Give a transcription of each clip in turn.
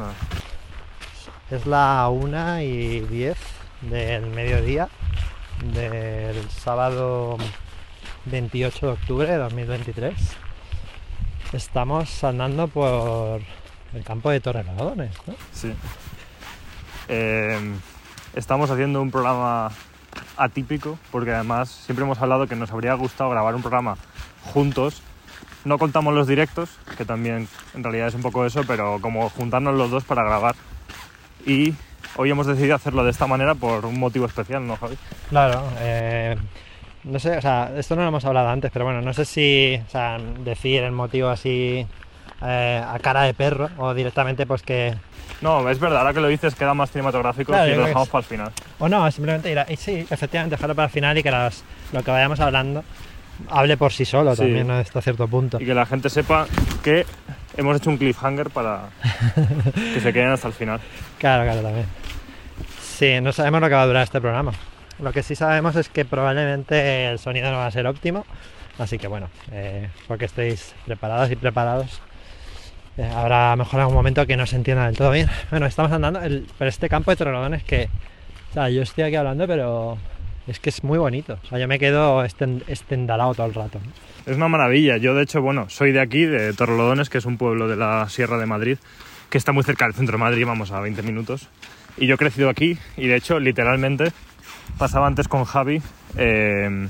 Nada. Es la 1 y 10 del mediodía del sábado 28 de octubre de 2023. Estamos andando por el campo de Torrelodones, ¿no? Sí. Eh, estamos haciendo un programa atípico porque además siempre hemos hablado que nos habría gustado grabar un programa juntos. No contamos los directos, que también en realidad es un poco eso, pero como juntarnos los dos para grabar. Y hoy hemos decidido hacerlo de esta manera por un motivo especial, ¿no, Javi? Claro, eh, no sé, o sea, esto no lo hemos hablado antes, pero bueno, no sé si o sea, decir el motivo así eh, a cara de perro o directamente pues que... No, es verdad, ahora que lo dices queda más cinematográfico Claro, y yo lo dejamos sí. para el final. O no, simplemente ir a- sí, efectivamente, dejarlo para el final y que lo que vayamos hablando hable por sí solo Sí. también. Hasta cierto punto. Y que la gente sepa que hemos hecho un cliffhanger para que se queden hasta el final. Claro, claro, también. Sí, no sabemos lo que va a durar este programa. Lo que sí sabemos es que probablemente el sonido no va a ser óptimo. Así que bueno, eh, porque estéis preparados y preparados. eh, habrá a lo mejor algún momento que no se entienda del todo bien. Bueno, estamos andando el- por este campo de Torrelodones que, o sea, yo estoy aquí hablando, pero es que es muy bonito. O sea, yo me quedo esten- estendalado todo el rato. Es una maravilla. Yo, de hecho, bueno, soy de aquí, de Torrelodones, que es un pueblo de la Sierra de Madrid, que está muy cerca del centro de Madrid, vamos a 20 minutos. Y yo he crecido aquí y, de hecho, literalmente, pasaba antes con Javi. eh,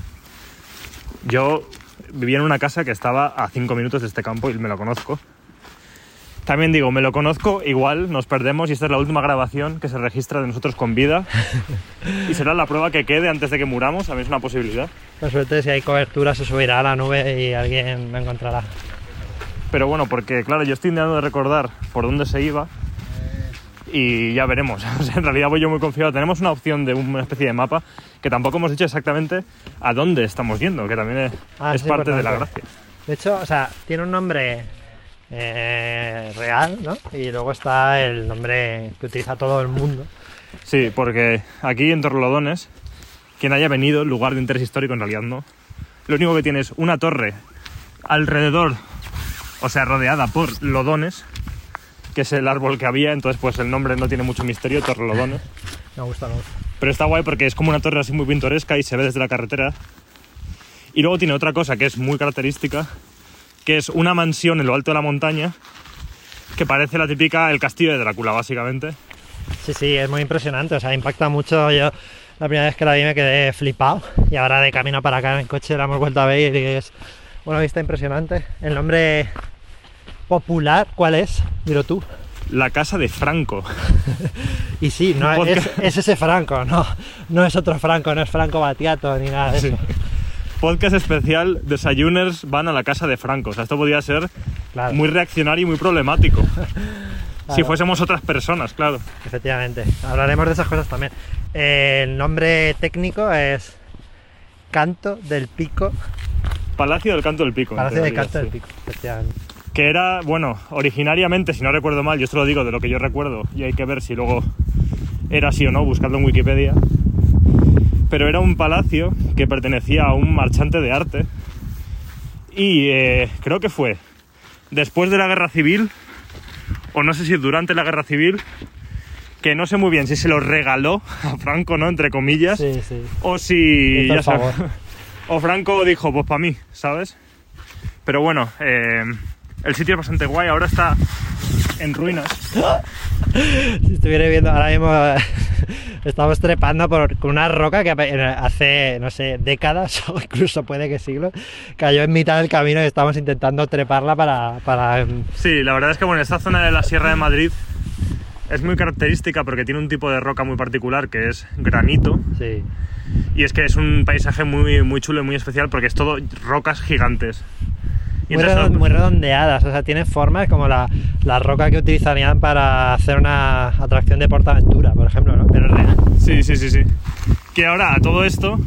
yo vivía en una casa que estaba a 5 minutos de este campo y me lo conozco. También digo, me lo conozco, igual nos perdemos y esta es la última grabación que se registra de nosotros con vida. y será la prueba que quede antes de que muramos, a mí es una posibilidad. Por suerte, si hay cobertura, se subirá a la nube y alguien me encontrará. Pero bueno, porque claro, yo estoy intentando recordar por dónde se iba y ya veremos. O sea, en realidad voy yo muy confiado. Tenemos una opción de una especie de mapa que tampoco hemos dicho exactamente a dónde estamos yendo, que también es, Ah, es sí, parte de la gracia. De hecho, o sea, tiene un nombre eh, real, ¿no? Y luego está el nombre que utiliza todo el mundo. Sí, porque aquí en Torrelodones, quien haya venido, lugar de interés histórico en realidad no, lo único que tiene es una torre alrededor, o sea, rodeada por lodones, que es el árbol que había, entonces pues el nombre no tiene mucho misterio, Torrelodones. Me gusta, me gusta. Pero está guay porque es como una torre así muy pintoresca y se ve desde la carretera. Y luego tiene otra cosa que es muy característica, que es una mansión en lo alto de la montaña, que parece la típica el castillo de Drácula, básicamente. Sí, sí, es muy impresionante. O sea, impacta mucho. Yo la primera vez que la vi me quedé flipado. Y ahora de camino para acá en el coche la hemos vuelto a ver y es una vista impresionante. El nombre popular, ¿cuál es? Dilo tú. La casa de Franco. Y sí, no, es, es ese Franco, no, no es otro Franco, no es Franco Batiato ni nada de Sí. eso. Podcast especial, desayuners van a la casa de Franco. O sea, esto podría ser Claro. muy reaccionario y muy problemático. Si fuésemos otras personas, claro. Efectivamente, hablaremos de esas cosas también. Eh, el nombre técnico es Canto del Pico, Palacio del Canto del Pico. Palacio de teoría, Canto del. Pico, efectivamente. que era, bueno, originariamente, si no recuerdo mal, yo esto lo digo de lo que yo recuerdo y hay que ver si luego era así o no, buscadlo en Wikipedia, pero era un palacio que pertenecía a un marchante de arte y eh, creo que fue después de la guerra civil, o no sé si durante la guerra civil, que no sé muy bien si se lo regaló a Franco, ¿no? Entre comillas, Sí, sí. o si... Ya sabes, o Franco dijo, pues para mí, ¿sabes? Pero bueno, eh, el sitio es bastante guay, ahora está en ruinas. Si estuviera viendo ahora mismo, estamos trepando por, con una roca que hace, no sé, décadas o incluso puede que siglos, cayó en mitad del camino y estamos intentando treparla para... para Sí, la verdad es que bueno, esta zona de la Sierra de Madrid es muy característica porque tiene un tipo de roca muy particular que es granito. sí. Y es que es un paisaje muy, muy chulo y muy especial porque es todo rocas gigantes. Muy, muy redondeadas, o sea, tiene formas como la, la roca que utilizarían para hacer una atracción de Portaventura, por ejemplo, ¿no? Pero real. Sí, sí, sí, sí. Que ahora a todo esto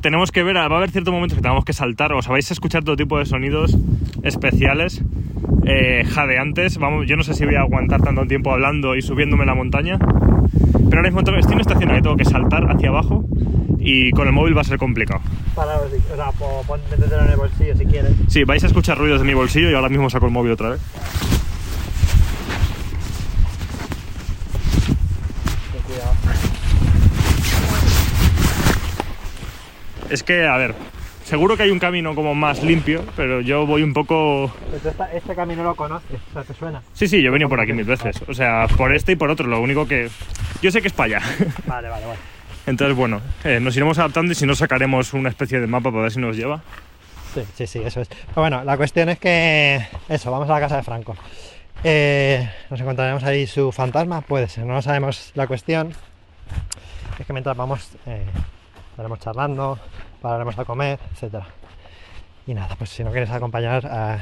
tenemos que ver, va a haber ciertos momentos que tenemos que saltar, o sea, vais a escuchar todo tipo de sonidos especiales, eh, jadeantes. Vamos, yo no sé si voy a aguantar tanto tiempo hablando y subiéndome la montaña, pero ahora mismo estoy en una estación que tengo que saltar hacia abajo y con el móvil va a ser complicado. Para, o sea, po- pon- métetelo en el bolsillo si quieres. Sí, vais a escuchar ruidos de mi bolsillo y ahora mismo saco el móvil otra vez. Ten cuidado. Es que, a ver, seguro que hay un camino como más limpio, pero yo voy un poco... Pues esta- este camino lo conoces, o sea, te suena. Sí, sí, yo he venido por aquí mil veces. O sea, por este y por otro. Lo único que... Yo sé que es para allá. Vale, vale, vale. Entonces, bueno, eh, nos iremos adaptando y si no sacaremos una especie de mapa para ver si nos lleva. Sí, sí, sí, eso es. Pero bueno, la cuestión es que. Eso, vamos a la casa de Franco. Eh, nos encontraremos ahí su fantasma, puede ser, no lo sabemos. La cuestión es que mientras vamos, eh, estaremos charlando, pararemos a comer, etcétera. Y nada, pues si no quieres acompañar, eh,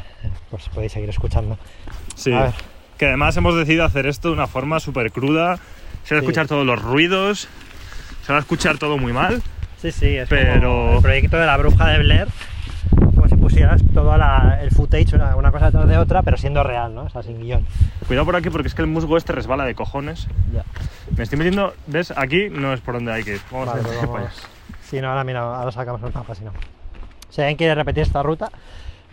pues podéis seguir escuchando. Sí. A ver. Que además hemos decidido hacer esto de una forma súper cruda. Se va a Sí. escuchar todos los ruidos. Se va a escuchar todo muy mal. Sí, sí, es Pero- como el proyecto de la bruja de Blair, como si pusieras todo la- el footage, una, una cosa detrás de otra, pero siendo real, ¿no? O sea, sin guion. Cuidado por aquí porque es que el musgo este resbala de cojones. Ya. Me estoy metiendo, ¿ves? Aquí no es por donde hay que ir. Vamos Vale, a pues para allá. vamos. Si no, ahora mira, ahora sacamos el mapa, si no. Si alguien quiere repetir esta ruta,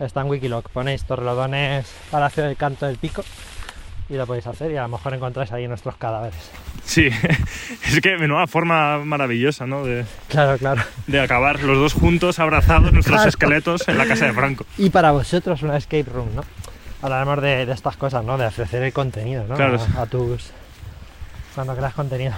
está en Wikiloc. Ponéis Torrelodones, Palacio del Canto del Pico y lo podéis hacer y a lo mejor encontráis ahí nuestros cadáveres. Sí, es que menuda forma maravillosa, ¿no? De, Claro, claro. de acabar los dos juntos, abrazados, nuestros Claro. esqueletos en la casa de Franco. Y para vosotros una escape room, ¿no? Hablaremos de, de estas cosas, ¿no? De ofrecer el contenido, ¿no? Claro. A, a tus... Cuando creas contenido.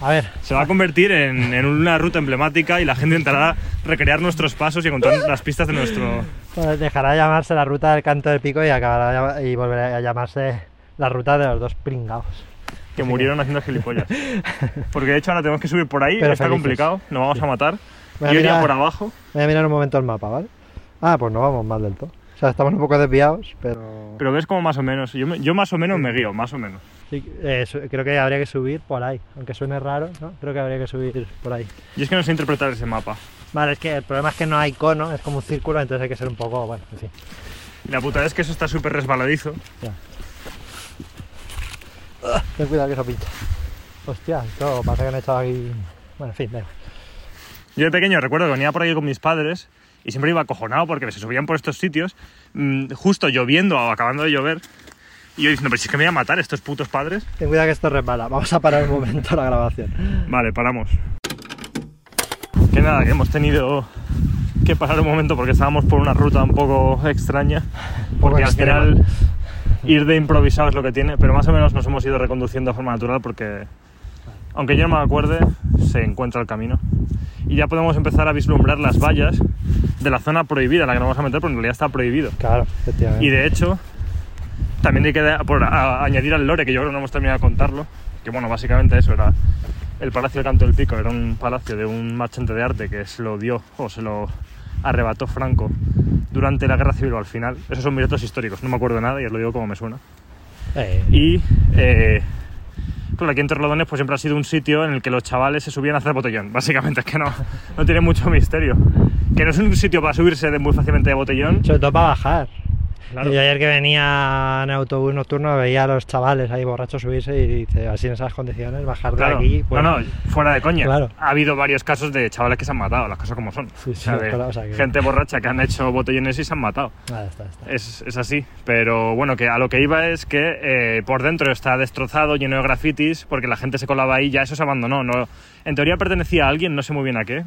A ver, Se va a convertir en, en una ruta emblemática y la gente intentará recrear nuestros pasos y encontrar las pistas de nuestro... pues dejará de llamarse la ruta del Canto del Pico y acabará y volverá a llamarse la ruta de los dos pringados. que murieron haciendo gilipollas. Porque de hecho ahora tenemos que subir por ahí, Pero está felices. complicado, nos vamos a matar. Voy a Yo iría mirar- por abajo. Voy a mirar un momento el mapa, ¿vale? Ah, pues no vamos mal del todo. O sea, estamos un poco desviados, pero... Pero ves como más o menos, yo, me- yo más o menos me guío, más o menos. Sí, eh, su- creo que habría que subir por ahí. Aunque suene raro, ¿no? Creo que habría que subir por ahí. Y es que no sé interpretar ese mapa. Vale, es que el problema es que no hay cono, es como un círculo, entonces hay que ser un poco... Bueno, en fin. Y la puta es que eso está súper resbaladizo. Ten cuidado que eso pincha. Hostia, esto parece que han echado aquí... Bueno, en fin, da igual. Yo de pequeño recuerdo que venía por ahí con mis padres y siempre iba acojonado porque se subían por estos sitios, mm, justo lloviendo o acabando de llover. Y yo diciendo, pero si es que me voy a matar estos putos padres. Ten cuidado que esto resbala. Vamos a parar un momento la grabación. Vale, paramos. Que nada, que hemos tenido que parar un momento porque estábamos por una ruta un poco extraña. poco Porque al final ir de improvisado es lo que tiene, pero más o menos nos hemos ido reconduciendo de forma natural porque, aunque yo no me acuerde, se encuentra el camino. Y ya podemos empezar a vislumbrar las vallas de la zona prohibida, la que nos vamos a meter, porque en realidad está prohibido. Claro, efectivamente. Y de hecho, también hay que por a- añadir al lore, que yo creo que no hemos terminado de contarlo, que bueno, básicamente eso era el Palacio del Canto del Pico, era un palacio de un marchante de arte que se lo dio o se lo arrebató Franco durante la Guerra Civil o al final. Esos son mis datos históricos, no me acuerdo nada y os lo digo como me suena. Eh, Y eh, claro, aquí en Torrelodones pues siempre ha sido un sitio en el que los chavales se subían a hacer botellón. Básicamente es que no, no tiene mucho misterio. Que no es un sitio para subirse muy fácilmente de botellón. sobre todo para bajar. Claro. Y ayer que venía en autobús nocturno veía a los chavales ahí borrachos subirse y dice, así en esas condiciones, bajar de Claro. aquí. pues, no, no, fuera de coña. Claro. Ha habido varios casos de chavales que se han matado, las cosas como son. Sí, O sí, sea, de claro, o sea que- gente borracha que han hecho botellones y se han matado. Nada, está, está. Es, es así. Pero bueno, que a lo que iba es que eh, por dentro está destrozado, lleno de grafitis, porque la gente se colaba ahí, ya eso se abandonó. No, en teoría pertenecía a alguien, no sé muy bien a qué.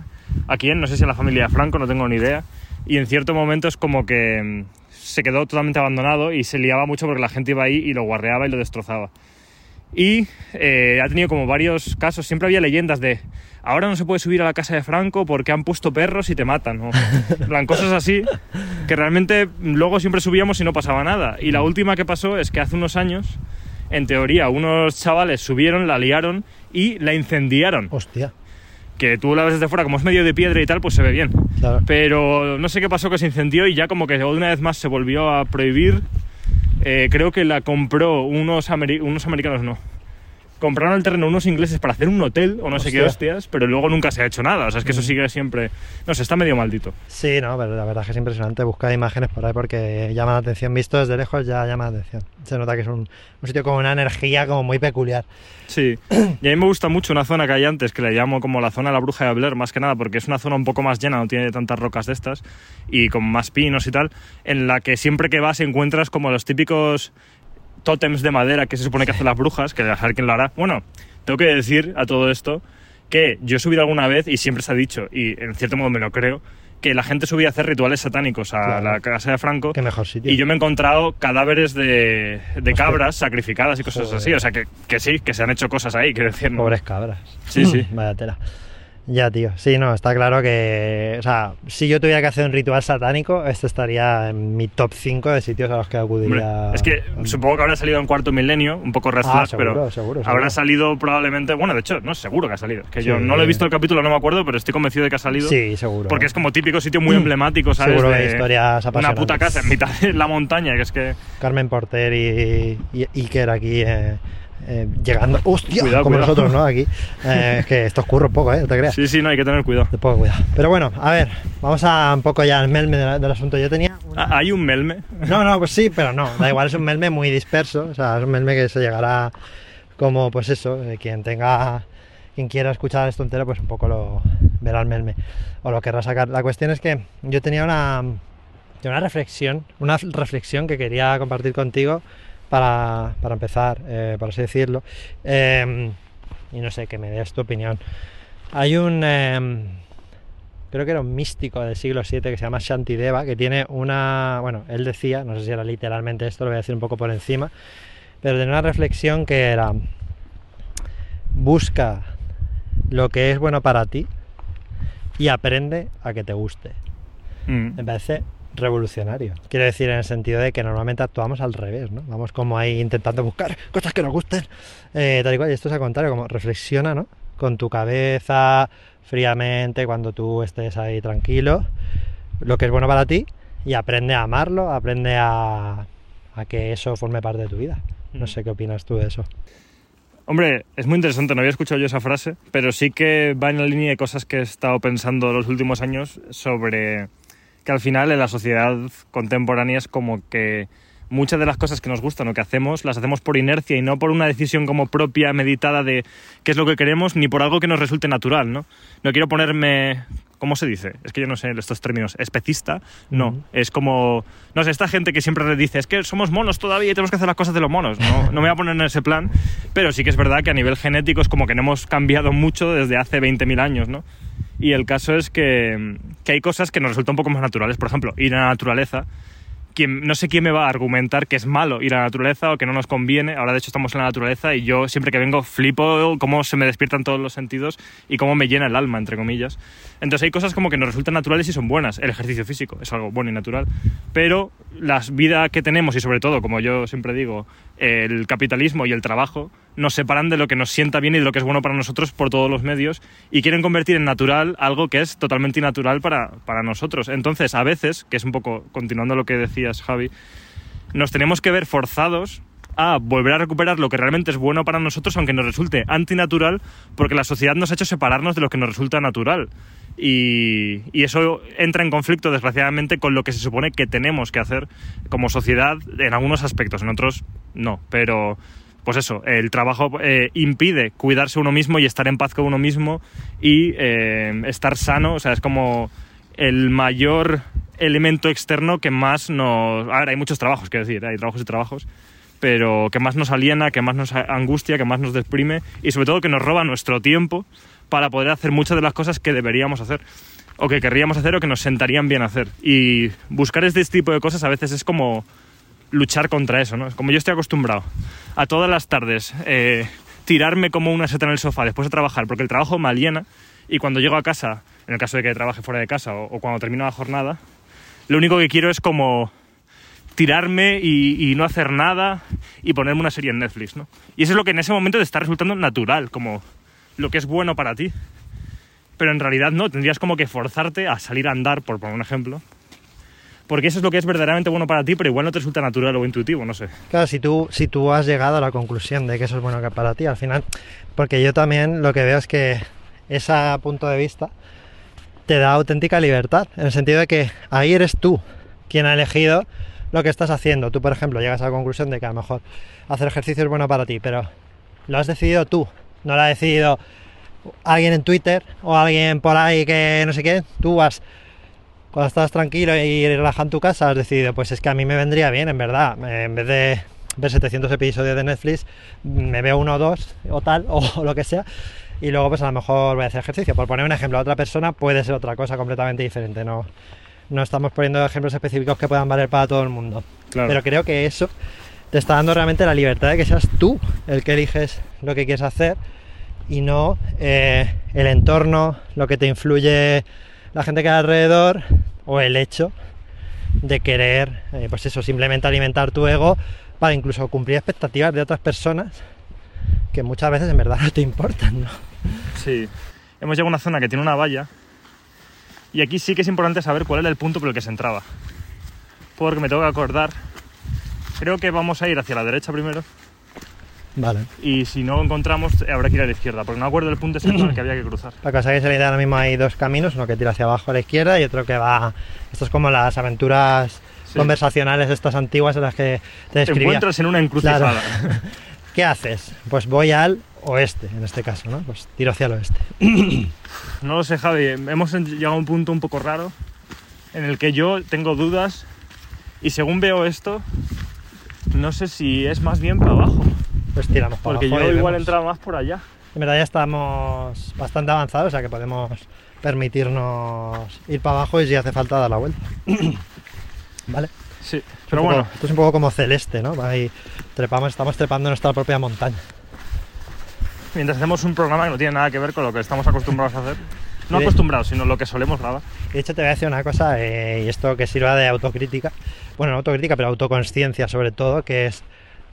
¿A quién? No sé si a la familia Franco, no tengo ni idea. Y en cierto momento es como que mm, se quedó totalmente abandonado y se liaba mucho porque la gente iba ahí y lo guarreaba y lo destrozaba. Y eh, ha tenido como varios casos, siempre había leyendas de ahora no se puede subir a la casa de Franco porque han puesto perros y te matan, o plan, cosas así, que realmente luego siempre subíamos y no pasaba nada. Y la última que pasó es que hace unos años, en teoría, unos chavales subieron, la liaron y la incendiaron. Hostia. Que tú la ves desde fuera, como es medio de piedra y tal, pues se ve bien. Claro. Pero no sé qué pasó que se incendió y ya como que una vez más se volvió a prohibir. Eh, creo que la compró unos, unos americanos, no. Compraron el terreno unos ingleses para hacer un hotel o no sé qué Hostia. hostias, pero luego nunca se ha hecho nada. O sea, es que eso sigue siempre. No sé, está medio maldito. Sí, no, pero la verdad es que es impresionante buscar imágenes por ahí porque llama la atención. Visto desde lejos ya llama la atención. Se nota que es un, un sitio con una energía como muy peculiar. Sí, y a mí me gusta mucho una zona que hay antes, que le llamo como la zona de la bruja de Blair, más que nada, porque es una zona un poco más llena, no tiene tantas rocas de estas, y con más pinos y tal, en la que siempre que vas encuentras como los típicos tótems de madera que se supone que hacen las brujas, que a saber quién lo hará. Bueno, tengo que decir a todo esto que yo he subido alguna vez, y siempre se ha dicho, y en cierto modo me lo creo, que la gente subía a hacer rituales satánicos a Claro. la casa de Franco. Qué mejor sitio. Y yo me he encontrado cadáveres de, de cabras sacrificadas y cosas Joder. así. O sea, que, que sí, que se han hecho cosas ahí, quiero decir. ¿no? Pobres cabras. Sí, sí. Vaya tela. Ya, tío. Sí, no, está claro que. O sea, si yo tuviera que hacer un ritual satánico, este estaría en mi top 5 de sitios a los que Hombre, acudiría. es que supongo que habrá salido en cuarto milenio, un poco red Ah, pero seguro, habrá seguro. salido probablemente. Bueno, de hecho, no seguro que ha salido. Es que yo Sí. no lo he visto el capítulo, no me acuerdo, pero estoy convencido de que ha salido. Sí, seguro. Porque es como típico sitio muy emblemático, ¿sabes? Seguro De hay historias Una puta casa en mitad de la montaña, que es que. Carmen Porter y, y Iker aquí eh, eh, llegando. ¡Hostia! Cuidado, como cuidado. nosotros, ¿no? Aquí. Eh, es que esto ocurre un poco, ¿eh? No te creas. Sí, sí, no, hay que tener cuidado. De poco cuidado. Pero bueno, a ver, vamos a un poco ya al melme de la- del asunto. Yo tenía. una- Ah, Hay un melme. No, no, pues sí, pero no. Da igual, es un melme muy disperso. O sea, es un melme que se llegará como, pues eso, eh, quien tenga. Quien quiera escuchar esto entero, pues un poco lo verá el melme. O lo querrá sacar. La cuestión es que yo tenía una. Una reflexión, una reflexión que quería compartir contigo para, para empezar, eh, por así decirlo. Eh, y no sé, que me des tu opinión. Hay un. eh, creo que era un místico del siglo VII que se llama Shantideva, que tiene una. Bueno, él decía, no sé si era literalmente esto, lo voy a decir un poco por encima, pero tenía una reflexión que era. Busca lo que es bueno para ti y aprende a que te guste. Mm. Me parece revolucionario. Quiero decir, en el sentido de que normalmente actuamos al revés, ¿no? Vamos como ahí intentando buscar cosas que nos gusten, eh, tal y cual. Y esto es al contrario, como reflexiona, ¿no? Con tu cabeza, fríamente, cuando tú estés ahí tranquilo, lo que es bueno para ti y aprende a amarlo, aprende a, a que eso forme parte de tu vida. No sé qué opinas tú de eso. Hombre, es muy interesante, no había escuchado yo esa frase, pero sí que va en la línea de cosas que he estado pensando los últimos años sobre que al final en la sociedad contemporánea es como que muchas de las cosas que nos gustan o que hacemos las hacemos por inercia y no por una decisión como propia, meditada de qué es lo que queremos, ni por algo que nos resulte natural, ¿no? No quiero ponerme, ¿cómo se dice? Es que yo no sé estos términos, especista, no, es como, no sé, esta gente que siempre dice, es que somos monos todavía y tenemos que hacer las cosas de los monos, no, no me voy a poner en ese plan, pero sí que es verdad que a nivel genético es como que no hemos cambiado mucho desde hace 20.000 años, ¿no? Y el caso es que, que hay cosas que nos resultan un poco más naturales. Por ejemplo, ir a la naturaleza. No sé quién me va a argumentar que es malo ir a la naturaleza o que no nos conviene. Ahora, de hecho, estamos en la naturaleza y yo siempre que vengo flipo cómo se me despiertan todos los sentidos y cómo me llena el alma, entre comillas. Entonces, hay cosas como que nos resultan naturales y son buenas. El ejercicio físico es algo bueno y natural. Pero la vida que tenemos y, sobre todo, como yo siempre digo, el capitalismo y el trabajo nos separan de lo que nos sienta bien y de lo que es bueno para nosotros por todos los medios y quieren convertir en natural algo que es totalmente innatural para, para nosotros. Entonces, a veces, que es un poco continuando lo que decías, Javi, nos tenemos que ver forzados a volver a recuperar lo que realmente es bueno para nosotros, aunque nos resulte antinatural, porque la sociedad nos ha hecho separarnos de lo que nos resulta natural. Y, y eso entra en conflicto, desgraciadamente, con lo que se supone que tenemos que hacer como sociedad en algunos aspectos, en otros no. Pero, pues eso, el trabajo eh, impide cuidarse uno mismo y estar en paz con uno mismo y eh, estar sano, o sea, es como el mayor elemento externo que más nos... A ver, hay muchos trabajos, quiero decir, hay trabajos y trabajos, pero que más nos aliena, que más nos angustia, que más nos deprime y sobre todo que nos roba nuestro tiempo para poder hacer muchas de las cosas que deberíamos hacer o que querríamos hacer o que nos sentarían bien hacer. Y buscar este tipo de cosas a veces es como luchar contra eso, ¿no? Como yo estoy acostumbrado a todas las tardes eh, tirarme como una seta en el sofá después de trabajar, porque el trabajo me aliena y cuando llego a casa, en el caso de que trabaje fuera de casa o, cuando termino la jornada, lo único que quiero es como tirarme y, y no hacer nada y ponerme una serie en Netflix, ¿no? Y eso es lo que en ese momento te está resultando natural, como lo que es bueno para ti. pero en realidad no, tendrías como que forzarte a salir a andar, por poner un ejemplo. Porque eso es lo que es verdaderamente bueno para ti, pero igual no te resulta natural o intuitivo, no sé. Claro, si tú, si tú has llegado a la conclusión de que eso es bueno para ti, al final, porque yo también lo que veo es que ese punto de vista te da auténtica libertad, en el sentido de que ahí eres tú quien ha elegido lo que estás haciendo. Tú, por ejemplo, llegas a la conclusión de que a lo mejor hacer ejercicio es bueno para ti, pero lo has decidido tú, no lo ha decidido alguien en Twitter o alguien por ahí que no sé qué. Tú vas, cuando estás tranquilo y relajado en tu casa, has decidido, pues es que a mí me vendría bien, en verdad, en vez de ver 700 episodios de Netflix, me veo uno o dos o tal, o lo que sea, y luego pues a lo mejor voy a hacer ejercicio. Por poner un ejemplo a otra persona puede ser otra cosa completamente diferente, no, no estamos poniendo ejemplos específicos que puedan valer para todo el mundo. Claro. Pero creo que eso te está dando realmente la libertad de que seas tú el que eliges lo que quieres hacer y no eh, el entorno, lo que te influye la gente que hay alrededor o el hecho de querer, eh, pues eso, simplemente alimentar tu ego para incluso cumplir expectativas de otras personas que muchas veces en verdad no te importan, ¿no? Sí. Hemos llegado a una zona que tiene una valla y aquí sí que es importante saber cuál era el punto por el que se entraba. Porque me tengo que acordar. Creo que vamos a ir hacia la derecha primero Vale. y si no encontramos habrá que ir a la izquierda, porque no me acuerdo del punto exacto en el que había que cruzar. Para que os hagáis la idea, ahora mismo hay dos caminos, uno que tira hacia abajo a la izquierda y otro que va... Esto es como las aventuras Sí. conversacionales estas antiguas en las que te Te describía. encuentras en una encrucijada. Claro. ¿Qué haces? Pues voy al oeste, en este caso, ¿no? Pues tiro hacia el oeste. No lo sé, Javi. Hemos llegado a un punto un poco raro en el que yo tengo dudas y según veo esto, no sé si es más bien para abajo. Pues tiramos para Porque abajo yo y igual he entrado más por allá. En verdad ya estamos bastante avanzados, o sea que podemos permitirnos ir para abajo y si hace falta dar la vuelta. ¿Vale? Sí, pero poco- bueno, Esto es un poco como celeste, ¿no? Ahí trepamos, estamos trepando nuestra propia montaña. mientras hacemos un programa que no tiene nada que ver con lo que estamos acostumbrados a hacer. No acostumbrados, sino lo que solemos grabar. De hecho, te voy a decir una cosa, eh, y esto que sirva de autocrítica, bueno, no autocrítica, pero autoconsciencia sobre todo, que es,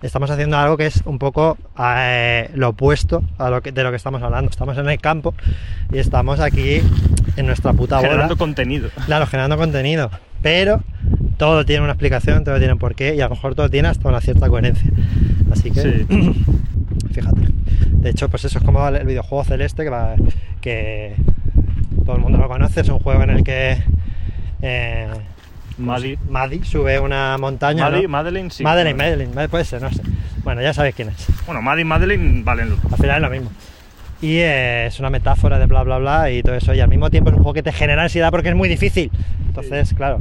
estamos haciendo algo que es un poco eh, lo opuesto a lo que, de lo que estamos hablando. Estamos en el campo y estamos aquí en nuestra puta bola. Generando contenido. Claro, generando contenido, pero todo tiene una explicación, todo tiene un porqué y a lo mejor todo tiene hasta una cierta coherencia. Así que, Sí. fíjate. De hecho, pues eso es como el videojuego celeste que, va, que todo el mundo lo conoce. Es un juego en el que eh, Maddie. Maddie sube una montaña. Maddie, ¿no? Madeline, sí. Madeline, Madeline, Madeline, puede ser, no sé. Bueno, ya sabéis quién es. Bueno, Maddie y Madeline valen lo. Al final es lo mismo. Y eh, es una metáfora de bla bla bla y todo eso. Y al mismo tiempo es un juego que te genera ansiedad porque es muy difícil. Entonces, claro,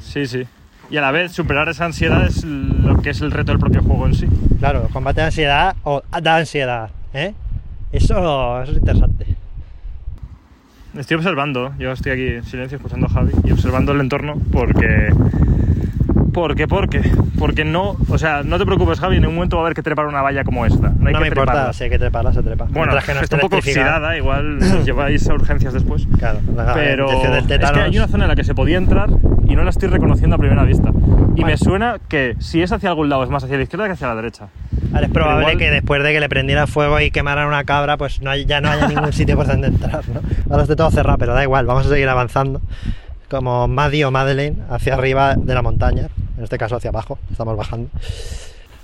Sí, sí. Y a la vez superar esa ansiedad es lo que es el reto del propio juego en sí. Claro, combate de ansiedad o da ansiedad, ¿eh? Eso, eso es interesante. Estoy observando, yo estoy aquí en silencio escuchando a Javi y observando el entorno porque. Porque, porque, porque no, o sea, no te preocupes Javi, en un momento va a haber que trepar una valla como esta. No hay No que me importa, treparla. si hay que treparla, se trepa. Bueno, que no está un poco oxidada, igual lleváis a urgencias después. Claro, la Pero es que hay una zona en la que se podía entrar y no la estoy reconociendo a primera vista. Y Vale. me suena que si es hacia algún lado es más hacia la izquierda que hacia la derecha. Ahora, es probable igual- que después de que le prendiera fuego y quemaran una cabra, pues no hay- ya no haya ningún sitio por donde entrar, ¿no? Ahora esté todo cerrado, pero da igual, vamos a seguir avanzando. Como Maddie o Madeleine, hacia arriba de la montaña, en este caso hacia abajo, estamos bajando.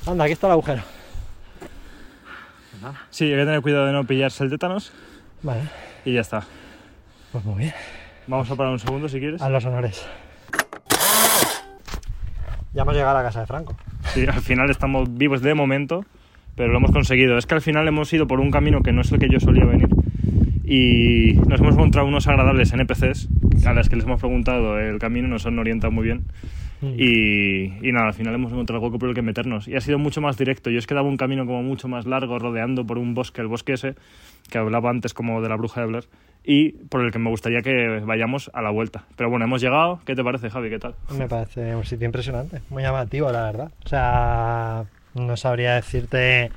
Anda, aquí está el agujero. Sí, hay que tener cuidado de no pillarse el tétanos Vale, y ya está. pues muy bien. Vamos a parar un segundo si quieres. A los honores. Ya hemos llegado a la casa de Franco. Sí, al final estamos vivos de momento, pero lo hemos conseguido. Es que al final hemos ido por un camino que no es el que yo solía venir y nos hemos encontrado unos agradables NPCs a las que les hemos preguntado el camino, nos han orientado muy bien. Y, y nada, al final hemos encontrado algo por el que meternos. Y ha sido mucho más directo. Yo es que daba un camino como mucho más largo, rodeando por un bosque, el bosque ese, que hablaba antes como de la bruja de Blair, y por el que me gustaría que vayamos a la vuelta. Pero bueno, hemos llegado. ¿Qué te parece, Javi? ¿Qué tal? Me parece un sitio impresionante, muy llamativo, la verdad. O sea, no sabría decirte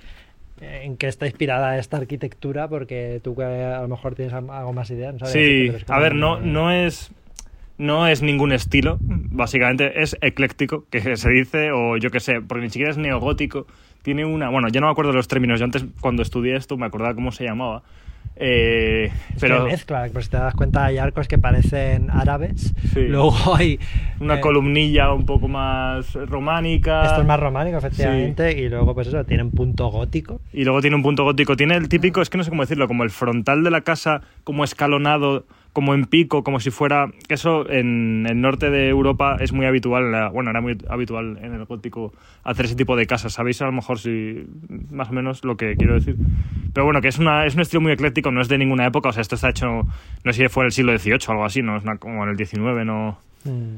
en qué está inspirada esta arquitectura, porque tú que a lo mejor tienes algo más idea. No Sí, a ver, no, no es no es ningún estilo, básicamente es ecléctico, que se dice, o yo qué sé, porque ni siquiera es neogótico, tiene una, bueno, ya no me acuerdo los términos, yo antes cuando estudié esto me acordaba cómo se llamaba, Eh, Es pero que mezcla, pues si te das cuenta hay arcos que parecen árabes, Sí. luego hay... una eh, columnilla un poco más románica. Esto es más románico, efectivamente, y luego pues eso, tiene un punto gótico. Y luego tiene un punto gótico. Tiene el típico, es que no sé cómo decirlo, como el frontal de la casa, como escalonado, como en pico, como si fuera. Eso en el norte de Europa es muy habitual. la- bueno, era muy habitual en el gótico hacer ese tipo de casas. Sabéis a lo mejor si. más o menos lo que quiero decir. Pero bueno, que es, una, es un estilo muy ecléctico, no es de ninguna época. O sea, esto está hecho. no sé si fue en el siglo XVIII o algo así, no es una- como en el XIX, no. Mm.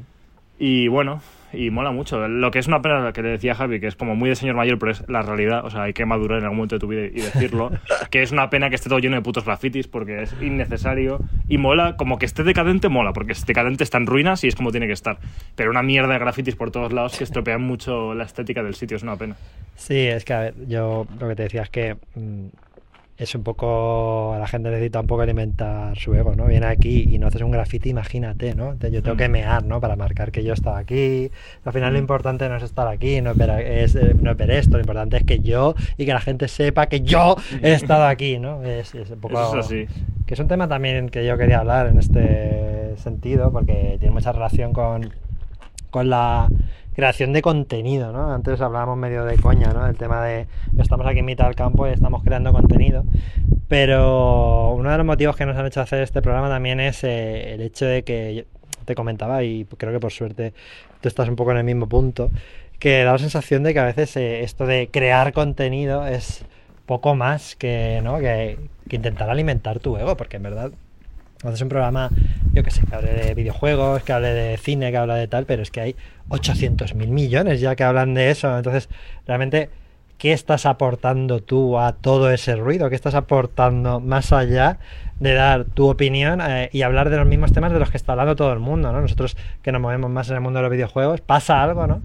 Y bueno, y mola mucho. Lo que es una pena, que le decía Javi, que es como muy de señor mayor, pero es la realidad. O sea, hay que madurar en algún momento de tu vida y decirlo. que es una pena que esté todo lleno de putos grafitis porque es innecesario. Y mola, como que esté decadente, mola, porque es decadente, está en ruinas y es como tiene que estar. Pero una mierda de grafitis por todos lados que estropean mucho la estética del sitio, es una pena. Sí, es que a ver, yo lo que te decía es que mm, es un poco, la gente necesita un poco alimentar su ego, ¿no? Viene aquí y no haces un grafiti, imagínate, ¿no? Yo tengo que Mm. mear, ¿no? Para marcar que yo estaba aquí. Al final lo Mm. importante no es estar aquí, no es, ver, es, eh, no es ver esto, lo importante es que yo y que la gente sepa que yo he estado aquí, ¿no? Es, es un poco... Eso es así. Que es un tema también que yo quería hablar en este sentido, porque tiene mucha relación con, con la creación de contenido, ¿no? Antes hablábamos medio de coña, ¿no? El tema de estamos aquí en mitad del campo y estamos creando contenido. Pero uno de los motivos que nos han hecho hacer este programa también es eh, el hecho de que te comentaba, y creo que por suerte tú estás un poco en el mismo punto, que da la sensación de que a veces eh, esto de crear contenido es poco más que, ¿no? que, que intentar alimentar tu ego, porque en verdad haces un programa, yo que sé, que hable de videojuegos, que hable de cine, que habla de tal, pero es que hay 800 mil millones ya que hablan de eso. Entonces, realmente, ¿qué estás aportando tú a todo ese ruido? ¿Qué estás aportando más allá de dar tu opinión eh, y hablar de los mismos temas de los que está hablando todo el mundo? ¿no? Nosotros que nos movemos más en el mundo de los videojuegos, pasa algo, ¿no?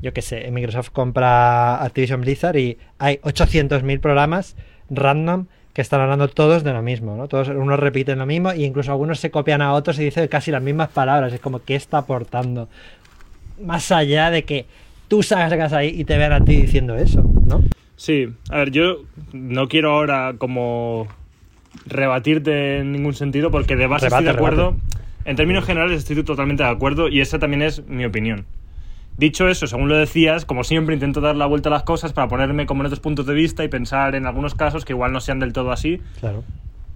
Yo que sé, Microsoft compra Activision Blizzard y hay 800.000 programas random que están hablando todos de lo mismo, ¿no? Todos, unos repiten lo mismo e incluso algunos se copian a otros y dicen casi las mismas palabras. Es como, ¿qué está aportando? Más allá de que tú salgas ahí y te vean a ti diciendo eso, ¿no? Sí, a ver, yo no quiero ahora como rebatirte en ningún sentido porque de base Rebate, estoy de acuerdo. rebate. En términos generales estoy totalmente de acuerdo y esa también es mi opinión. Dicho eso, según lo decías, como siempre intento dar la vuelta a las cosas para ponerme como en otros puntos de vista y pensar en algunos casos que igual no sean del todo así, Claro.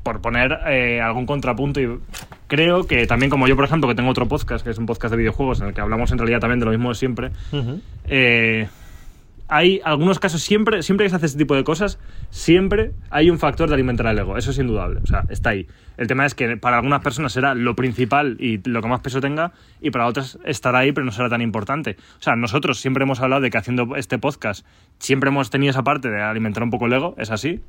por poner eh, algún contrapunto. Y creo que también como yo, por ejemplo, que tengo otro podcast, que es un podcast de videojuegos, en el que hablamos en realidad también de lo mismo de siempre, eh, hay algunos casos, siempre, siempre que se hace este tipo de cosas, siempre hay un factor de alimentar el ego. Eso es indudable. O sea, está ahí. El tema es que para algunas personas será lo principal y lo que más peso tenga, y para otras estará ahí, pero no será tan importante. O sea, nosotros siempre hemos hablado de que haciendo este podcast, siempre hemos tenido esa parte de alimentar un poco el ego, es así.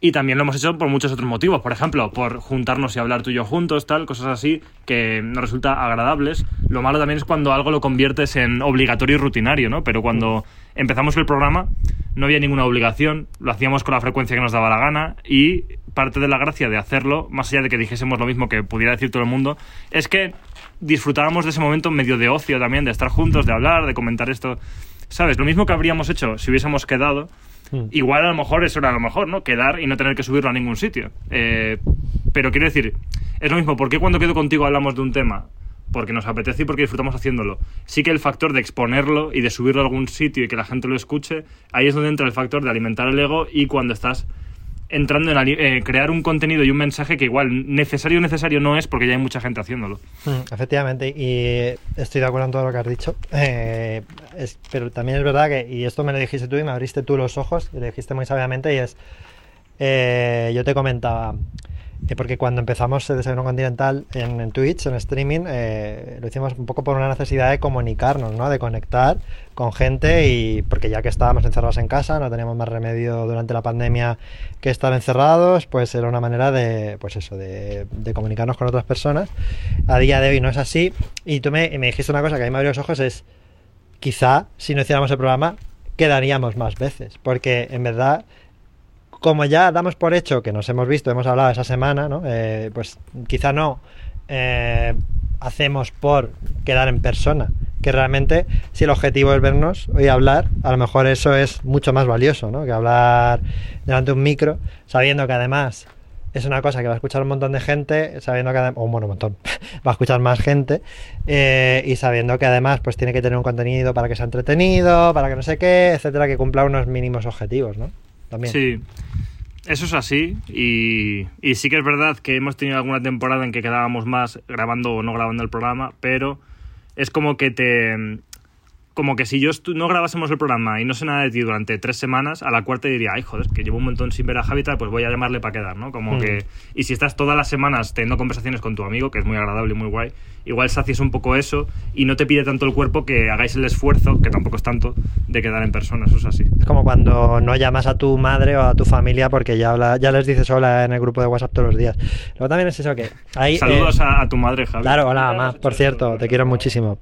Y también lo hemos hecho por muchos otros motivos. Por ejemplo, por juntarnos y hablar tú y yo juntos, tal, cosas así que nos resulta agradables. Lo malo también es cuando algo lo conviertes en obligatorio y rutinario, ¿no? Pero cuando empezamos el programa no había ninguna obligación, lo hacíamos con la frecuencia que nos daba la gana y parte de la gracia de hacerlo, más allá de que dijésemos lo mismo que pudiera decir todo el mundo, es que disfrutábamos de ese momento medio de ocio también, de estar juntos, de hablar, de comentar esto. ¿Sabes? Lo mismo que habríamos hecho si hubiésemos quedado. Mm. Igual a lo mejor eso era lo mejor, ¿no? Quedar y no tener que subirlo a ningún sitio. Eh, pero quiero decir, es lo mismo, ¿por qué cuando quedo contigo hablamos de un tema? Porque nos apetece y porque disfrutamos haciéndolo. Sí que el factor de exponerlo y de subirlo a algún sitio y que la gente lo escuche, ahí es donde entra el factor de alimentar el ego y cuando estás entrando en eh, crear un contenido y un mensaje que igual necesario necesario no es porque ya hay mucha gente haciéndolo. Mm, Efectivamente, y estoy de acuerdo en todo lo que has dicho. Eh, pero también es verdad que, y esto me lo dijiste tú y me abriste tú los ojos, y lo dijiste muy sabiamente, y es, eh, yo te comentaba, porque cuando empezamos el Desayuno Continental en, en Twitch, en streaming, eh, lo hicimos un poco por una necesidad de comunicarnos, ¿no? De conectar con gente y porque ya que estábamos encerrados en casa, no teníamos más remedio durante la pandemia que estar encerrados, pues era una manera de, pues eso, de, de comunicarnos con otras personas. A día de hoy no es así. Y tú me, me dijiste una cosa que a mí me abrió los ojos, es quizá si no hiciéramos el programa quedaríamos más veces, porque en verdad como ya damos por hecho que nos hemos visto, hemos hablado esa semana, ¿no? Eh, pues quizá no eh, hacemos por quedar en persona, que realmente si el objetivo es vernos y hablar, a lo mejor eso es mucho más valioso, ¿no? Que hablar delante de un micro, sabiendo que además es una cosa que va a escuchar un montón de gente, sabiendo que adem- o bueno, un montón, va a escuchar más gente eh, y sabiendo que además pues tiene que tener un contenido para que sea entretenido, para que no sé qué, etcétera, que cumpla unos mínimos objetivos, ¿no? También. Sí, eso es así y, y sí que es verdad que hemos tenido alguna temporada en que quedábamos más grabando o no grabando el programa, pero es como que te... Como que si yo no grabásemos el programa y no sé nada de ti durante tres semanas, a la cuarta diría, ay, joder, que llevo un montón sin ver a tal, pues voy a llamarle para quedar, ¿no? Como Mm. que... Y si estás todas las semanas teniendo conversaciones con tu amigo, que es muy agradable y muy guay, igual sacias un poco eso y no te pide tanto el cuerpo que hagáis el esfuerzo, que tampoco es tanto, de quedar en persona, eso es así. Es como cuando no llamas a tu madre o a tu familia porque ya, habla- ya les dices hola en el grupo de WhatsApp todos los días. Luego también es eso que... Ahí, Saludos eh, a, a tu madre, Javi. Claro, hola mamá, por cierto, te quiero muchísimo.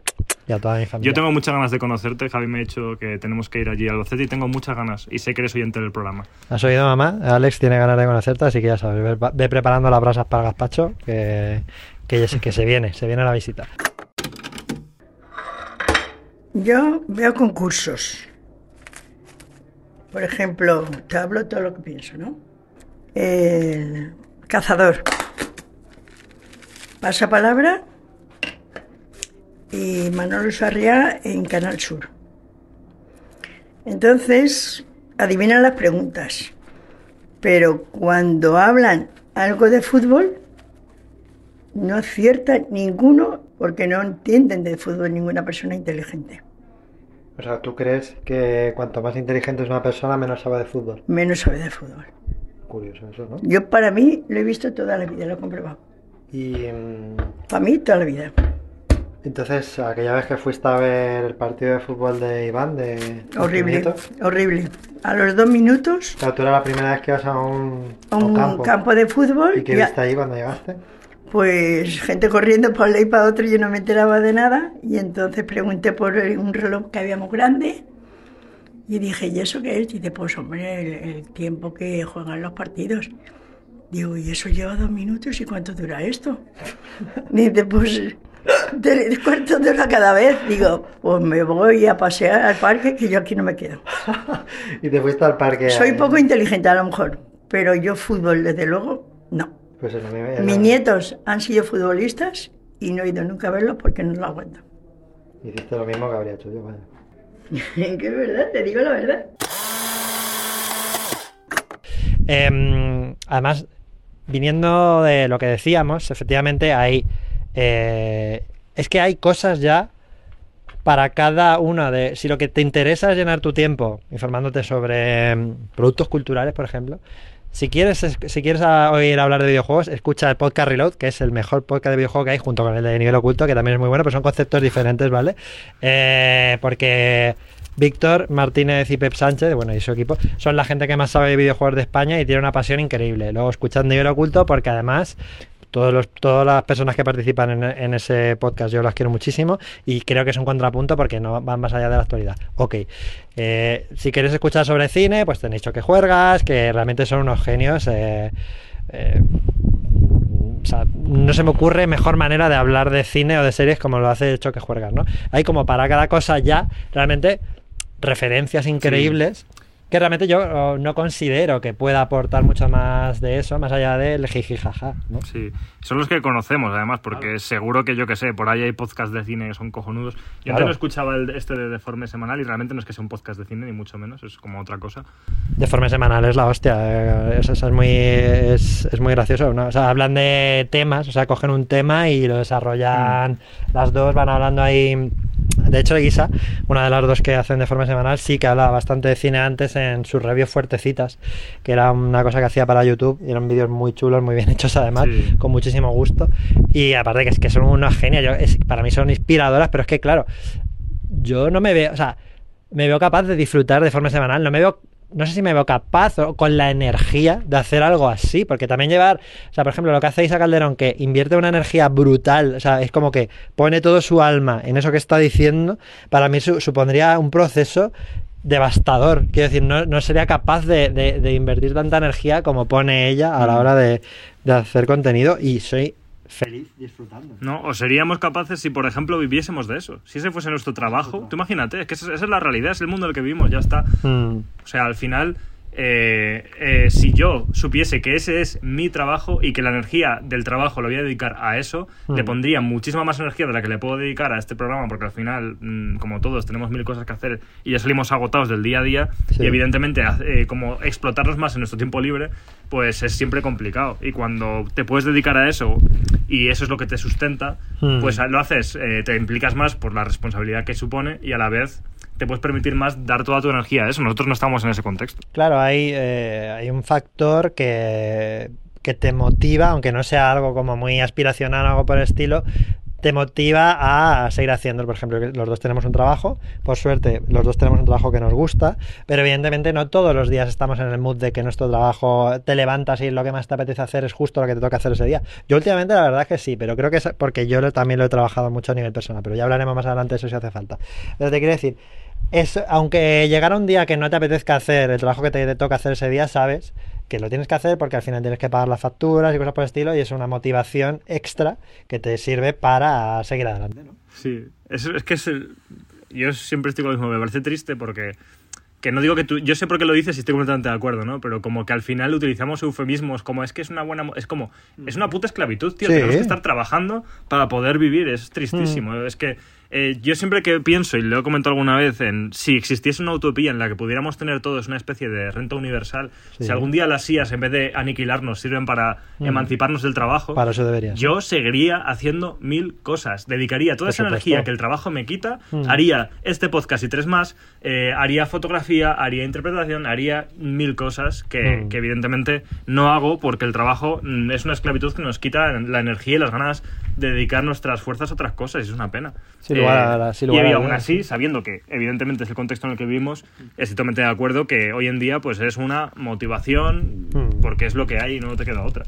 Y a toda mi familia. Yo tengo muchas ganas de conocerte. Javi me ha dicho que tenemos que ir allí a Albacete y tengo muchas ganas. Y sé que eres oyente del programa. ¿Has oído, mamá? Alex tiene ganas de conocerte, así que ya sabes, ve, ve preparando las brasas para el gazpacho, que, que, ya sé que se viene, se viene la visita. Yo veo concursos. Por ejemplo, te hablo todo lo que pienso, ¿no? El cazador. Pasa palabra y Manolo Sarriá en Canal Sur. Entonces, adivinan las preguntas. Pero cuando hablan algo de fútbol, no acierta ninguno porque no entienden de fútbol ninguna persona inteligente. O sea, ¿tú crees que cuanto más inteligente es una persona, menos sabe de fútbol? Menos sabe de fútbol. Curioso eso, ¿no? Yo para mí lo he visto toda la vida, lo he comprobado. Y mm, Para mí toda la vida. entonces, aquella vez que fuiste a ver el partido de fútbol de Iván, de Horrible, horrible. A los dos minutos o sea, tú era la primera vez que ibas a un, a a un campo. campo. de fútbol, ¿Y qué ya- viste ahí cuando llegaste? Pues gente corriendo para un lado y para otro, yo no me enteraba de nada. Y entonces pregunté por un reloj que había muy grande y dije, ¿y eso qué es? Y dice, pues hombre, el, el tiempo que juegan los partidos. Digo, ¿y eso lleva dos minutos? ¿Y cuánto dura esto? Dice, pues tres cuartos de hora cada vez. Digo, pues me voy a pasear al parque que yo aquí no me quedo. y te fuiste al parque. Soy poco inteligente a lo mejor, pero yo fútbol, desde luego, no. Pues me- Mis nietos han sido futbolistas y no he ido nunca a verlos porque no lo aguanto. Hiciste lo mismo que habría hecho yo, vaya. que es verdad, te digo la verdad. Em, además, viniendo de lo que decíamos, efectivamente hay. eh, es que hay cosas ya para cada una de. Si lo que te interesa es llenar tu tiempo informándote sobre em, productos culturales, por ejemplo. Si quieres, es- si quieres oír hablar de videojuegos, escucha el podcast Reload, que es el mejor podcast de videojuego que hay, junto con el de Nivel Oculto, que también es muy bueno, pero son conceptos diferentes, ¿vale? Eh, porque Víctor Martínez y Pep Sánchez, bueno, y su equipo, son la gente que más sabe de videojuegos de España y tiene una pasión increíble. Luego escuchad Nivel Oculto porque además todos los, todas las personas que participan en, en ese podcast yo las quiero muchísimo y creo que es un contrapunto porque no van más allá de la actualidad. Ok, eh, si queréis escuchar sobre cine, pues tenéis Choque Juergas, que realmente son unos genios. eh, eh, o sea, no se me ocurre mejor manera de hablar de cine o de series como lo hace Choque Juergas, ¿no? Hay como para cada cosa ya realmente referencias increíbles que realmente yo oh, no considero que pueda aportar mucho más de eso, más allá del jijijaja, ¿no? Sí, son los que conocemos además, porque seguro que yo que sé, por ahí hay podcasts de cine que son cojonudos. Yo Claro. antes no escuchaba el, este de Deforme Semanal y realmente no es que sea un podcast de cine, ni mucho menos, es como otra cosa. De forma semanal es la hostia, eh, eso, eso es muy es, es muy gracioso, ¿no? O sea, hablan de temas, o sea, cogen un tema y lo desarrollan las dos, van hablando ahí. De hecho, Guisa, una de las dos que hacen de forma semanal, sí que hablaba bastante de cine antes en sus reviews fuertecitas, que era una cosa que hacía para YouTube, y eran vídeos muy chulos, muy bien hechos además, Sí. con muchísimo gusto. Y aparte que es que son unas genias, yo, es- para mí son inspiradoras, pero es que claro, yo no me veo, o sea, me veo capaz de disfrutar de forma semanal, no me veo, no sé si me veo capaz o con la energía de hacer algo así, porque también llevar, o sea, por ejemplo, lo que hace Isa Calderón, que invierte una energía brutal, o sea, es como que pone todo su alma en eso que está diciendo, para mí su- supondría un proceso devastador, quiero decir, no, no sería capaz de, de- de invertir tanta energía como pone ella a la hora de, de hacer contenido y soy feliz disfrutando. ¿No? O seríamos capaces si, por ejemplo, viviésemos de eso. Si ese fuese nuestro trabajo, tú imagínate, es que esa, esa es la realidad, es el mundo en el que vivimos, ya está. Mm. O sea, al final, eh, eh, si yo supiese que ese es mi trabajo y que la energía del trabajo lo voy a dedicar a eso, le Mm. pondría muchísima más energía de la que le puedo dedicar a este programa, porque al final, mm, como todos, tenemos mil cosas que hacer y ya salimos agotados del día a día, Sí. y evidentemente, eh, como explotarnos más en nuestro tiempo libre, pues es siempre complicado. Y cuando te puedes dedicar a eso y eso es lo que te sustenta, Mm. pues lo haces, eh, te implicas más por la responsabilidad que supone y a la vez te puedes permitir más dar toda tu energía a eso. Nosotros no estamos en ese contexto. Claro, hay, eh, hay un factor que, que te motiva, aunque no sea algo como muy aspiracional o algo por el estilo, te motiva a seguir haciendo. Por ejemplo, los dos tenemos un trabajo, por suerte los dos tenemos un trabajo que nos gusta, pero evidentemente no todos los días estamos en el mood de que nuestro trabajo te levantas y lo que más te apetece hacer es justo lo que te toca hacer ese día. Yo últimamente la verdad es que sí, pero creo que es porque yo también lo he trabajado mucho a nivel personal, pero ya hablaremos más adelante de eso si hace falta. Pero te quiero decir, es, aunque llegara un día que no te apetezca hacer el trabajo que te toca hacer ese día, sabes que lo tienes que hacer porque al final tienes que pagar las facturas y cosas por el estilo y es una motivación extra que te sirve para seguir adelante. ¿no? Sí, es, es que es el- yo siempre estoy con lo mismo, me parece triste porque que no digo que tú, yo sé por qué lo dices y estoy completamente de acuerdo, ¿no? Pero como que al final utilizamos eufemismos como es que es una buena, es como, es una puta esclavitud, tío, Sí. tenemos que estar trabajando para poder vivir, es tristísimo, Mm. es que eh, yo siempre que pienso, y lo he comentado alguna vez, en si existiese una utopía en la que pudiéramos tener todos una especie de renta universal, Sí. si algún día las SIAs en vez de aniquilarnos sirven para Mm. emanciparnos del trabajo, Para eso deberías. yo seguiría haciendo mil cosas. Dedicaría toda Por esa supuesto. energía que el trabajo me quita, Mm. haría este podcast y tres más, eh, haría fotografía, haría interpretación, haría mil cosas que, Mm. que evidentemente no hago porque el trabajo es una esclavitud que nos quita la energía y las ganas de dedicar nuestras fuerzas a otras cosas y es una pena. Sin lugar a- sin lugar y aún así, sí. sabiendo que evidentemente es el contexto en el que vivimos, estoy totalmente de acuerdo que hoy en día pues es una motivación Mm. porque es lo que hay y no te queda otra.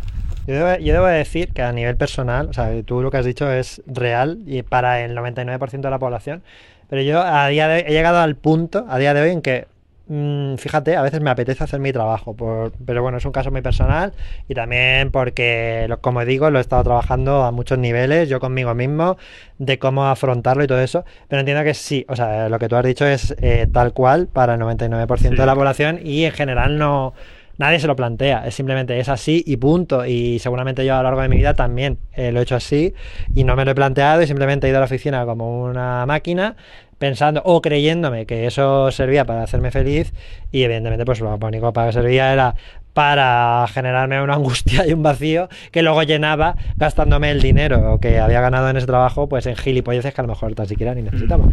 Yo debo, yo debo decir que a nivel personal, o sea, tú lo que has dicho es real y para el 99% de la población, pero yo a día de hoy he llegado al punto, a día de hoy, en que, mm, fíjate, a veces me apetece hacer mi trabajo, por- pero bueno, es un caso muy personal y también porque, lo- como digo, lo he estado trabajando a muchos niveles, yo conmigo mismo, de cómo afrontarlo y todo eso, pero entiendo que sí, o sea, lo que tú has dicho es eh, tal cual para el 99% Sí. de la población y en general no... Nadie se lo plantea, es simplemente es así y punto. Y seguramente yo a lo largo de mi vida también eh, lo he hecho así y no me lo he planteado y simplemente he ido a la oficina como una máquina pensando o creyéndome que eso servía para hacerme feliz y evidentemente pues lo único para que servía era para generarme una angustia y un vacío que luego llenaba gastándome el dinero que había ganado en ese trabajo pues en gilipolleces que a lo mejor tan siquiera ni necesitaba.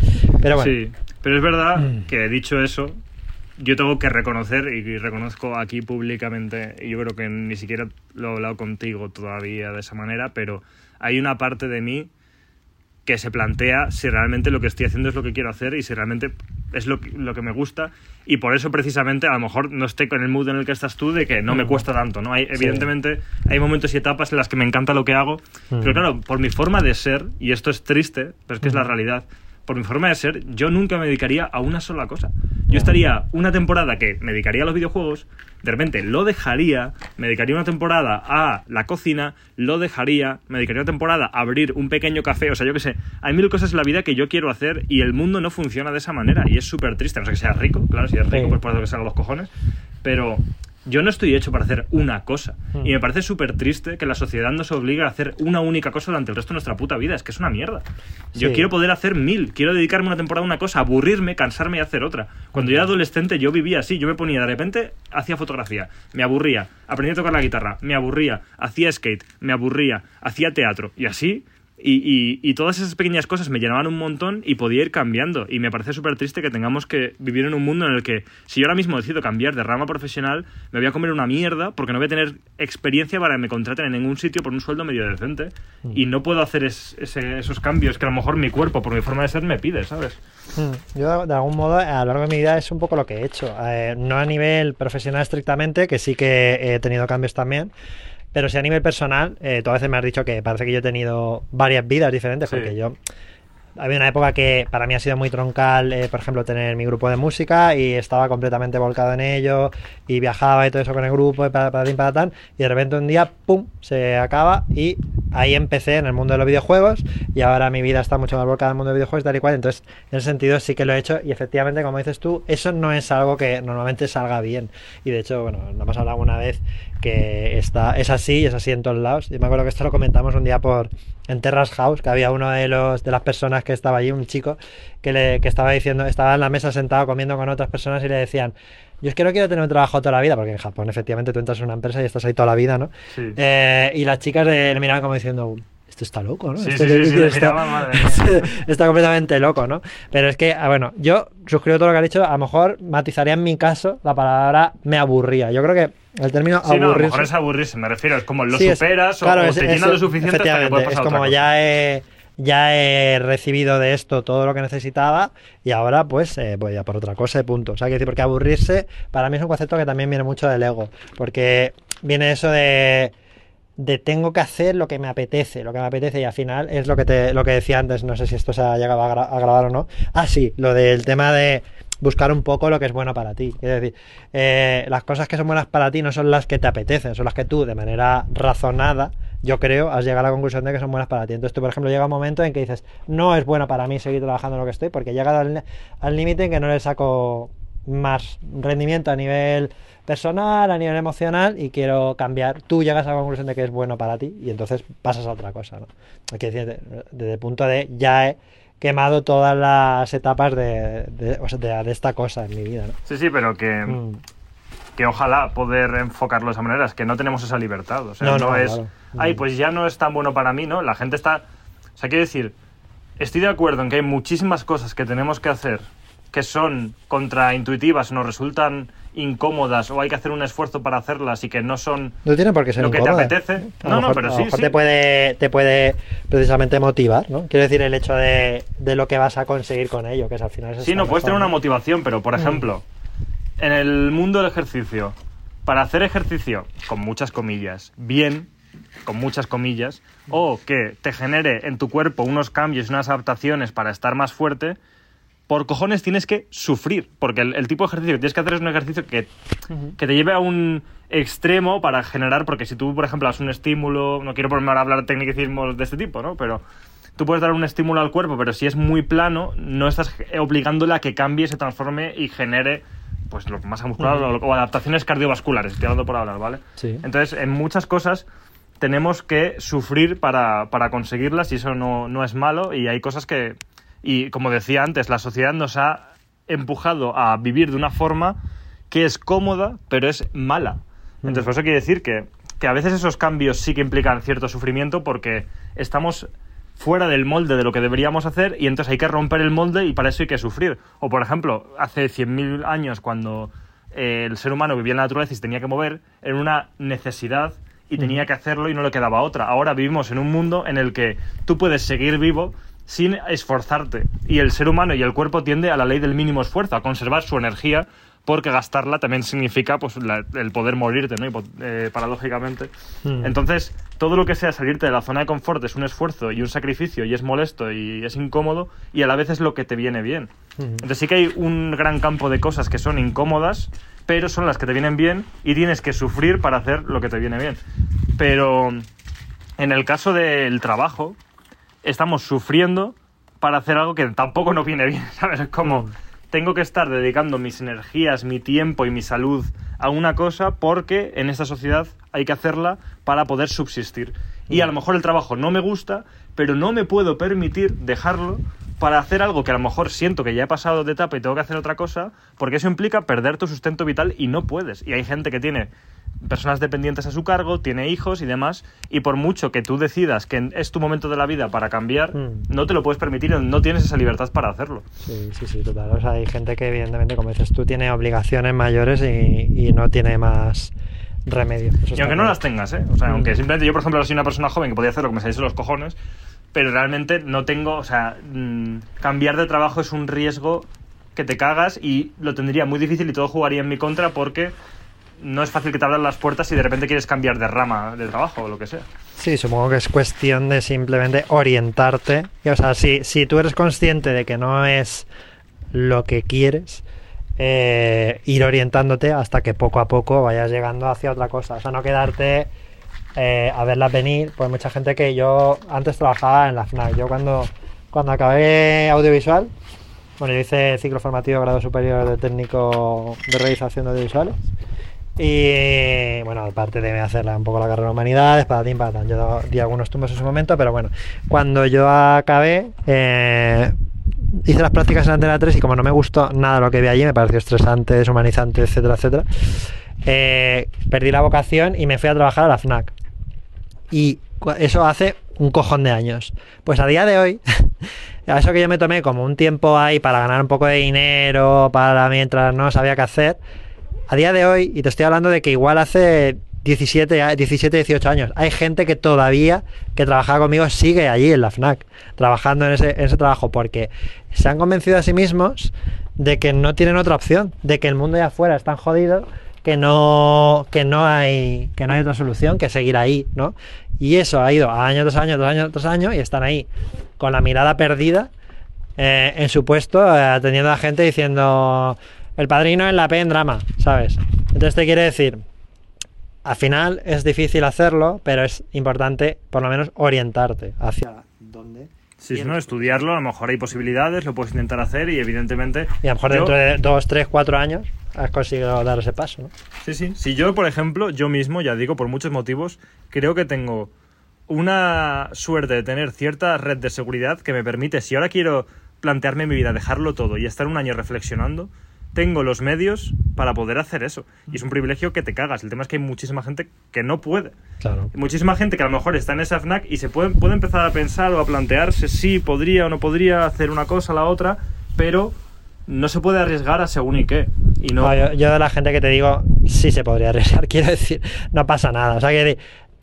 Pero bueno, Sí, pero es verdad Mm. que dicho eso, yo tengo que reconocer, y reconozco aquí públicamente, y yo creo que ni siquiera lo he hablado contigo todavía de esa manera, pero hay una parte de mí que se plantea si realmente lo que estoy haciendo es lo que quiero hacer y si realmente es lo que, lo que me gusta y por eso precisamente a lo mejor no estoy con el mood en el que estás tú de que no me Mm. cuesta tanto, ¿no? Hay, Sí. evidentemente hay momentos y etapas en las que me encanta lo que hago, Mm. pero claro, por mi forma de ser, y esto es triste, pero es que es la Ujú. realidad, por mi forma de ser, yo nunca me dedicaría a una sola cosa. Yo estaría una temporada que me dedicaría a los videojuegos, de repente lo dejaría, me dedicaría una temporada a la cocina, lo dejaría, me dedicaría una temporada a abrir un pequeño café, o sea, yo qué sé, hay mil cosas en la vida que yo quiero hacer y el mundo no funciona de esa manera y es súper triste, no sé que sea rico, claro, si es rico pues por lo que salga los cojones, pero yo no estoy hecho para hacer una cosa. Mm. Y me parece súper triste que la sociedad nos obligue a hacer una única cosa durante el resto de nuestra puta vida. Es que es una mierda. Yo Sí. quiero poder hacer mil. Quiero dedicarme una temporada a una cosa, aburrirme, cansarme y hacer otra. Cuando yo era adolescente yo vivía así. Yo me ponía de repente, hacía fotografía, me aburría, aprendí a tocar la guitarra, me aburría, hacía skate, me aburría, hacía teatro. Y así y, y- y todas esas pequeñas cosas me llenaban un montón y podía ir cambiando. Y me parece súper triste que tengamos que vivir en un mundo en el que, si yo ahora mismo decido cambiar de rama profesional, me voy a comer una mierda porque no voy a tener experiencia para que me contraten en ningún sitio por un sueldo medio decente. Y no puedo hacer es- ese- esos cambios que a lo mejor mi cuerpo, por mi forma de ser, me pide, ¿sabes? Mm, Yo de algún modo a lo largo de mi vida es un poco lo que he hecho. Eh, no a nivel profesional estrictamente, que sí que he tenido cambios también, pero sí a nivel personal. Eh, tú a veces me has dicho que parece que yo he tenido varias vidas diferentes, Sí. porque yo... Había una época que para mí ha sido muy troncal, eh, por ejemplo, tener mi grupo de música y estaba completamente volcado en ello y viajaba y todo eso con el grupo y para, para, para tan, y de repente un día, ¡pum!, se acaba y ahí empecé en el mundo de los videojuegos y ahora mi vida está mucho más volcada en el mundo de videojuegos tal y cual. Entonces, en ese sentido sí que lo he hecho y efectivamente, como dices tú, eso no es algo que normalmente salga bien. Y de hecho, bueno, nos hemos hablado una vez que está, es así y es así en todos lados. Yo me acuerdo que esto lo comentamos un día por en Terras House, que había uno de los de las personas que estaba allí, un chico, que le que estaba diciendo, estaba en la mesa sentado comiendo con otras personas y le decían, yo es que no quiero tener un trabajo toda la vida, porque en Japón efectivamente tú entras en una empresa y estás ahí toda la vida, ¿no? Sí. Eh, y las chicas le miraban como diciendo, esto está loco, ¿no? Sí, Este- sí, sí, sí, le está, miraban, madre mía. está completamente loco, ¿no? Pero es que, ah, bueno, yo suscribo todo lo que ha dicho, a lo mejor matizaría en mi caso la palabra me aburría. Yo creo que el término Sí, no, a lo aburrirse... mejor es aburrirse, me refiero. Es como lo Sí, es- superas o- claro, o, es- te es- llena lo suficiente hasta que pasar es otra como cosa. ya he, ya he recibido de esto todo lo que necesitaba y ahora pues eh, voy a por otra cosa y punto. O sea, que decir, porque aburrirse para mí es un concepto que también viene mucho del ego, porque viene eso de de tengo que hacer lo que me apetece, lo que me apetece y al final es lo que te lo que decía antes, no sé si esto se ha llegado a, gra- a grabar o no. Ah, sí, lo del tema de buscar un poco lo que es bueno para ti. Es decir, eh, las cosas que son buenas para ti no son las que te apetecen, son las que tú, de manera razonada, yo creo, has llegado a la conclusión de que son buenas para ti. Entonces tú, por ejemplo, llega un momento en que dices, no es bueno para mí seguir trabajando en lo que estoy, porque he llegado al límite en que no le saco más rendimiento a nivel personal, a nivel emocional y quiero cambiar. Tú llegas a la conclusión de que es bueno para ti y entonces pasas a otra cosa, ¿no? Hay que decir, de- desde el punto de ya he quemado todas las etapas de, de, o sea, de- de esta cosa en mi vida, ¿no? Sí, sí, pero que, Mm. que ojalá poder enfocarlo de esa manera. Es que no tenemos esa libertad. O sea, No, no, no, es, claro. ay, Mm. pues ya no es tan bueno para mí, ¿no? La gente está. O sea, quiero decir, estoy de acuerdo en que hay muchísimas cosas que tenemos que hacer que son contraintuitivas, nos resultan incómodas o hay que hacer un esfuerzo para hacerlas y que no son No tiene por qué ser lo que te apetece. A No, no, pero a sí, mejor sí. te puede, te puede precisamente motivar, ¿no? Quiero decir, el hecho de, de lo que vas a conseguir con ello, que es al final es Sí, no, puedes tener una motivación, pero por ejemplo, en el mundo del ejercicio, para hacer ejercicio, con muchas comillas, bien, con muchas comillas, o que te genere en tu cuerpo unos cambios unas adaptaciones para estar más fuerte, por cojones tienes que sufrir, porque el, el tipo de ejercicio que tienes que hacer es un ejercicio que, que te lleve a un extremo para generar, porque si tú, por ejemplo, das un estímulo, no quiero ponerme ahora a hablar tecnicismos de este tipo, ¿no? Pero tú puedes dar un estímulo al cuerpo, pero si es muy plano, no estás obligándole a que cambie, se transforme y genere pues lo masa muscular o, o adaptaciones cardiovasculares, estoy hablando por hablar, ¿vale? Sí. Entonces, en muchas cosas tenemos que sufrir para, para conseguirlas y eso no, no es malo y hay cosas que, y como decía antes, la sociedad nos ha empujado a vivir de una forma que es cómoda, pero es mala. Entonces, por eso quiere decir que, que a veces esos cambios sí que implican cierto sufrimiento porque estamos fuera del molde de lo que deberíamos hacer y entonces hay que romper el molde y para eso hay que sufrir. O, por ejemplo, hace 100.000 años cuando eh, el ser humano vivía en la naturaleza y se tenía que mover, era una necesidad y tenía que hacerlo y no le quedaba otra. Ahora vivimos en un mundo en el que tú puedes seguir vivo sin esforzarte. Y el ser humano y el cuerpo tiende a la ley del mínimo esfuerzo, a conservar su energía, porque gastarla también significa pues, la- el poder morirte, ¿no? Eh, paradójicamente. Mm. Entonces, todo lo que sea salirte de la zona de confort es un esfuerzo y un sacrificio y es molesto y es incómodo y a la vez es lo que te viene bien. Entonces sí que hay un gran campo de cosas que son incómodas, pero son las que te vienen bien y tienes que sufrir para hacer lo que te viene bien. Pero en el caso del trabajo, estamos sufriendo para hacer algo que tampoco nos viene bien, ¿sabes? Es como, tengo que estar dedicando mis energías, mi tiempo y mi salud a una cosa porque en esta sociedad hay que hacerla para poder subsistir. Y a lo mejor el trabajo no me gusta, pero no me puedo permitir dejarlo para hacer algo que a lo mejor siento que ya he pasado de etapa y tengo que hacer otra cosa, porque eso implica perder tu sustento vital y no puedes. Y hay gente que tiene personas dependientes a su cargo, tiene hijos y demás, y por mucho que tú decidas que es tu momento de la vida para cambiar, Mm. no te lo puedes permitir, no tienes esa libertad para hacerlo. Sí, sí, sí, total. O sea, hay gente que evidentemente, como dices tú, tiene obligaciones mayores y, y no tiene más remedio. Eso Y aunque no las tengas, ¿eh? O sea, Mm. aunque simplemente yo, por ejemplo, soy una persona joven que podía hacer lo que me saliese los cojones, pero realmente no tengo, o sea, mm, cambiar de trabajo es un riesgo que te cagas y lo tendría muy difícil y todo jugaría en mi contra porque no es fácil que te abran las puertas si de repente quieres cambiar de rama de trabajo o lo que sea. Sí, supongo que es cuestión de simplemente orientarte. O sea, si, si tú eres consciente de que no es lo que quieres, eh, ir orientándote hasta que poco a poco vayas llegando hacia otra cosa. O sea, no quedarte eh, a verlas venir, pues mucha gente que yo antes trabajaba en la FNAC. Yo cuando, cuando acabé audiovisual, bueno, hice ciclo formativo grado superior de técnico de realización de audiovisuales. Y bueno, aparte de hacer un poco la carrera de humanidades, para ti, para. Yo di algunos tumbos en su momento, pero bueno, cuando yo acabé, eh, hice las prácticas en Antena 3 y como no me gustó nada lo que vi allí, me pareció estresante, deshumanizante, etcétera, etcétera, eh, perdí la vocación y me fui a trabajar a la FNAC. Y eso hace un cojón de años. Pues a día de hoy, a eso que yo me tomé como un tiempo ahí para ganar un poco de dinero, para mientras no sabía qué hacer, a día de hoy, y te estoy hablando de que igual hace 17, 17, 18 años, hay gente que todavía, que trabajaba conmigo, sigue allí en la FNAC, trabajando en ese, en ese trabajo, porque se han convencido a sí mismos de que no tienen otra opción, de que el mundo de afuera es tan jodido que no, que no hay que no hay otra solución que seguir ahí, ¿no? Y eso ha ido año tras año, tras año, tras año, y están ahí con la mirada perdida eh, en su puesto, eh, atendiendo a la gente diciendo el padrino en la P en drama, ¿sabes? Entonces te quiere decir, al final es difícil hacerlo, pero es importante por lo menos orientarte hacia. Sí, si no, estudiarlo, a lo mejor hay posibilidades, lo puedes intentar hacer y evidentemente... Y a lo mejor yo- dentro de dos, tres, cuatro años has conseguido dar ese paso, ¿no? Sí, sí. Si yo, por ejemplo, yo mismo, ya digo, por muchos motivos, creo que tengo una suerte de tener cierta red de seguridad que me permite, si ahora quiero plantearme mi vida, dejarlo todo y estar un año reflexionando, tengo los medios para poder hacer eso. Y es un privilegio que te cagas. El tema es que hay muchísima gente que no puede. Claro. Muchísima gente que a lo mejor está en esa FNAC y se puede, puede empezar a pensar o a plantearse si podría o no podría hacer una cosa o la otra, pero no se puede arriesgar a según y qué. Y no, yo, yo de la gente que te digo, sí se podría arriesgar, quiero decir, no pasa nada. O sea que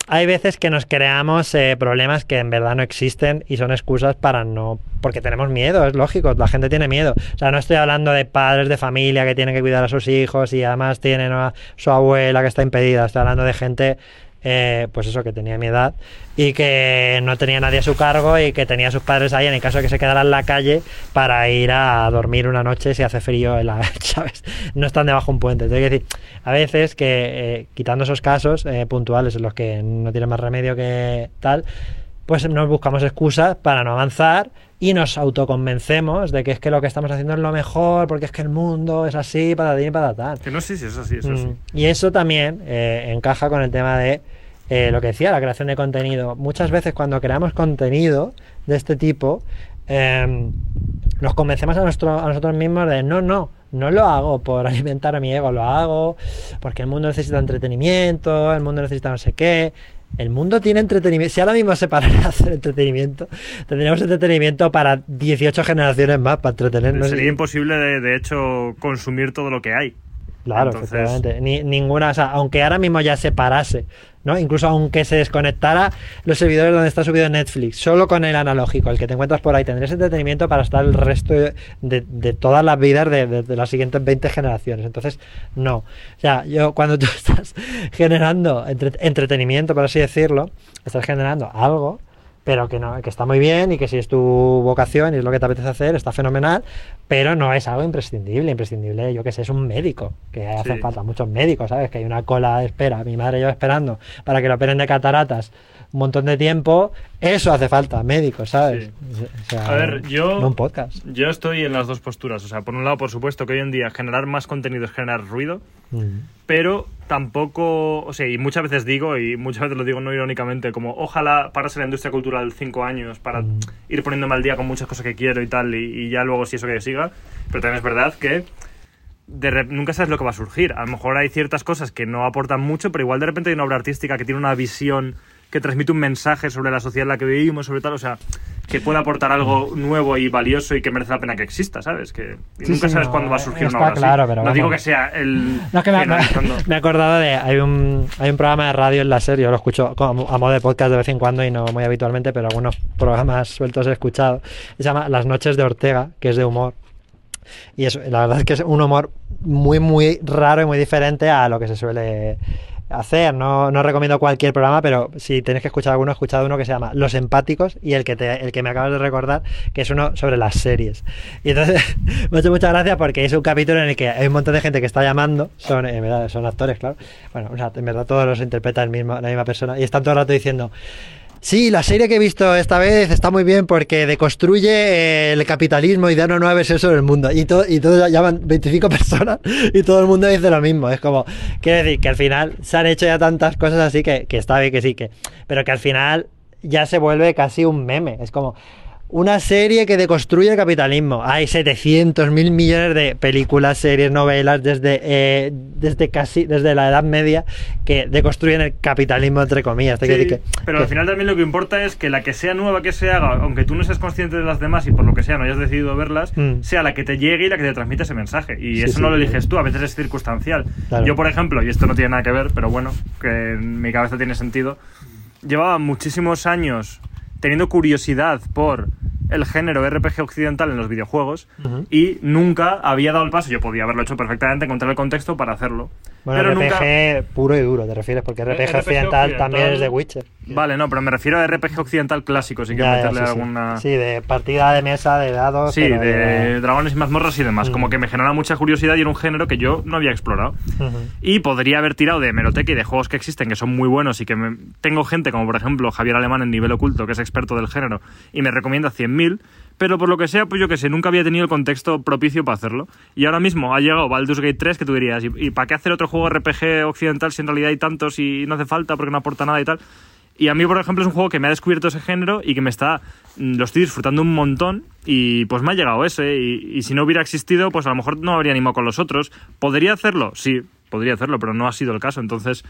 hay veces que nos creamos eh, problemas que en verdad no existen y son excusas para no. Porque tenemos miedo, es lógico, la gente tiene miedo. O sea, no estoy hablando de padres de familia que tienen que cuidar a sus hijos y además tienen a su abuela que está impedida. Estoy hablando de gente. Eh, pues eso, que tenía mi edad y que no tenía nadie a su cargo y que tenía a sus padres ahí en el caso de que se quedara en la calle para ir a dormir una noche si hace frío en la, ¿sabes? No están debajo de un puente. Entonces, quiero decir, a veces que eh, quitando esos casos eh, puntuales en los que no tiene más remedio que tal, pues nos buscamos excusas para no avanzar y nos autoconvencemos de que es que lo que estamos haciendo es lo mejor, porque es que el mundo es así, para ti y para tal. que no sé si es así, eso sí. Mm, Y eso también eh, encaja con el tema de eh, lo que decía, la creación de contenido. Muchas veces cuando creamos contenido de este tipo, eh, nos convencemos a, nuestro, a nosotros mismos de no, no, no lo hago por alimentar a mi ego, lo hago porque el mundo necesita entretenimiento, el mundo necesita no sé qué. El mundo tiene entretenimiento. Si ahora mismo se parara a hacer entretenimiento, tendríamos entretenimiento para 18 generaciones más para entretenernos. Sería imposible, de, de hecho, consumir todo lo que hay. Claro, Entonces- efectivamente. Ni, ninguna, o sea, aunque ahora mismo ya se parase, ¿no? Incluso aunque se desconectara los servidores donde está subido Netflix, solo con el analógico, el que te encuentras por ahí, tendrías entretenimiento para estar el resto de, de- todas las vidas de, de- de las siguientes 20 generaciones. Entonces, no. O sea, yo cuando tú estás generando entre- entretenimiento, por así decirlo, estás generando algo pero que no, que está muy bien y que si es tu vocación y es lo que te apetece hacer, está fenomenal, pero no es algo imprescindible, imprescindible, yo que sé, es un médico, que hacen Sí. falta muchos médicos, ¿sabes? Que hay una cola de espera, mi madre y yo esperando para que lo operen de cataratas un montón de tiempo, eso hace falta, médicos, ¿sabes? O sea, A ver, yo- No un podcast. Yo estoy en las dos posturas. O sea, por un lado, por supuesto, que hoy en día generar más contenido es generar ruido, pero tampoco. O sea, y muchas veces digo, y muchas veces lo digo no irónicamente, como ojalá parase la industria cultural cinco años para ir poniéndome al día con muchas cosas que quiero y tal, y, y ya luego si eso que siga. Pero también es verdad que. de rep- nunca sabes lo que va a surgir. A lo mejor hay ciertas cosas que no aportan mucho, pero igual de repente hay una obra artística que tiene una visión que transmite un mensaje sobre la sociedad en la que vivimos, sobre tal, o sea, que puede aportar algo nuevo y valioso y que merece la pena que exista, ¿sabes? Que Sí, nunca sí, sabes no, cuándo va a eh, surgir está una obra así. claro, pero No digo que sea el No, es que me, he acordado de. Hay un, hay un programa de radio en la serie, yo lo escucho como, a modo de podcast de vez en cuando y no muy habitualmente, pero algunos programas sueltos he escuchado. Se llama Las Noches de Ortega, que es de humor. Y es, la verdad es que es un humor muy, muy raro y muy diferente a lo que se suele hacer. No, no recomiendo cualquier programa, pero si tenéis que escuchar alguno, he escuchado uno que se llama Los Empáticos y el que, te, el que me acabas de recordar, que es uno sobre las series. Y entonces me hecho muchas gracias porque es un capítulo en el que hay un montón de gente que está llamando, son, en verdad, son actores, claro. Bueno, o sea, en verdad todos los interpreta el la misma persona y están todo el rato diciendo. Sí, la serie que he visto esta vez está muy bien porque deconstruye el capitalismo y da una nueva versión sobre el mundo. Y, todo, y todos llaman 25 personas y todo el mundo dice lo mismo. Es como, quiere decir que al final se han hecho ya tantas cosas así que, que está bien que sí, que, pero que al final ya se vuelve casi un meme. Es como, una serie que deconstruye el capitalismo. Hay 700 mil millones de películas, series, novelas desde, eh, desde casi desde la Edad Media que deconstruyen el capitalismo entre comillas. Sí, que, que, pero al final también lo que importa es que la que sea nueva que se haga, aunque tú no seas consciente de las demás y por lo que sea no hayas decidido verlas, Mm. sea la que te llegue y la que te transmite ese mensaje. Y Sí, eso sí, no lo eliges tú, a veces es circunstancial. Claro. Yo, por ejemplo, y esto no tiene nada que ver, pero bueno, que en mi cabeza tiene sentido, llevaba muchísimos años teniendo curiosidad por el género RPG occidental en los videojuegos y nunca había dado el paso. Yo podía haberlo hecho perfectamente, encontrar el contexto para hacerlo. Bueno, pero RPG nunca. puro y duro, te refieres, porque RPG, RPG occidental, también occidental. es de Witcher. Vale, no, pero me refiero a RPG occidental clásico, si quieres meterle sí, alguna. Sí, de partida de mesa, de dados. Sí, de dragones y mazmorras y demás. Mm. Como que me genera mucha curiosidad y era un género que yo no había explorado. Y podría haber tirado de hemeroteca y de juegos que existen que son muy buenos y que me- tengo gente como por ejemplo Javier Alemán en nivel oculto, que es experto del género, y me recomienda 100.000, pero por lo que sea, pues yo que sé, nunca había tenido el contexto propicio para hacerlo. Y ahora mismo ha llegado Baldur's Gate 3 que tú dirías, ¿y, y para qué hacer otro juego RPG occidental si en realidad hay tantos y no hace falta porque no aporta nada y tal? Y a mí, por ejemplo, es un juego que me ha descubierto ese género y que me está. mm, Lo estoy disfrutando un montón y pues me ha llegado ese. Y, y si no hubiera existido, pues a lo mejor no habría animado con los otros. ¿Podría hacerlo? Sí, podría hacerlo, pero no ha sido el caso. Entonces,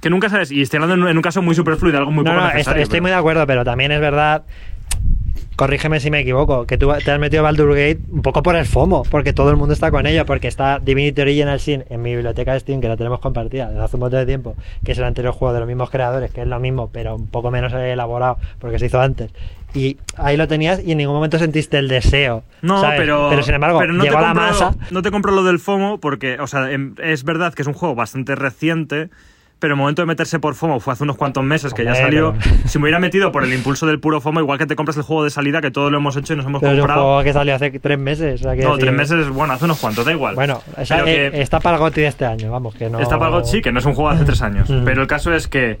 que nunca sabes. Y estoy hablando en un, caso muy superfluo de algo muy no, poco no, estoy, necesario. estoy pero- muy de acuerdo, pero también es verdad. Corrígeme si me equivoco, que tú te has metido Baldur's Gate un poco por el FOMO, porque todo el mundo está con ello, porque está Divinity Original Sin en mi biblioteca de Steam, que la tenemos compartida desde hace un montón de tiempo, que es el anterior juego de los mismos creadores, que es lo mismo, pero un poco menos elaborado, porque se hizo antes. Y ahí lo tenías y en ningún momento sentiste el deseo. No, ¿sabes? pero. Pero sin embargo, pero no llegó te a la masa. No te compro lo del FOMO porque, o sea, em- es verdad que es un juego bastante reciente. Pero el momento de meterse por FOMO fue hace unos cuantos meses que ya salió. Si me hubiera metido por el impulso del puro FOMO, igual que te compras el juego de salida, que todo lo hemos hecho y nos hemos Pero es un comprado. juego que salió hace tres meses. o sea, quiero No, tres meses, bueno, hace unos cuantos, da igual. Bueno, o sea, Pero eh, que- está para el GOTY de este año, vamos, que no. Está para algo, sí, que no es un juego de hace tres años. Mm. Pero el caso es que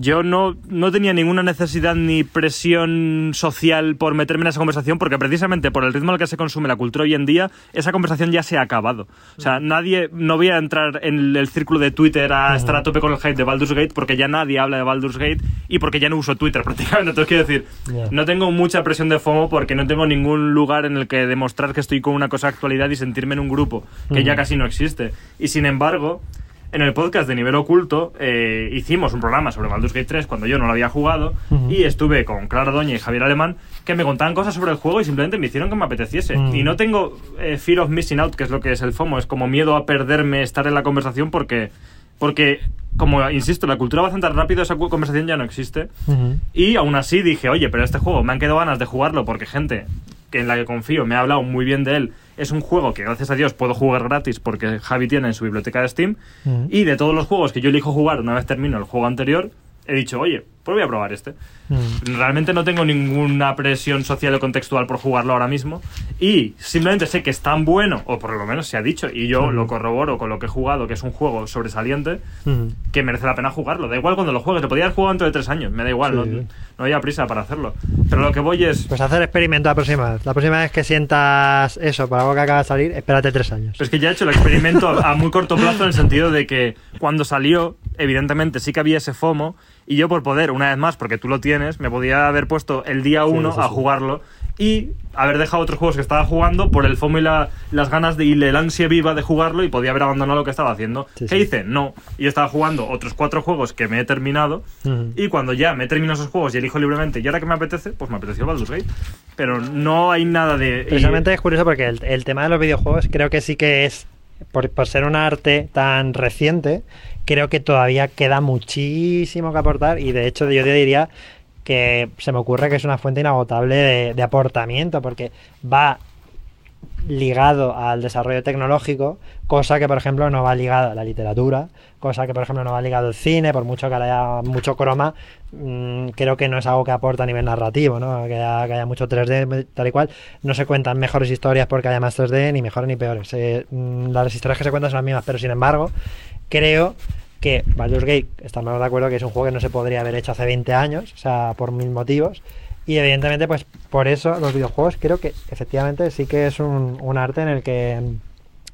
yo no, no tenía ninguna necesidad ni presión social por meterme en esa conversación, porque precisamente por el ritmo al que se consume la cultura hoy en día, esa conversación ya se ha acabado. O sea, nadie, no voy a entrar en el círculo de Twitter a estar a tope con el hype de Baldur's Gate, porque ya nadie habla de Baldur's Gate y porque ya no uso Twitter prácticamente. Entonces quiero decir, no tengo mucha presión de FOMO porque no tengo ningún lugar en el que demostrar que estoy con una cosa de actualidad y sentirme en un grupo que ya casi no existe. Y sin embargo, en el podcast de Nivel Oculto eh, hicimos un programa sobre Baldur's Gate 3 cuando yo no lo había jugado y estuve con Clara Doña y Javier Alemán que me contaban cosas sobre el juego y simplemente me hicieron que me apeteciese. Mm. Y no tengo eh, fear of missing out, que es lo que es el FOMO, es como miedo a perderme estar en la conversación porque, porque como insisto, la cultura avanza tan rápido, esa conversación ya no existe. Y aún así dije, oye, pero este juego me han quedado ganas de jugarlo porque gente que en la que confío me ha hablado muy bien de él. Es un juego que gracias a Dios puedo jugar gratis porque Javi tiene en su biblioteca de Steam. Y de todos los juegos que yo elijo jugar una vez termino el juego anterior, he dicho, oye, pues voy a probar este. Ujú. Realmente no tengo ninguna presión social o contextual por jugarlo ahora mismo. Y simplemente sé que es tan bueno, o por lo menos se ha dicho, y yo Ujú. lo corroboro con lo que he jugado, que es un juego sobresaliente, Ujú. que merece la pena jugarlo. Da igual cuando lo juegues, lo podía haber jugado dentro de tres años, me da igual, Sí, no, sí. no había prisa para hacerlo. Pero lo que voy es. Pues hacer experimento la próxima vez. La próxima vez que sientas eso para algo que acaba de salir, espérate tres años. Pero es que ya he hecho el experimento a, a muy corto plazo en el sentido de que cuando salió, evidentemente sí que había ese FOMO y yo por poder, una vez más, porque tú lo tienes, me podía haber puesto el día uno sí, a sí. jugarlo y haber dejado otros juegos que estaba jugando por el FOMO y la- las ganas de, y la ansia viva de jugarlo y podía haber abandonado lo que estaba haciendo. Sí, ¿Qué sí. hice? No. Y estaba jugando otros cuatro juegos que me he terminado Ujú. y cuando ya me termino esos juegos y elijo libremente y ahora que me apetece, pues me apeteció Baldur's Gate. Pero no hay nada de... y- Precisamente es curioso porque el, el tema de los videojuegos creo que sí que es, por, por ser un arte tan reciente, creo que todavía queda muchísimo que aportar y de hecho yo te diría que se me ocurre que es una fuente inagotable de, aportamiento porque va ligado al desarrollo tecnológico, cosa que por ejemplo no va ligada a la literatura, cosa que por ejemplo no va ligado al cine, por mucho que haya mucho croma, mmm, creo que no es algo que aporta a nivel narrativo, ¿no? que, haya, que haya mucho 3D tal y cual, no se cuentan mejores historias porque haya más 3D, ni mejores ni peores. Eh, mmm, las historias que se cuentan son las mismas, pero sin embargo, creo que Baldur's Gate, estamos de acuerdo que es un juego que no se podría haber hecho hace 20 años, o sea, por mil motivos. Y evidentemente, pues por eso los videojuegos creo que efectivamente sí que es un, un arte en el que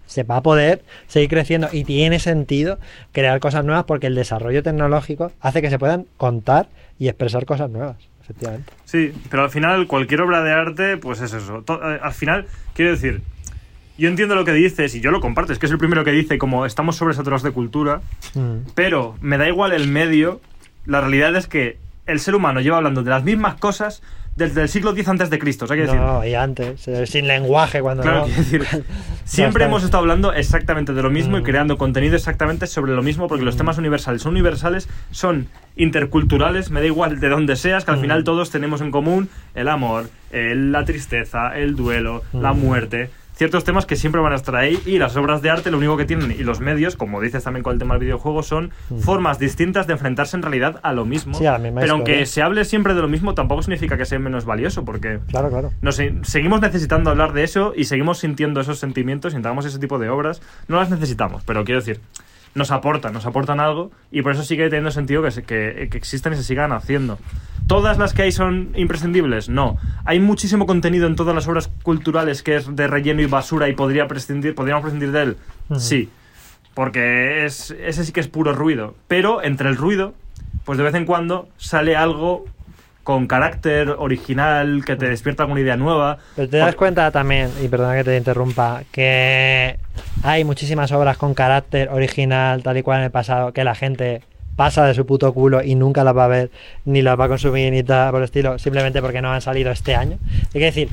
se va a poder seguir creciendo y tiene sentido crear cosas nuevas porque el desarrollo tecnológico hace que se puedan contar y expresar cosas nuevas, efectivamente. Sí, pero al final cualquier obra de arte, pues es eso. Eh, al final, quiero decir, yo entiendo lo que dices y yo lo comparto, es que es el primero que dice como estamos sobresaturados de cultura, Mm. pero me da igual el medio, la realidad es que el ser humano lleva hablando de las mismas cosas desde el siglo X antes de Cristo, No, y antes, eh, sin lenguaje cuando Claro, no. decir, siempre hemos estado hablando exactamente de lo mismo y Mm. creando contenido exactamente sobre lo mismo, porque los temas universales son universales, son interculturales, me da igual de dónde seas, que al Mm. final todos tenemos en común el amor, el- la tristeza, el duelo, la Mm. muerte. Ciertos temas que siempre van a estar ahí y las obras de arte lo único que tienen y los medios, como dices también con el tema del videojuego, son formas distintas de enfrentarse en realidad a lo mismo. Mm. Sí, a Pero aunque se hable siempre de lo mismo, tampoco significa que sea menos valioso, porque Claro, claro. nos seguimos necesitando hablar de eso y seguimos sintiendo esos sentimientos, sintamos ese tipo de obras. No las necesitamos, pero quiero decir, nos aportan, nos aportan algo y por eso sigue teniendo sentido que, se- que, que existen y se sigan haciendo. ¿Todas las que hay son imprescindibles? No. Hay muchísimo contenido en todas las obras culturales que es de relleno y basura y podría prescindir, podríamos prescindir de él. Sí. Porque es, ese sí que es puro ruido. Pero entre el ruido, pues de vez en cuando sale algo con carácter original, que te despierta alguna idea nueva. Pero te das cuenta también, y perdona que te interrumpa, que hay muchísimas obras con carácter original, tal y cual en el pasado, que la gente pasa de su puto culo y nunca las va a ver, ni las va a consumir, ni tal por el estilo, simplemente porque no han salido este año. Hay que decir,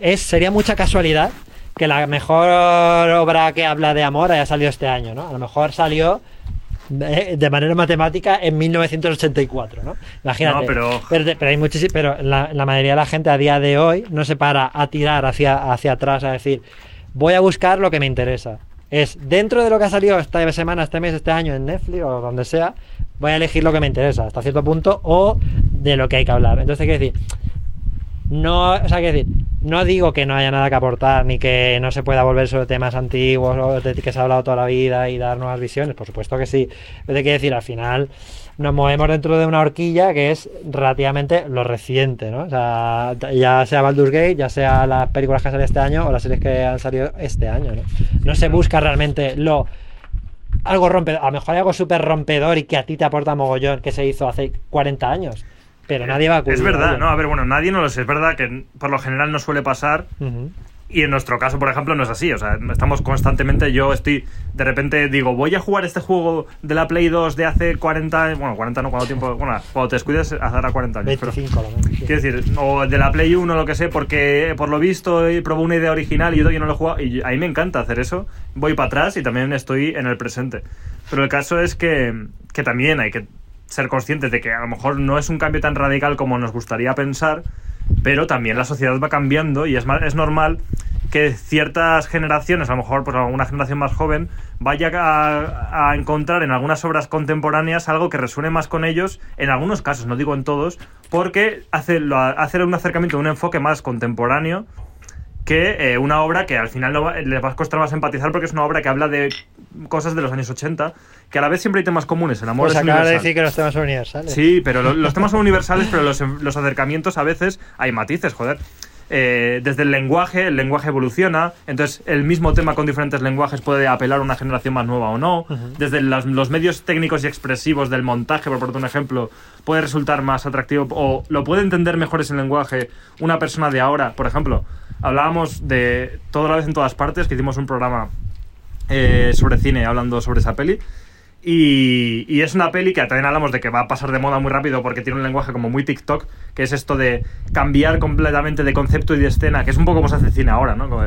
es, sería mucha casualidad que la mejor obra que habla de amor haya salido este año, ¿no? A lo mejor salió de, de manera matemática en 1984, ¿no? Imagínate. No, pero- pero, hay muchísimo, pero la, la mayoría de la gente a día de hoy no se para a tirar hacia, hacia atrás a decir, voy a buscar lo que me interesa. Es dentro de lo que ha salido esta semana, este mes, este año en Netflix o donde sea, voy a elegir lo que me interesa hasta cierto punto o de lo que hay que hablar. Entonces, hay que decir, no, o sea, que decir, no digo que no haya nada que aportar ni que no se pueda volver sobre temas antiguos o de que se ha hablado toda la vida y dar nuevas visiones, por supuesto que sí. Pero hay que decir, al final nos movemos dentro de una horquilla que es relativamente lo reciente, ¿no? O sea, ya sea Baldur's Gate, ya sea las películas que han salido este año o las series que han salido este año, ¿no? No se busca realmente lo algo rompedor, a lo mejor hay algo súper rompedor y que a ti te aporta mogollón que se hizo hace 40 años, pero nadie va a acudir Es verdad. ¿no? A ver, bueno, nadie no lo sé. Es verdad que por lo general no suele pasar. Ujú. Y en nuestro caso, por ejemplo, no es así. O sea, estamos constantemente. Yo estoy. De repente digo, voy a jugar este juego de la Play 2 de hace 40. Bueno, 40 no, cuánto tiempo. Bueno, cuando te descuides, hará 40 años. pero- 25 lo menos. sí. Quiero decir, o de la Play 1, lo que sé, porque por lo visto eh, probé una idea original y yo todavía no lo he jugado. Y a mí me encanta hacer eso. Voy para atrás y también estoy en el presente. Pero el caso es que, que también hay que ser conscientes de que a lo mejor no es un cambio tan radical como nos gustaría pensar, pero también la sociedad va cambiando y es, ma- es normal que ciertas generaciones, a lo mejor pues alguna generación más joven, vaya a, a encontrar en algunas obras contemporáneas algo que resuene más con ellos, en algunos casos, no digo en todos, porque hace, hace un acercamiento, un enfoque más contemporáneo que eh, una obra que al final no va- les va a costar más empatizar porque es una obra que habla de cosas de los años 80, que a la vez siempre hay temas comunes, el amor Pues es acabas de universal. decir que los temas son universales. Sí, pero lo- los temas son universales, pero los, los acercamientos a veces hay matices, joder. Eh, desde el lenguaje, el lenguaje evoluciona, entonces el mismo tema con diferentes lenguajes puede apelar a una generación más nueva o no. Desde las- los medios técnicos y expresivos del montaje, por ponerte un ejemplo, puede resultar más atractivo o lo puede entender mejor ese lenguaje una persona de ahora. Por ejemplo, hablábamos de Toda la vez en todas partes, que hicimos un programa eh, sobre cine hablando sobre esa peli. Y, y es una peli que también hablamos de que va a pasar de moda muy rápido porque tiene un lenguaje como muy TikTok, que es esto de cambiar completamente de concepto y de escena, que es un poco como se hace cine ahora, ¿no? Como,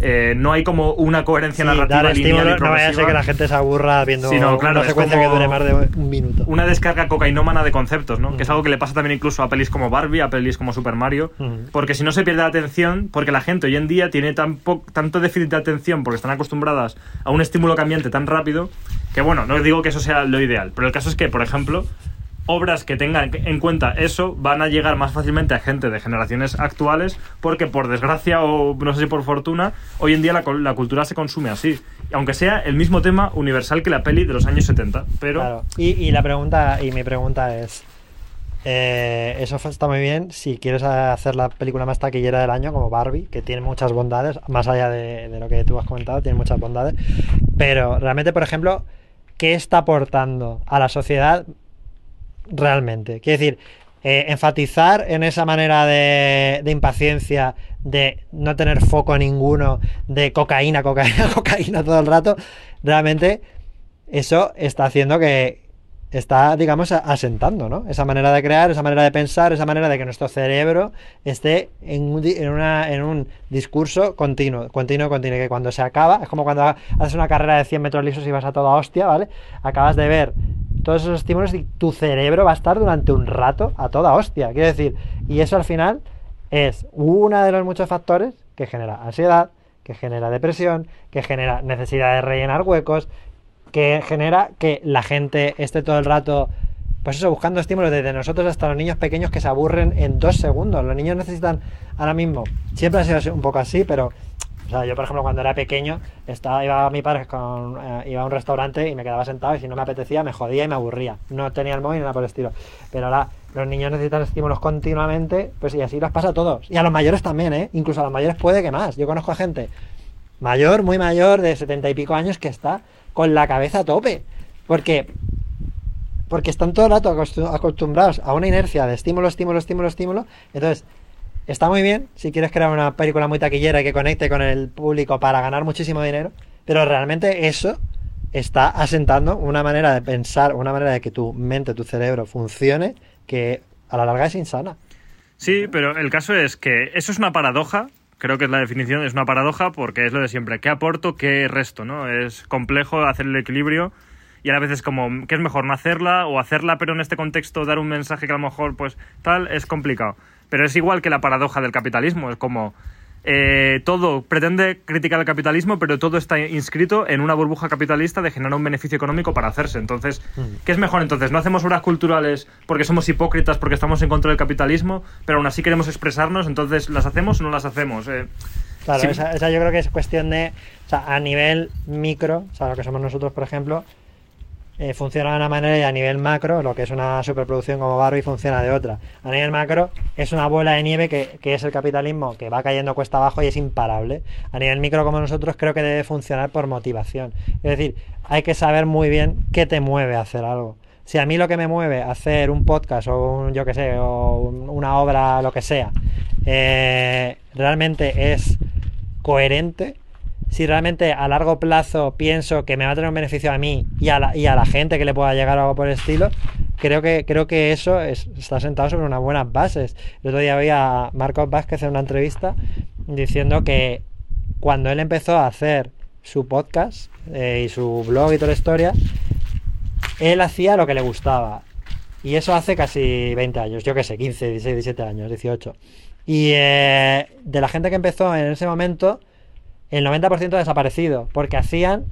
eh, no hay como una coherencia Sí, narrativa dar lineal estímulo, y no vaya a ser progresiva. que la gente se aburra viendo claro, una secuencia que dure más de un minuto. Una descarga cocainómana de conceptos, ¿no? Que es algo que le pasa también incluso a pelis como Barbie, a pelis como Super Mario, Mm. porque si no se pierde la atención, porque la gente hoy en día tiene tan tanto déficit de atención porque están acostumbradas a un estímulo cambiante tan rápido, que bueno, no digo que eso sea lo ideal, pero el caso es que, por ejemplo, obras que tengan en cuenta eso van a llegar más fácilmente a gente de generaciones actuales porque por desgracia o no sé si por fortuna hoy en día la, la cultura se consume así. Aunque sea el mismo tema universal que la peli de los años 70 pero Claro. Y, y la pregunta, y mi pregunta es, eh, eso está muy bien. Si quieres hacer la película más taquillera del año como Barbie, que tiene muchas bondades, más allá de lo que tú has comentado, tiene muchas bondades, pero realmente, por ejemplo, ¿qué está aportando a la sociedad realmente? Quiero decir, eh, enfatizar en esa manera de, de impaciencia, de no tener foco ninguno, de cocaína, cocaína, cocaína todo el rato, realmente eso está haciendo que está, digamos, asentando, ¿no? Esa manera de crear, esa manera de pensar, esa manera de que nuestro cerebro esté en un, en una- en un discurso continuo, continuo, continuo, que cuando se acaba, es como cuando ha- haces una carrera de 100 metros lisos y vas a toda hostia, ¿vale? Acabas de ver todos esos estímulos y tu cerebro va a estar durante un rato a toda hostia, quiero decir, y eso al final es uno de los muchos factores que genera ansiedad, que genera depresión, que genera necesidad de rellenar huecos, que genera que la gente esté todo el rato, pues eso, buscando estímulos desde nosotros hasta los niños pequeños que se aburren en dos segundos. Los niños necesitan ahora mismo, siempre ha sido un poco así, pero, o sea, yo por ejemplo cuando era pequeño, estaba, iba a mi padre eh, iba a un restaurante y me quedaba sentado y si no me apetecía me jodía y me aburría. No tenía el móvil ni nada por el estilo. Pero ahora los niños necesitan estímulos continuamente, pues y así los pasa a todos. Y a los mayores también, ¿eh? Incluso a los mayores puede que más. Yo conozco a gente mayor, muy mayor, de setenta y pico años, que está con la cabeza a tope. Porque, porque están todo el rato acostu- acostumbrados a una inercia de estímulo, estímulo, estímulo, estímulo. Entonces, está muy bien si quieres crear una película muy taquillera y que conecte con el público para ganar muchísimo dinero, pero realmente eso está asentando una manera de pensar, una manera de que tu mente, tu cerebro funcione, que a la larga es insana. Sí, pero el caso es que eso es una paradoja. Creo que es la definición, es una paradoja porque es lo de siempre. ¿Qué aporto, qué resto? ¿no? Es complejo hacer el equilibrio y a veces como, ¿qué es mejor? ¿No hacerla o hacerla pero en este contexto dar un mensaje que a lo mejor pues tal es complicado? Pero es igual que la paradoja del capitalismo, es como eh, todo pretende criticar el capitalismo pero todo está inscrito en una burbuja capitalista de generar un beneficio económico para hacerse. Entonces, ¿qué es mejor entonces? ¿No hacemos obras culturales porque somos hipócritas, porque estamos en contra del capitalismo, pero aún así queremos expresarnos? Entonces, ¿las hacemos o no las hacemos? Eh, Claro, Sí. esa, esa yo creo que es cuestión de, o sea, a nivel micro, o sea, lo que somos nosotros, por ejemplo, eh, funciona de una manera y a nivel macro, lo que es una superproducción como Barbie funciona de otra. A nivel macro es una bola de nieve que, que es el capitalismo que va cayendo cuesta abajo y es imparable. A nivel micro como nosotros creo que debe funcionar por motivación. Es decir, hay que saber muy bien qué te mueve a hacer algo. Si a mí lo que me mueve a hacer un podcast o un, yo que sé, o un- una obra, lo que sea, eh, realmente es coherente, si realmente a largo plazo pienso que me va a tener un beneficio a mí y a la, y a la gente que le pueda llegar o algo por el estilo, creo que, creo que eso es- está sentado sobre unas buenas bases. El otro día veía a Marcos Vázquez en una entrevista diciendo que cuando él empezó a hacer su podcast eh, y su blog y toda la historia, él hacía lo que le gustaba. Y eso hace casi 20 años, yo qué sé, 15, 16, 17 años, 18. Y eh, de la gente que empezó en ese momento, el 90% ha desaparecido, porque hacían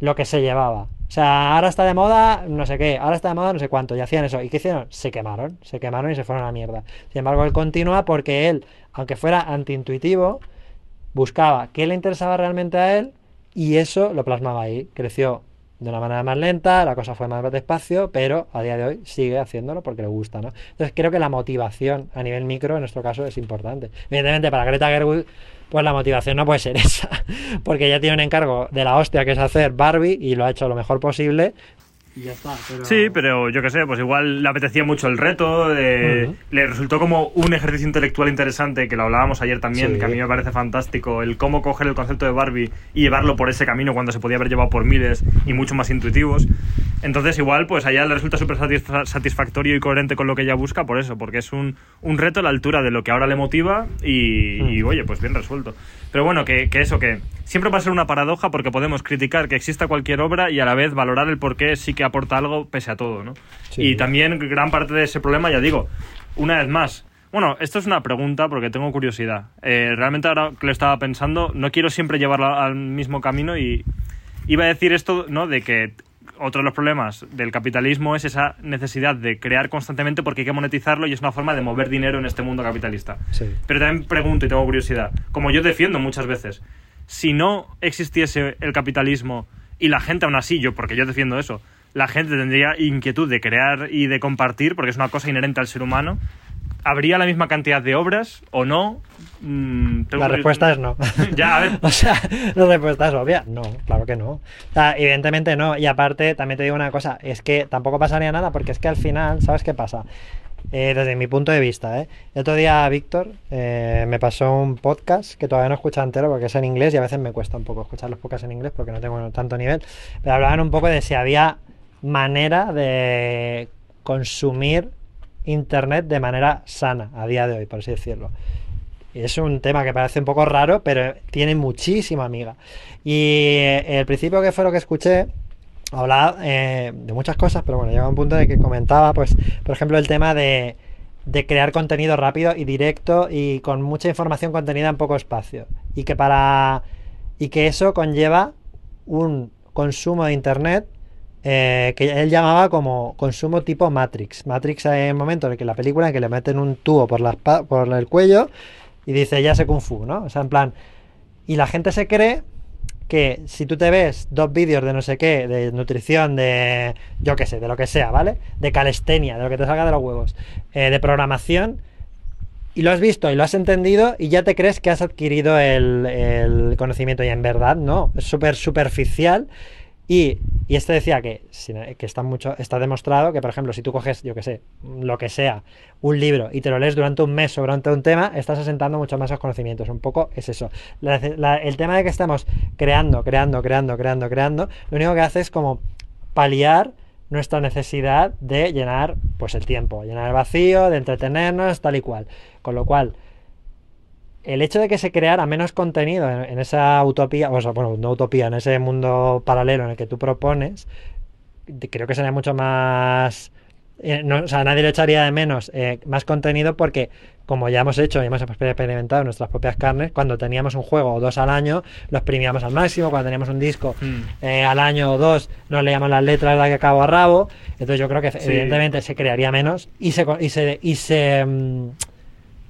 lo que se llevaba. O sea, ahora está de moda no sé qué, ahora está de moda no sé cuánto, y hacían eso. ¿Y qué hicieron? Se quemaron, se quemaron y se fueron a la mierda. Sin embargo, él continúa porque él, aunque fuera antiintuitivo, buscaba qué le interesaba realmente a él y eso lo plasmaba ahí. Creció de una manera más lenta, la cosa fue más despacio, pero a día de hoy sigue haciéndolo porque le gusta, ¿no? Entonces creo que la motivación a nivel micro en nuestro caso es importante. Evidentemente para Greta Gerwig pues la motivación no puede ser esa, porque ella tiene un encargo de la hostia que es hacer Barbie y lo ha hecho lo mejor posible. Y ya está. Pero... Sí, pero yo qué sé, pues igual le apetecía mucho el reto, eh, Ujú. le resultó como un ejercicio intelectual interesante, que lo hablábamos ayer también, Sí. que a mí me parece fantástico, el cómo coger el concepto de Barbie y llevarlo por ese camino cuando se podía haber llevado por miles y mucho más intuitivos. Entonces igual, pues allá le resulta súper satisfa- satisfactorio y coherente con lo que ella busca por eso, porque es un, un reto a la altura de lo que ahora le motiva y, y, Mm. oye, pues bien resuelto. Pero bueno, que, que eso, que siempre va a ser una paradoja porque podemos criticar que exista cualquier obra y a la vez valorar el por qué sí que aporta algo pese a todo, ¿no? Sí. Y también gran parte de ese problema, ya digo, una vez más, bueno, esto es una pregunta porque tengo curiosidad. Eh, realmente ahora que lo estaba pensando, no quiero siempre llevarlo al mismo camino y iba a decir esto, ¿no? De que otro de los problemas del capitalismo es esa necesidad de crear constantemente porque hay que monetizarlo y es una forma de mover dinero en este mundo capitalista. Sí. Pero también pregunto y tengo curiosidad, como yo defiendo muchas veces, si no existiese el capitalismo y la gente aún así, yo porque yo defiendo eso, la gente tendría inquietud de crear y de compartir porque es una cosa inherente al ser humano, ¿habría la misma cantidad de obras o no? Mm, La respuesta es no. Ya, a ver. o sea, la respuesta es obvia. No, claro que no. O sea, evidentemente no. Y aparte, también te digo una cosa, es que tampoco pasaría nada porque es que al final, ¿sabes qué pasa? Eh, desde mi punto de vista, ¿eh? El otro día Víctor eh, me pasó un podcast que todavía no he escuchado entero porque es en inglés y a veces me cuesta un poco escuchar los podcasts en inglés porque no tengo tanto nivel. Pero hablaban un poco de si había manera de consumir internet de manera sana a día de hoy, por así decirlo. Es un tema que parece un poco raro, pero tiene muchísima amiga. Y eh, el principio que fue lo que escuché, hablaba eh, de muchas cosas, pero bueno, llegaba un punto el que comentaba, pues, por ejemplo, el tema de, de crear contenido rápido y directo y con mucha información contenida en poco espacio. Y que para. Y que eso conlleva un consumo de internet eh, que él llamaba como consumo tipo Matrix. Matrix hay un momento en el que la película en que le meten un tubo por, la por el cuello y dice ya sé kung fu, ¿no? O sea, en plan... Y la gente se cree que si tú te ves dos vídeos de no sé qué, de nutrición, de yo qué sé, de lo que sea, ¿vale? De calistenia, de lo que te salga de los huevos, eh, de programación, y lo has visto y lo has entendido y ya te crees que has adquirido el, el conocimiento y en verdad no, es súper superficial y, este decía que, que está, mucho, está demostrado que, por ejemplo, si tú coges, yo que sé, lo que sea, un libro y te lo lees durante un mes sobre un tema, estás asentando mucho más conocimientos. Un poco es eso. El tema de que estamos creando, creando, creando, creando, creando, lo único que hace es como paliar nuestra necesidad de llenar pues el tiempo, llenar el vacío, de entretenernos, tal y cual. Con lo cual, el hecho de que se creara menos contenido en, esa utopía, o sea, bueno, no utopía, en ese mundo paralelo en el que tú propones, creo que sería mucho más... eh, no, o sea, nadie le echaría de menos eh, más contenido porque, como ya hemos hecho y hemos experimentado en nuestras propias carnes, cuando teníamos un juego o dos al año, lo exprimíamos al máximo, cuando teníamos un disco Mm. eh, al año o dos, nos leíamos las letras de cabo a rabo, entonces yo creo que Sí. evidentemente se crearía menos y se, co- y se, y se mm,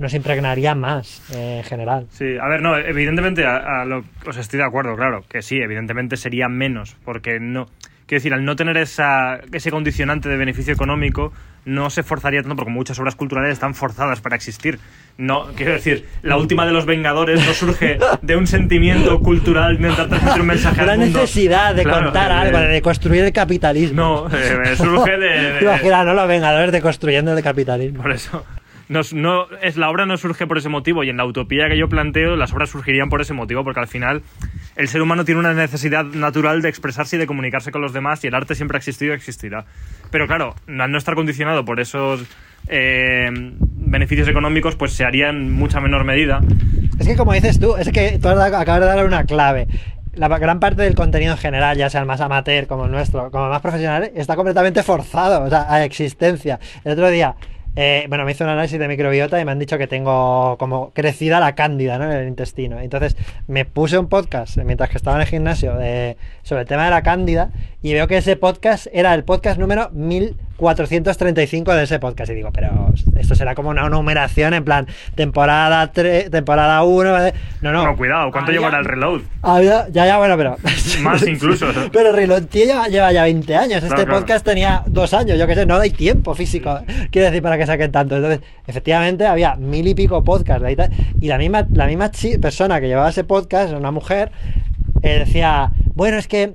nos impregnaría más eh, en general. Sí, a ver, no, evidentemente, a, a lo, os estoy de acuerdo, claro, que sí, evidentemente sería menos, porque no, quiero decir, al no tener esa, ese condicionante de beneficio económico, no se forzaría tanto, porque muchas obras culturales están forzadas para existir. No, quiero decir, la última de los Vengadores no surge de un sentimiento cultural de intentar transmitir un mensaje Una al mundo. necesidad de Claro, contar eh, algo, de construir el capitalismo. No, eh, surge de- de, Imagina, ¿no? Los Vengadores de construyendo el capitalismo. por eso. No, es, la obra no surge por ese motivo y en la utopía que yo planteo las obras surgirían por ese motivo porque al final el ser humano tiene una necesidad natural de expresarse y de comunicarse con los demás y el arte siempre ha existido y existirá. Pero claro, al no estar condicionado por esos eh, beneficios económicos pues se haría en mucha menor medida. Es que como dices tú, es que tú acabas de dar una clave. La gran parte del contenido en general, ya sea el más amateur como el nuestro, como el más profesional, está completamente forzado, a existencia. El otro día, eh, bueno, me hizo un análisis de microbiota y me han dicho que tengo como crecida la cándida en el intestino. Entonces me puse un podcast eh, mientras que estaba en el gimnasio de- sobre el tema de la cándida y veo que ese podcast era el podcast número 1435 de ese podcast. Y digo, pero esto será como una numeración en plan temporada 3, temporada 1. No, no. No, cuidado, ¿cuánto llevará el reload? había- ya, ya, bueno, pero. Más incluso. Pero Reload lleva, lleva ya 20 años. Este Claro, podcast tenía dos años, yo qué sé, no hay tiempo físico. Quiero decir, para que saquen tanto. Entonces, efectivamente, había mil y pico podcasts. Y la misma, la misma persona que llevaba ese podcast, una mujer, eh, decía: Bueno, es que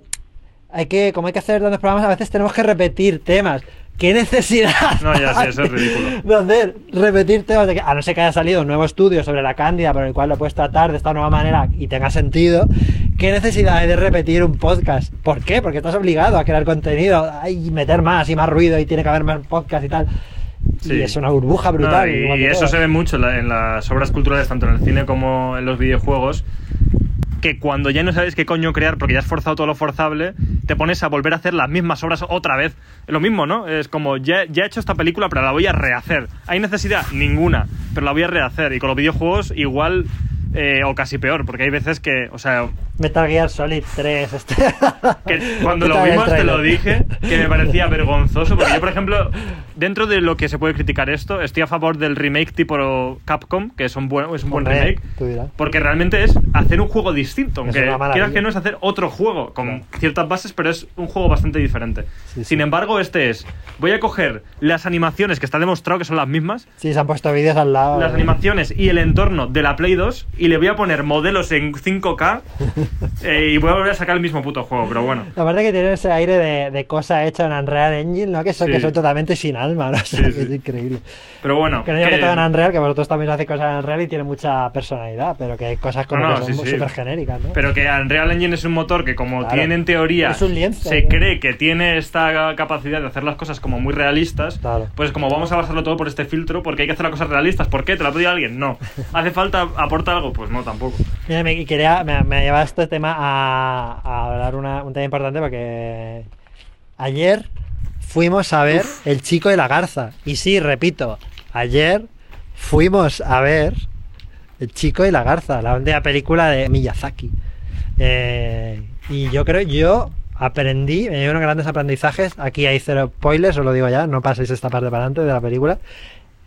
hay que, como hay que hacer tantos programas, a veces tenemos que repetir temas. ¿Qué necesidad? No, ya sé, eso es ridículo. De hacer, repetir temas de que, a no ser que haya salido un nuevo estudio sobre la cándida por el cual lo puedes tratar de esta nueva manera y tenga sentido, ¿qué necesidad hay de repetir un podcast? ¿Por qué? Porque estás obligado a crear contenido y meter más y más ruido y tiene que haber más podcast y tal. Sí. Y es una burbuja No, brutal. y eso se ve mucho en, la- en las obras culturales, tanto en el cine como en los videojuegos, que cuando ya no sabes qué coño crear, porque ya has forzado todo lo forzable, te pones a volver a hacer las mismas obras otra vez. Lo mismo, ¿no? Es como, ya, ya he hecho esta película, pero la voy a rehacer. ¿Hay necesidad? Ninguna, pero la voy a rehacer. Y con los videojuegos igual, eh, o casi peor, porque hay veces que, o sea, Metal Gear Solid 3. Este. que cuando ¿Qué lo vimos te lo dije, que me parecía vergonzoso, porque yo, por ejemplo, dentro de lo que se puede criticar esto, estoy a favor del remake tipo Capcom, que es un buen, es un buen Hombre, remake, porque realmente es hacer un juego distinto, aunque quieras que no es hacer otro juego, con ciertas bases, pero es un juego bastante diferente. Sí, sí. Sin embargo, este es, voy a coger las animaciones que está demostrado que son las mismas, Sí, se han puesto vídeos al lado. las eh. animaciones y el entorno de la Play 2 y le voy a poner modelos en 5K eh, y voy a volver a sacar el mismo puto juego, pero bueno. Aparte que tiene ese aire de, de cosa hecha en Unreal Engine, ¿no? Que son, Sí. que son totalmente sin alma, ¿no? O sea, Sí, que sí. es increíble. Pero bueno. Que no digo que que- todo en Unreal, que vosotros también hacéis cosas en Unreal y tiene mucha personalidad, pero que hay cosas como No, no, que son sí, sí. súper genéricas, ¿no? Pero que Unreal Engine es un motor que como Claro. tiene en teoría, Es un lienzo, se cree que tiene esta capacidad de hacer las cosas como muy realistas, Claro. pues como vamos a basarlo todo por este filtro, porque hay que hacer las cosas realistas. ¿Por qué? ¿Te lo ha pedido alguien? No. ¿Hace falta, aporta algo? Pues no, tampoco. Mira, me, quería, me, me ha llevado este tema a, a hablar una- un tema importante porque ayer fuimos a ver El Chico y la Garza. Y sí, repito, ayer fuimos a ver El Chico y la Garza, la última película de Miyazaki. Eh, y yo creo, yo aprendí, me llevaron grandes aprendizajes. Aquí hay cero spoilers, os lo digo ya, no paséis esta parte para adelante de la película.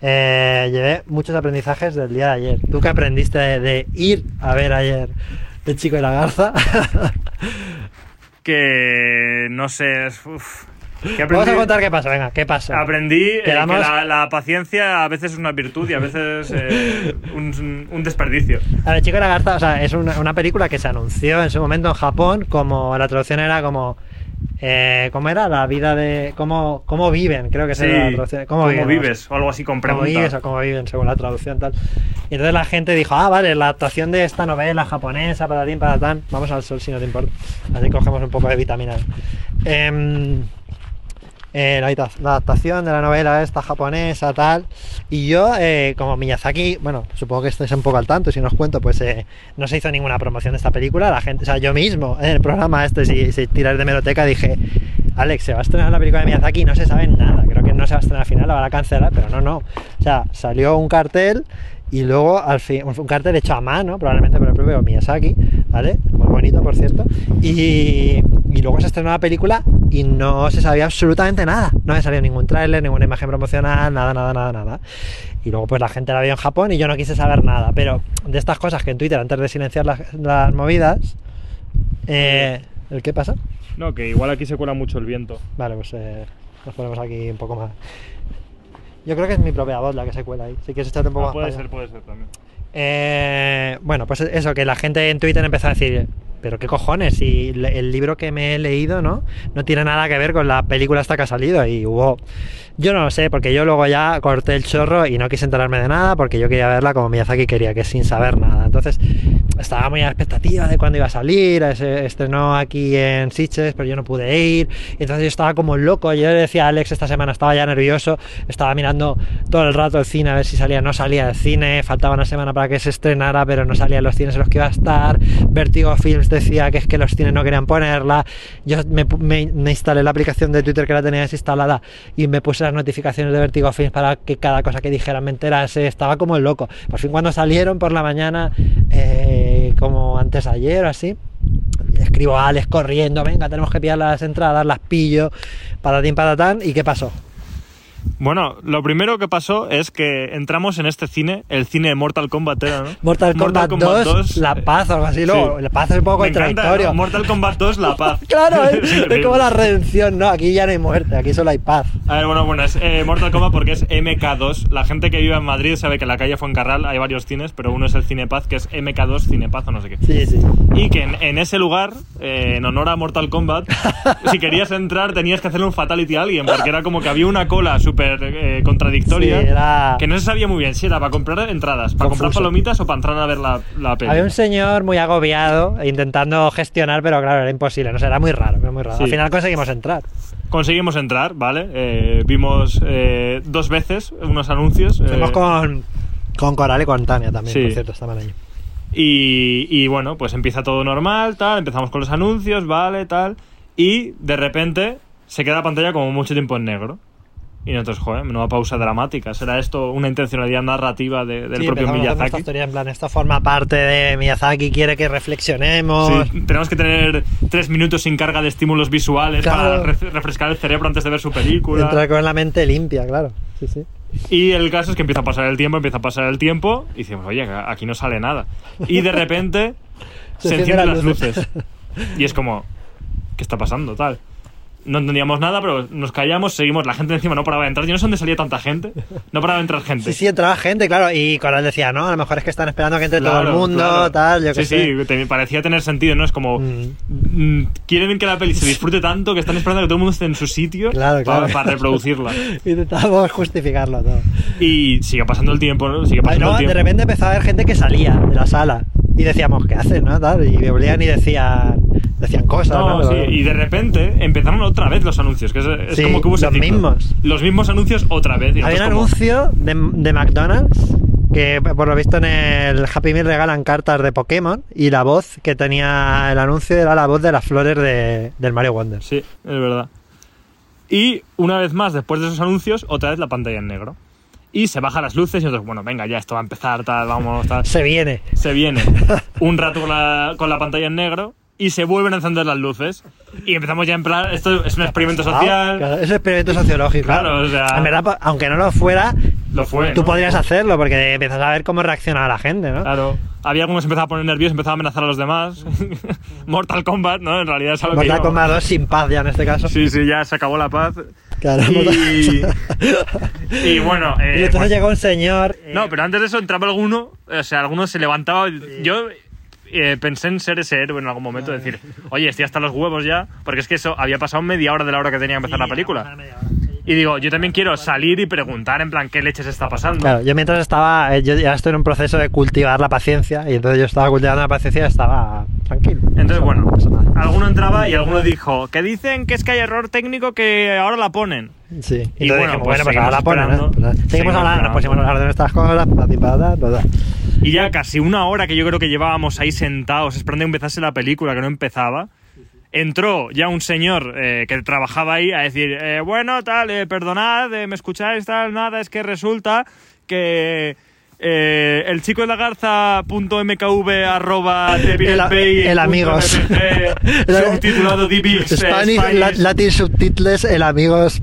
Eh, llevé muchos aprendizajes del día de ayer. ¿Tú qué aprendiste de, de ir a ver ayer El Chico y la Garza? Que no sé. uf. Vamos a contar qué pasó, venga, qué pasó. Aprendí eh, que la, la paciencia a veces es una virtud y a veces eh, un, un desperdicio. A ver, Chico y la Garza, o sea, es una, una película que se anunció en su momento en Japón, como la traducción era como. Eh, ¿Cómo era? La vida de. ¿Cómo, cómo viven? Creo que Sí, era la traducción. ¿Cómo, viven? vives? O algo así con ¿Cómo vives o cómo viven? Según la traducción tal. Y entonces la gente dijo, ah, vale, la adaptación de esta novela japonesa, patatín, patatán. Vamos al sol si no te importa. Así cogemos un poco de vitamina. Em, eh, la, adapta- la adaptación de la novela esta japonesa, tal. Y yo, eh, como Miyazaki, bueno, supongo que estáis un poco al tanto, si no os cuento, pues eh, no se hizo ninguna promoción de esta película. La gente, o sea, yo mismo en el programa este, si, si tiras de meroteca, dije, Alex, se va a estrenar la película de Miyazaki no se sabe nada. Creo que no se va a estrenar al final, la van a cancelar, pero no, no. O sea, salió un cartel y luego al fin, un cartel hecho a mano, probablemente por el propio Miyazaki, ¿vale? Muy bonito, por cierto. Y, y luego se estrenó la película y no se sabía absolutamente nada. No me salió ningún tráiler, ninguna imagen promocional, nada, nada, nada, nada. Y luego pues la gente la vio en Japón y yo no quise saber nada. Pero de estas cosas que en Twitter, antes de silenciar las, las movidas, eh, ¿el qué pasa? No, que igual aquí se cuela mucho el viento. Vale, pues eh, nos ponemos aquí un poco más. Yo creo que es mi propia voz la que se cuela ahí. Si quieres echarte un poco Ah, más puede para ser, allá. puede ser también. Eh, bueno, pues eso, que la gente en Twitter empezó a decir, pero qué cojones, si el libro que me he leído, ¿no? No tiene nada que ver con la película esta que ha salido. Y hubo. Yo no lo sé, porque yo luego ya corté el chorro y no quise enterarme de nada, porque yo quería verla como Miyazaki quería, que es sin saber nada. Entonces, estaba muy a la expectativa de cuándo iba a salir. Se estrenó aquí en Sitges, pero yo no pude ir. Entonces yo estaba como loco. Yo le decía a Alex esta semana, estaba ya nervioso. Estaba mirando todo el rato el cine a ver si salía. No salía del cine. Faltaba una semana para que se estrenara, pero no salía en los cines en los que iba a estar. Vertigo Films decía que es que los cines no querían ponerla. Yo me, me- me instalé la aplicación de Twitter que la tenía desinstalada y me puse las notificaciones de Vertigo Films para que cada cosa que dijeran me enterase. Estaba como el loco. Por fin cuando salieron por la mañana, eh, como antes ayer así, escribo a Alex corriendo, venga, tenemos que pillar las entradas, las pillo, patatín patatán, ¿y qué pasó? Bueno, lo primero que pasó es que entramos en este cine, el cine de Mortal Kombat era, ¿no? Mortal, Kombat, 2, La eh, Paz o algo así. sí. Luego, La Paz es un poco contradictorio. ¿no? Mortal Kombat 2, La Paz. Claro. Es es, como la redención, ¿no? Aquí ya no hay muerte, aquí solo hay paz. A ver, bueno, bueno, es eh, Mortal Kombat porque es MK2. La gente que vive en Madrid sabe que en la calle Fuencarral hay varios cines, pero uno es el Cinepaz, que es MK2 Cinepaz o no sé qué. Sí, sí. Y que en, en ese lugar, eh, en honor a Mortal Kombat, si querías entrar tenías que hacerle un fatality a alguien, porque era como que había una cola súper eh, contradictoria. Sí, era- Que no se sabía muy bien si era para comprar entradas, para comprar palomitas o para entrar a ver la, la peli. Había un señor muy agobiado intentando gestionar, pero claro, era imposible. No sé, era muy raro, era muy raro. Sí. Al final conseguimos entrar. Conseguimos entrar, ¿vale? Eh, vimos eh, dos veces unos anuncios. Fuimos con, con Coral y con Tania también, Sí. por cierto, estaban allí. Y, y bueno, pues empieza todo normal, tal, empezamos con los anuncios, vale, tal, y de repente se queda la pantalla como mucho tiempo en negro. Y nosotros, joder, menuda pausa dramática. ¿Será esto una intencionalidad narrativa de- del Sí, propio Miyazaki? teoría, en plan, esto forma parte de Miyazaki, quiere que reflexionemos. Sí, tenemos que tener tres minutos sin carga de estímulos visuales Claro. para re- refrescar el cerebro antes de ver su película. Entrar con la mente limpia, claro. Sí, sí. Y el caso es que empieza a pasar el tiempo, empieza a pasar el tiempo, y decimos, oye, aquí no sale nada. Y de repente Se se, encienden las luces. Y es como, ¿qué está pasando? Tal. No entendíamos nada, pero nos callamos, seguimos. La gente encima no paraba de entrar. Yo no sé dónde salía tanta gente. No paraba de entrar gente. Sí, sí, entraba gente, claro. Y Coral decía, no, a lo mejor es que están esperando que entre todo el Claro, mundo, claro. tal, yo sí, sé. sí, te- parecía tener sentido, ¿no? Es como. Mm. mm, Quieren que la peli se disfrute tanto que están esperando que todo el mundo esté en su sitio Claro, para, claro. para reproducirla. Intentábamos justificarlo todo. Y sigue pasando el tiempo, ¿no? Sigue Ay, pasando no, el de tiempo. repente empezó a haber gente que salía de la sala. Y decíamos, ¿qué hacen? ¿no? Tal, y me volvían y decían, decían cosas. No, ¿no? sí, y de repente empezaron otra vez los anuncios, que es, es Sí, como que hubo ese los ciclo. mismos. Los mismos anuncios otra vez. Había un como- anuncio de, de McDonald's que por lo visto en el Happy Meal regalan cartas de Pokémon y la voz que tenía el anuncio era la voz de las flores de, del Mario Wonder. Sí, es verdad. Y una vez más, después de esos anuncios, otra vez la pantalla en negro. Y se bajan las luces y nosotros, bueno, venga, ya esto va a empezar, tal, vamos, tal. Se viene. Se viene un rato con la, con la pantalla en negro y se vuelven a encender las luces. Y empezamos ya en plan, esto es un experimento social. Claro, es un experimento sociológico. Claro, o sea- En verdad, aunque no lo fuera, Lo fue. tú ¿no? podrías hacerlo porque empiezas a ver cómo reacciona la gente, ¿no? Claro. Había algunos que empezaban a poner nerviosos, empezaban a amenazar a los demás. Mortal Kombat, ¿no? En realidad es algo que Mortal yo- Kombat 2 sin paz ya en este caso. Sí, sí, ya se acabó la paz. Claro. Y, y bueno, eh, y entonces pues- llegó un señor. eh, no, pero antes de eso entraba alguno, o sea, alguno se levantaba. Yo eh, pensé en ser ese héroe en algún momento, decir, oye, estoy hasta los huevos ya, porque es que eso había pasado media hora de la hora que tenía que empezar la película. Y digo, yo también quiero salir y preguntar en plan qué leches está pasando. Claro, yo mientras estaba, eh, yo ya estoy en un proceso de cultivar la paciencia y entonces yo estaba cultivando la paciencia y estaba tranquilo. Entonces, No bueno, alguno entraba y alguno dijo que dicen que es que hay error técnico que ahora la ponen. Sí. Y Y bueno, bueno, pues bueno, pues la ponen. ¿eh? Pues, eh, Seguimos Seguimos hablando, nos pusimos a hablar de nuestras cosas, pati, pata, pata. Y ya casi una hora que yo creo que llevábamos ahí sentados esperando que empezase la película, que no empezaba, entró ya un señor eh, que trabajaba ahí a decir, eh, bueno, tal, eh, perdonad, eh, me escucháis, tal, nada, es que resulta que eh, el chico de la garza.mkv arroba El- el amigos. subtitulado Spanish, la- Latin subtitles, el amigos.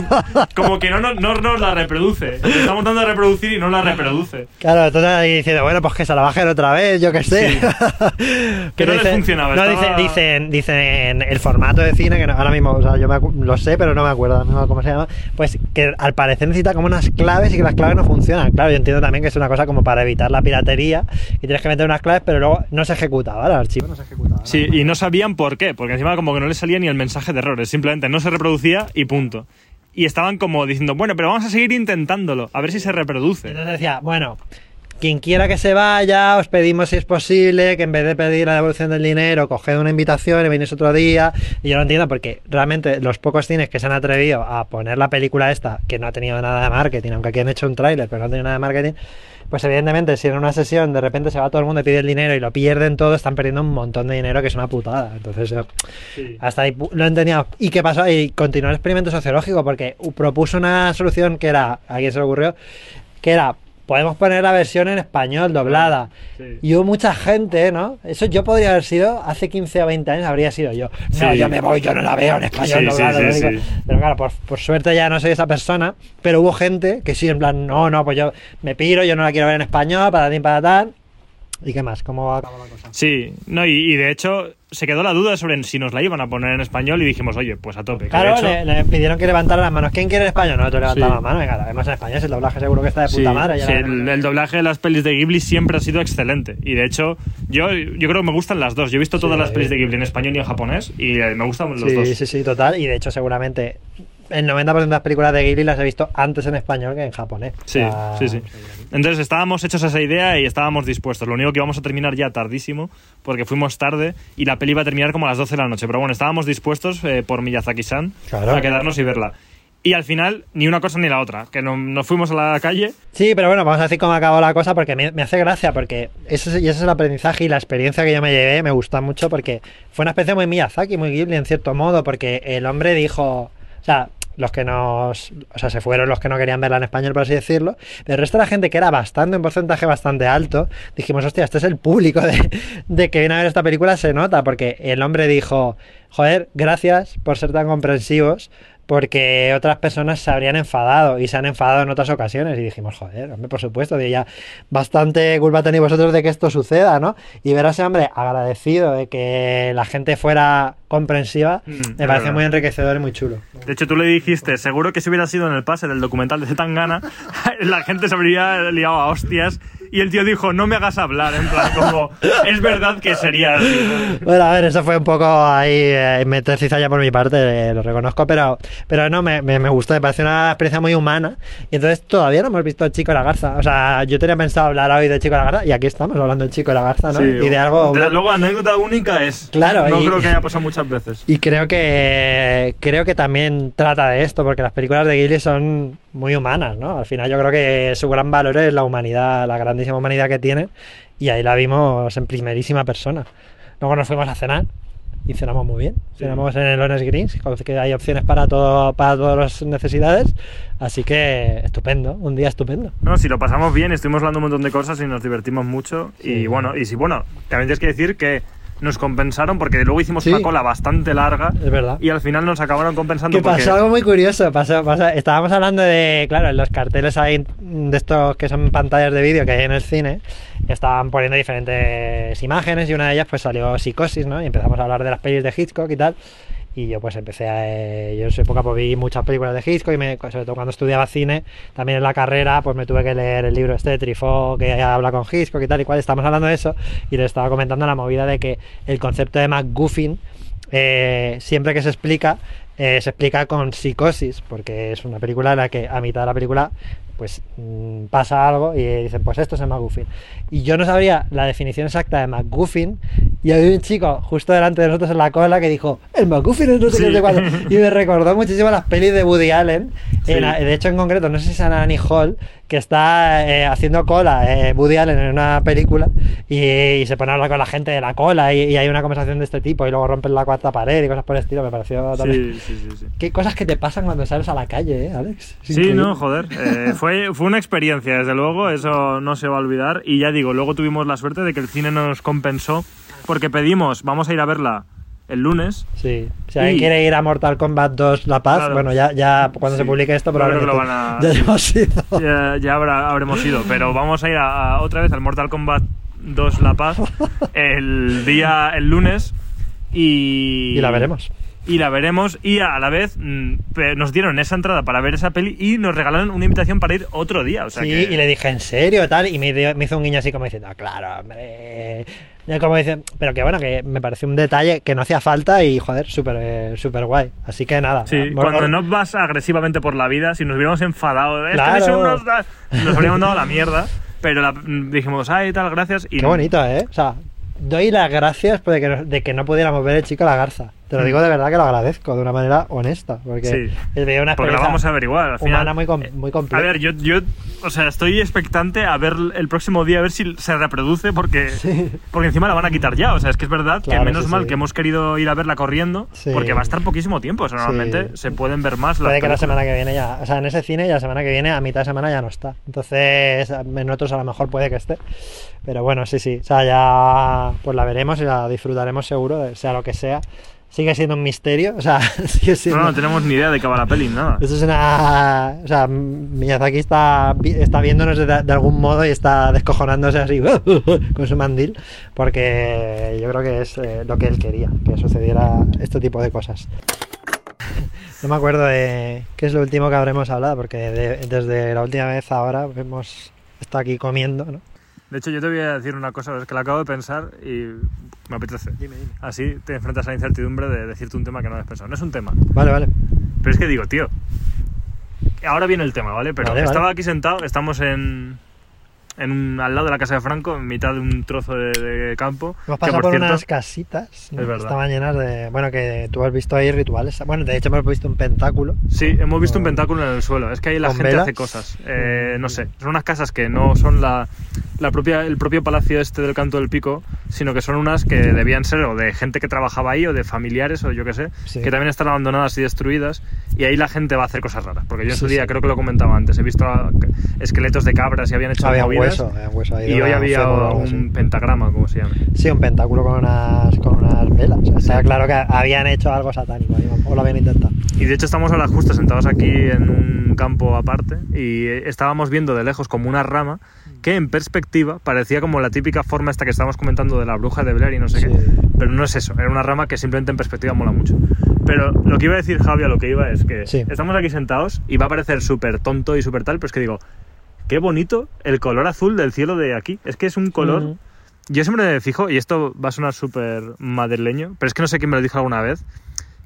como que no, no, no nos la reproduce. Estamos dando a reproducir y no la reproduce. Claro, entonces ahí diciendo, bueno, pues que se la bajen otra vez, yo qué sé. Sí. Que no les funcionaba, No, estaba- dicen, dicen, dicen el formato de cine, que no- ahora mismo, o sea, yo me lo sé, pero no me acuerdo mismo cómo se llama. Pues que al parecer necesita como unas claves y que las claves no funcionan. Claro, yo entiendo también que es una cosa como para evitar la piratería y tienes que meter unas claves, pero luego no se ejecutaba, el archivo no se ejecutaba. Sí, y no sabían por qué, porque encima como que no les salía ni el mensaje de errores, simplemente no se reproducía y punto. Y estaban como diciendo, bueno, pero vamos a seguir intentándolo, a ver si se reproduce. Entonces decía, bueno, quien quiera que se vaya, os pedimos si es posible que en vez de pedir la devolución del dinero, coged una invitación y venís otro día. Y yo lo entiendo porque realmente los pocos cines que se han atrevido a poner la película esta, que no ha tenido nada de marketing, aunque aquí han hecho un tráiler, pero no ha tenido nada de marketing, pues evidentemente si en una sesión de repente se va todo el mundo y pide el dinero y lo pierden todo, están perdiendo un montón de dinero que es una putada. Entonces, hasta ahí lo entendía. ¿Y qué pasó? Y continuó el experimento sociológico porque propuso una solución que era, a quién se le ocurrió, que era podemos poner la versión en español doblada. Sí. Y hubo mucha gente, ¿no? Eso yo podría haber sido, hace 15 o 20 años habría sido yo. No, Sí. yo me voy, yo no la veo en español doblada. Pero claro, por, por suerte ya no soy esa persona, pero hubo gente que sí, en plan, no, no, pues yo me piro, yo no la quiero ver en español, para ti, para tal. ¿Y qué más? ¿Cómo acabó la cosa? Sí, no, y, y de hecho se quedó la duda sobre si nos la iban a poner en español y dijimos, oye, pues a tope. Claro, hecho- le, le pidieron que levantara las manos. ¿Quién quiere en español? Nosotros levantamos Sí. la mano, venga, la vemos en español, el doblaje seguro que está de Sí, puta madre. ya sí, el, el doblaje de las pelis de Ghibli siempre ha sido excelente. Y de hecho, yo, yo creo que me gustan las dos. Yo he visto todas Sí. las pelis de Ghibli en español y en japonés y eh, me gustan los sí, dos. sí, sí, total. Y de hecho, seguramente el 90% de las películas de Ghibli las he visto antes en español que en japonés. Sí, O sea, sí, sí. Entonces estábamos hechos a esa idea y estábamos dispuestos. Lo único que íbamos a terminar ya tardísimo, porque fuimos tarde y la peli iba a terminar como a las 12 de la noche. Pero bueno, estábamos dispuestos eh, por Miyazaki-san Claro. a quedarnos y verla. Y al final, ni una cosa ni la otra. Que no- nos fuimos a la calle. Sí, pero bueno, vamos a decir cómo acabó la cosa porque me, me hace gracia, porque eso, es- y ese es el aprendizaje y la experiencia que yo me llevé, me gusta mucho porque fue una especie muy Miyazaki, muy Ghibli en cierto modo, porque el hombre dijo, o sea, los que nos, o sea, se fueron los que no querían verla en español, por así decirlo, pero el resto de la gente que era bastante, un porcentaje bastante alto, dijimos, hostia, este es el público de, de que viene a ver esta película, se nota, porque el hombre dijo, joder, gracias por ser tan comprensivos, porque otras personas se habrían enfadado y se han enfadado en otras ocasiones. Y dijimos, joder, hombre, por supuesto, diría, bastante culpa tenéis vosotros de que esto suceda, ¿no? Y ver a ese hombre agradecido de que la gente fuera comprensiva, Mm, me parece verdad. muy enriquecedor y muy chulo. De hecho, tú le dijiste, seguro que si hubiera sido en el pase del documental de Zetangana, la gente se habría liado a hostias. Y el tío dijo, no me hagas hablar, en plan, como, es verdad que sería así. Bueno, a ver, eso fue un poco ahí eh, meter cizalla por mi parte, eh, lo reconozco, pero, pero no, me, me, me gustó, me pareció una experiencia muy humana. Y entonces todavía no hemos visto el chico de la garza. O sea, yo tenía pensado hablar hoy del chico de la garza y aquí estamos hablando del chico de la garza, ¿no? Sí, y de algo. de- luego, anécdota única es. Claro, No y- creo que haya pasado muchas veces. Y creo que creo que también trata de esto, porque las películas de Ghibli son muy humanas, ¿no? Al final yo creo que su gran valor es la humanidad, la grandísima humanidad que tienen, y ahí la vimos en primerísima persona. Luego nos fuimos a cenar y cenamos muy bien. Cenamos en el Honest Greens, que hay opciones para todo, para todas las necesidades, así que estupendo, un día estupendo. No, si lo pasamos bien, estuvimos hablando un montón de cosas y nos divertimos mucho. Y bueno, y si bueno, también tienes que decir que nos compensaron porque luego hicimos Sí. una cola bastante larga. Es verdad. Y al final nos acabaron compensando Que porque. pasó algo muy curioso. Pasó, pasó- estábamos hablando de, claro, en los carteles hay de estos que son pantallas de vídeo que hay en el cine, estaban poniendo diferentes imágenes y una de ellas pues salió Psicosis, ¿no? Y empezamos a hablar de las pelis de Hitchcock y tal. Y yo pues empecé a... eh, yo en su época pues vi muchas películas de Hitchcock y me, sobre todo cuando estudiaba cine, también en la carrera pues me tuve que leer el libro este de Truffaut que habla con Hitchcock y tal y cual. Estamos hablando de eso y le estaba comentando la movida de que el concepto de MacGuffin eh, siempre que se explica, eh, se explica con psicosis, porque es una película en la que a mitad de la película pues mm, pasa algo y dicen, pues esto es el MacGuffin. Y yo no sabría la definición exacta de MacGuffin y había un chico justo delante de nosotros en la cola que dijo, el MacGuffin es no sé qué, sé cuándo". Y me recordó muchísimo las pelis de Woody Allen. Sí. En de hecho, en concreto, no sé si es Annie Hall, que está eh, haciendo cola eh, Woody Allen en una película y, y se pone a hablar con la gente de la cola y, y hay una conversación de este tipo y luego rompen la cuarta pared y cosas por el estilo. Me pareció también. Sí, sí, sí, sí. Qué cosas que te pasan cuando sales a la calle, ¿eh, Alex? Sí, no, joder. eh, fue, fue una experiencia, desde luego, eso no se va a olvidar. Y ya digo, luego tuvimos la suerte de que el cine nos compensó porque pedimos, vamos a ir a verla el lunes. Sí. Si alguien Y- quiere ir a Mortal Kombat 2 La Paz, Claro. bueno, ya, ya cuando se publique esto, probablemente lo van a- ya hemos ido. Ya, ya habrá, habremos ido, pero vamos a ir a, a- otra vez al Mortal Kombat 2 La Paz el día, el lunes. Y, Y la veremos. Y la veremos y a la vez mm, nos dieron esa entrada para ver esa peli y nos regalaron una invitación para ir otro día. O sea sí, que- y le dije, ¿en serio? Tal, y me, me hizo un guiño así como diciendo, "Ah, claro, hombre. Y como dice, pero que bueno, que me pareció un detalle que no hacía falta y joder, súper eh, súper guay. Así que nada. Sí, cuando no vas agresivamente por la vida, si nos hubiéramos enfadado, es que Claro. eso nos, habríamos dado la mierda. Pero la- dijimos, ay, tal, gracias. Y Qué bonito, ¿eh? O sea, doy las gracias por de que, no- de que no pudiéramos ver el chico a la garza. Te lo digo de verdad que lo agradezco de una manera honesta, porque Sí. veía una Porque vamos a averiguar. Al final, humana muy, com- muy A compleja. ver, yo, yo, o sea, estoy expectante a ver el próximo día, a ver si se reproduce, porque, porque encima la van a quitar ya. O sea, es que es verdad Claro, que menos sí, mal sí. que hemos querido ir a verla corriendo, Sí. porque va a estar poquísimo tiempo. O sea, normalmente Sí. se pueden ver más Puede que la semana que viene ya, o sea, en ese cine ya la semana que viene, a mitad de semana ya no está. Entonces, en otros a lo mejor puede que esté. Pero bueno, sí, sí. O sea, ya pues la veremos y la disfrutaremos seguro, sea lo que sea. Sigue siendo un misterio, o sea, sigue siendo... No, no tenemos ni idea de qué va la peli, nada. Eso es una. O sea, Miyazaki está, está viéndonos de, de algún modo y está descojonándose así con su mandil, porque yo creo que es eh, lo que él quería, que sucediera este tipo de cosas. No me acuerdo de qué es lo último que habremos hablado, porque de- desde la última vez ahora hemos estado aquí comiendo, ¿no? De hecho, yo te voy a decir una cosa, es que la acabo de pensar y me apetece. Así te enfrentas a la incertidumbre de decirte un tema que no has pensado. No es un tema, Vale, vale. pero es que digo, tío, ahora viene el tema, ¿vale? Pero Vale, vale. estaba aquí sentado, estamos en, en un- al lado de la casa de Franco, en mitad de un trozo de, de campo. Hemos que, pasado por, cierto, unas casitas, ¿no? Es verdad. estaban llenas de. Bueno, que tú has visto ahí rituales. Bueno, de hecho hemos visto un pentáculo. Sí, hemos visto un pentáculo en el suelo. Es que ahí la gente velas. hace cosas. Eh, no sé, son unas casas que no son la, la propia, el propio palacio este del Canto del Pico, sino que son unas que debían ser o de gente que trabajaba ahí o de familiares o yo qué sé, Sí. que también están abandonadas y destruidas. Y ahí la gente va a hacer cosas raras. Porque yo en Sí, su día, sí. creo que lo comentaba antes, he visto esqueletos de cabras y habían hecho había hueso, un hueso ahí. Y hoy había un pentagrama, como se llama. Sí, un pentáculo con unas, con unas velas. O sea, estaba claro que habían hecho algo satánico o lo habían intentado. Y de hecho estamos ahora justo sentados aquí en un campo aparte y estábamos viendo de lejos como una rama que en perspectiva parecía como la típica forma esta que estábamos comentando de la bruja de Blair y no sé Sí. qué. Pero no es eso, era una rama que simplemente en perspectiva mola mucho. Pero lo que iba a decir Javi, a lo que iba es que Sí. estamos aquí sentados y va a parecer súper tonto y súper tal, pero es que digo, qué bonito el color azul del cielo de aquí. Es que es un color... Yo siempre me fijo, y esto va a sonar súper madrileño, pero es que no sé quién me lo dijo alguna vez,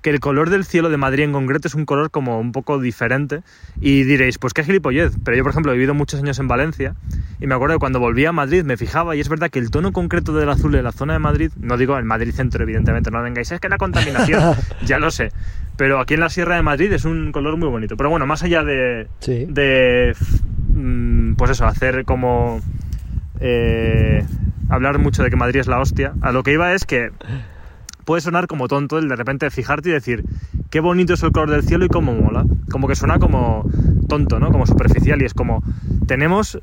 que el color del cielo de Madrid en concreto es un color como un poco diferente. Y diréis, pues qué gilipollez. Pero yo, por ejemplo, he vivido muchos años en Valencia y me acuerdo que cuando volvía a Madrid me fijaba y es verdad que el tono concreto del azul de la zona de Madrid, no digo en Madrid centro, evidentemente, no vengáis, es que la contaminación, ya lo sé. Pero aquí en la Sierra de Madrid es un color muy bonito. Pero bueno, más allá de, Sí. de pues eso, hacer como eh, hablar mucho de que Madrid es la hostia. A lo que iba es que puede sonar como tonto el de repente fijarte y decir qué bonito es el color del cielo y cómo mola. Como que suena como tonto, ¿no? Como superficial y es como tenemos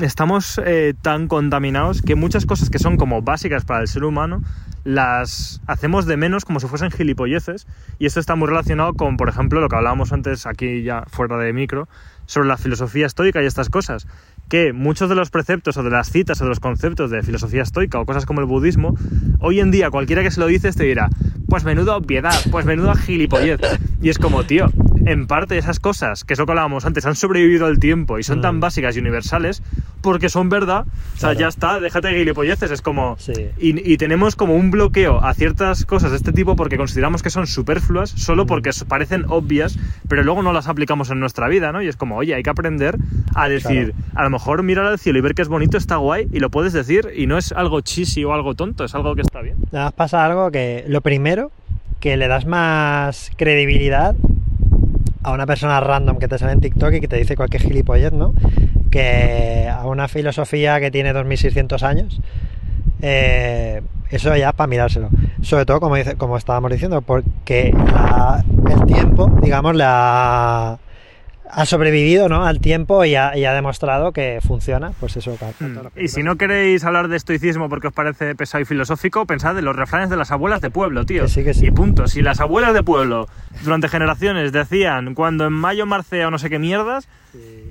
estamos eh, tan contaminados que muchas cosas que son como básicas para el ser humano las hacemos de menos como si fuesen gilipolleces y esto está muy relacionado con, por ejemplo, lo que hablábamos antes aquí ya fuera de micro sobre la filosofía estoica y estas cosas que muchos de los preceptos o de las citas o de los conceptos de filosofía estoica o cosas como el budismo, hoy en día cualquiera que se lo dices te dirá, pues menuda obviedad, pues menuda gilipollez. Y es como, tío, en parte esas cosas, que es lo que hablábamos antes, han sobrevivido al tiempo y son tan Mm. básicas y universales porque son verdad. O sea, Claro. ya está, déjate de gilipolleces, es como... Sí. Y, y tenemos como un bloqueo a ciertas cosas de este tipo porque consideramos que son superfluas solo Mm. porque parecen obvias, pero luego no las aplicamos en nuestra vida, ¿no? Y es como, oye, hay que aprender a decir, a lo mejor mirar al cielo y ver que es bonito está guay y lo puedes decir y no es algo cheesy o algo tonto, es algo que está bien. Nada más pasa algo que lo primero, que le das más credibilidad a una persona random que te sale en TikTok y que te dice cualquier gilipollez, ¿no? Que a una filosofía que tiene 2600 años. eh, eso ya para mirárselo. Sobre todo, como, dice, como estábamos diciendo, porque el tiempo, digamos, la ha sobrevivido ¿no? al tiempo y ha, y ha demostrado que funciona. Pues eso, Mm. Y si no queréis hablar de estoicismo porque os parece pesado y filosófico, pensad en los refranes de las abuelas de pueblo, tío. Que sí, que sí. Y punto. Si las abuelas de pueblo durante generaciones decían cuando en mayo marcea o no sé qué mierdas,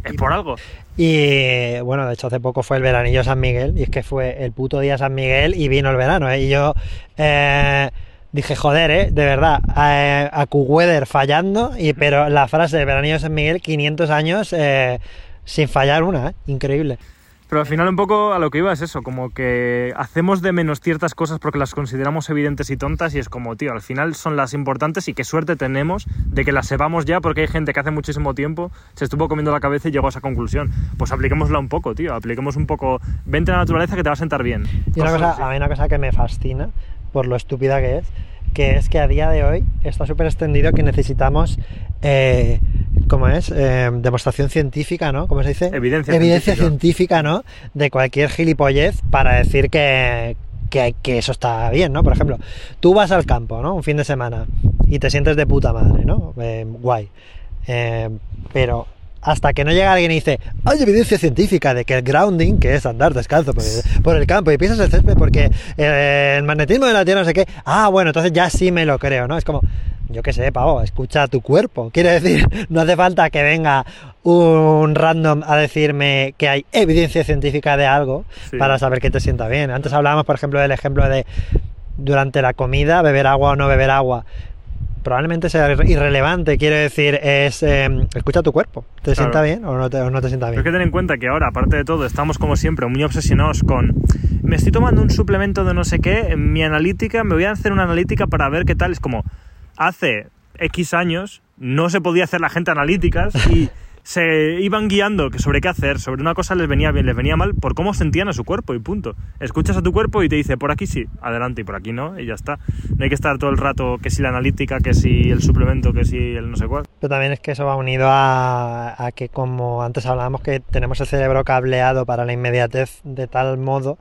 es por algo. Y bueno, de hecho hace poco fue el veranillo San Miguel y es que fue el puto día San Miguel y vino el verano. ¿eh? Y yo eh, dije, joder, ¿eh? de verdad, eh, a Weather fallando, y, pero la frase de veranillo San Miguel, 500 años eh, sin fallar una, ¿eh? increíble. Pero al final un poco a lo que iba es eso, como que hacemos de menos ciertas cosas porque las consideramos evidentes y tontas y es como, tío, al final son las importantes y qué suerte tenemos de que las sepamos ya porque hay gente que hace muchísimo tiempo se estuvo comiendo la cabeza y llegó a esa conclusión. Pues apliquémosla un poco, tío, apliquemos un poco, vente a la naturaleza que te va a sentar bien. Y una cosa, así. a mí una cosa que me fascina, por lo estúpida que es, que es que a día de hoy está súper extendido que necesitamos, eh, ¿cómo es? Eh, demostración científica, ¿no? ¿Cómo se dice? Evidencia Evidencia científica. científica, ¿no? De cualquier gilipollez para decir que, que, que eso está bien, ¿no? Por ejemplo, tú vas al campo, ¿no? Un fin de semana y te sientes de puta madre, ¿no? Eh, guay. Pero hasta que no llega alguien y dice, hay evidencia científica de que el grounding, que es andar descalzo por el, por el campo y pisas el césped porque eh, el magnetismo de la Tierra no sé qué, ah, bueno, entonces ya sí me lo creo, ¿no? Es como, yo qué sé, pavo, escucha tu cuerpo. Quiere decir, no hace falta que venga un random a decirme que hay evidencia científica de algo Sí. para saber que te sienta bien. Antes hablábamos, por ejemplo, del ejemplo de durante la comida, beber agua o no beber agua. Probablemente sea irrelevante, quiero decir, es eh, escucha tu cuerpo. ¿Te Claro. sienta bien o no te, o no te sienta Pero bien? hay que tener en cuenta que ahora, aparte de todo, estamos como siempre muy obsesionados con me estoy tomando un suplemento de no sé qué, en mi analítica, me voy a hacer una analítica para ver qué tal. Es como, hace X años no se podía hacer la gente analíticas y se iban guiando sobre qué hacer, sobre una cosa les venía bien, les venía mal, por cómo sentían a su cuerpo y punto. Escuchas a tu cuerpo y te dice, por aquí sí, adelante y por aquí no, y ya está. No hay que estar todo el rato que si la analítica, que si el suplemento, que si el no sé cuál. Pero también es que eso va unido a, a que, como antes hablábamos, que tenemos el cerebro cableado para la inmediatez de tal modo,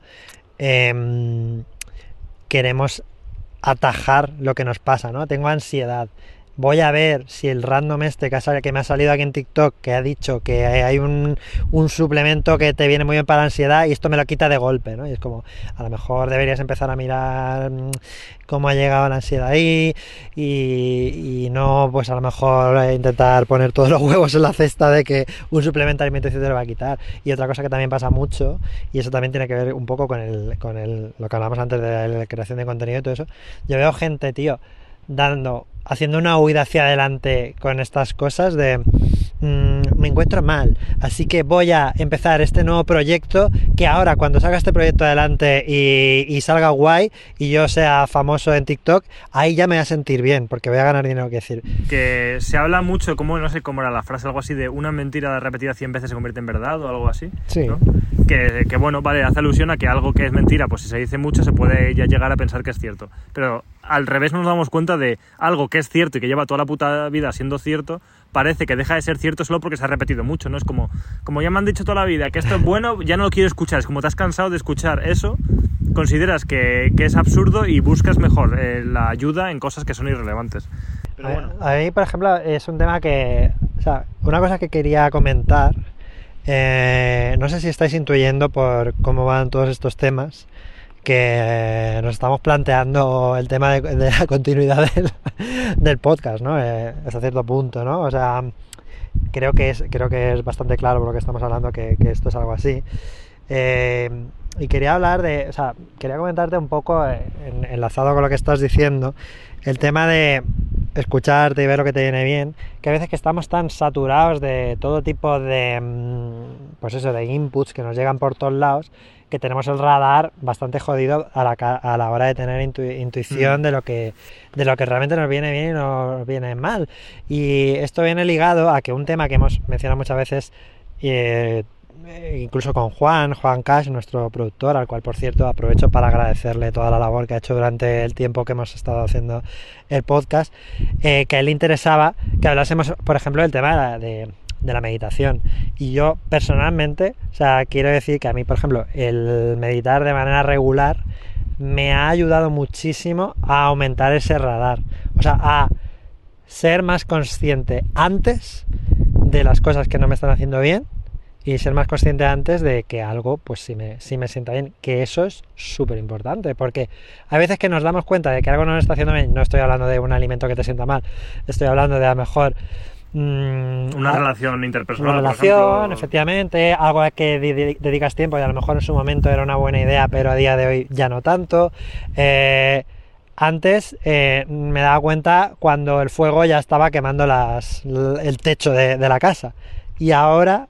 em, queremos atajar lo que nos pasa, ¿no? Tengo ansiedad. Voy a ver si el random este que, me ha salido aquí en TikTok, que ha dicho que hay un, suplemento que te viene muy bien para la ansiedad y esto me lo quita de golpe, ¿no? Y es como, a lo mejor deberías empezar a mirar mm, cómo ha llegado la ansiedad ahí y, y no, pues a lo mejor eh, intentar poner todos los huevos en la cesta de que un suplemento alimenticio te lo va a quitar. Y otra cosa que también pasa mucho, y eso también tiene que ver un poco con, el, con el, lo que hablamos antes de la creación de contenido y todo eso, yo veo gente, tío, dando, haciendo una huida hacia adelante con estas cosas de mm, me encuentro mal, así que voy a empezar este nuevo proyecto que ahora cuando salga este proyecto adelante y, y salga guay y yo sea famoso en TikTok, ahí ya me voy a sentir bien porque voy a ganar dinero, que decir. que se habla mucho, como no sé cómo era la frase, algo así de una mentira repetida 100 veces se convierte en verdad o algo así. Sí. ¿no? Que, que, bueno, vale, hace alusión a que algo que es mentira, pues si se dice mucho se puede ya llegar a pensar que es cierto. Pero al revés nos damos cuenta de algo que es cierto y que lleva toda la puta vida siendo cierto, parece que deja de ser cierto solo porque se ha repetido mucho, ¿no? Es como, como ya me han dicho toda la vida que esto es bueno, ya no lo quiero escuchar. Es como te has cansado de escuchar eso, consideras que, que es absurdo y buscas mejor eh, la ayuda en cosas que son irrelevantes. Pero A- bueno. A mí, por ejemplo, es un tema que. O sea, una cosa que quería comentar. Eh, no sé si estáis intuyendo por cómo van todos estos temas. Que eh, nos estamos planteando el tema de, la continuidad del, podcast, ¿no? Eh, hasta cierto punto, ¿no? O sea, creo que es, creo que es bastante claro por lo que estamos hablando que, esto es algo así. Eh, y quería hablar de, o sea, quería comentarte un poco, en- enlazado con lo que estás diciendo, el tema de escucharte y ver lo que te viene bien, que a veces que estamos tan saturados de todo tipo de, mm, pues eso, de inputs que nos llegan por todos lados, que tenemos el radar bastante jodido a la, a la hora de tener intu- intuición Mm. de lo que de lo que realmente nos viene bien y nos viene mal. Y esto viene ligado a que un tema que hemos mencionado muchas veces, eh, incluso con Juan, Juan Cash, nuestro productor, al cual por cierto aprovecho para agradecerle toda la labor que ha hecho durante el tiempo que hemos estado haciendo el podcast, eh, que a él le interesaba que hablásemos, por ejemplo, del tema de- de la meditación. Y yo personalmente, o sea, quiero decir que a mí, por ejemplo, el meditar de manera regular me ha ayudado muchísimo a aumentar ese radar. O sea, a ser más consciente antes de las cosas que no me están haciendo bien y ser más consciente antes de que algo pues sí me, sí me sienta bien, que eso es súper importante, porque hay veces que nos damos cuenta de que algo no nos está haciendo bien, no estoy hablando de un alimento que te sienta mal, estoy hablando de a lo mejor mm, Una a- relación interpersonal. una relación, efectivamente, algo a que di- di- dedicas tiempo y a lo mejor en su momento era una buena idea, pero a día de hoy ya no tanto. Eh, antes eh, me daba cuenta cuando el fuego ya estaba quemando las, el techo de, de la casa. Y ahora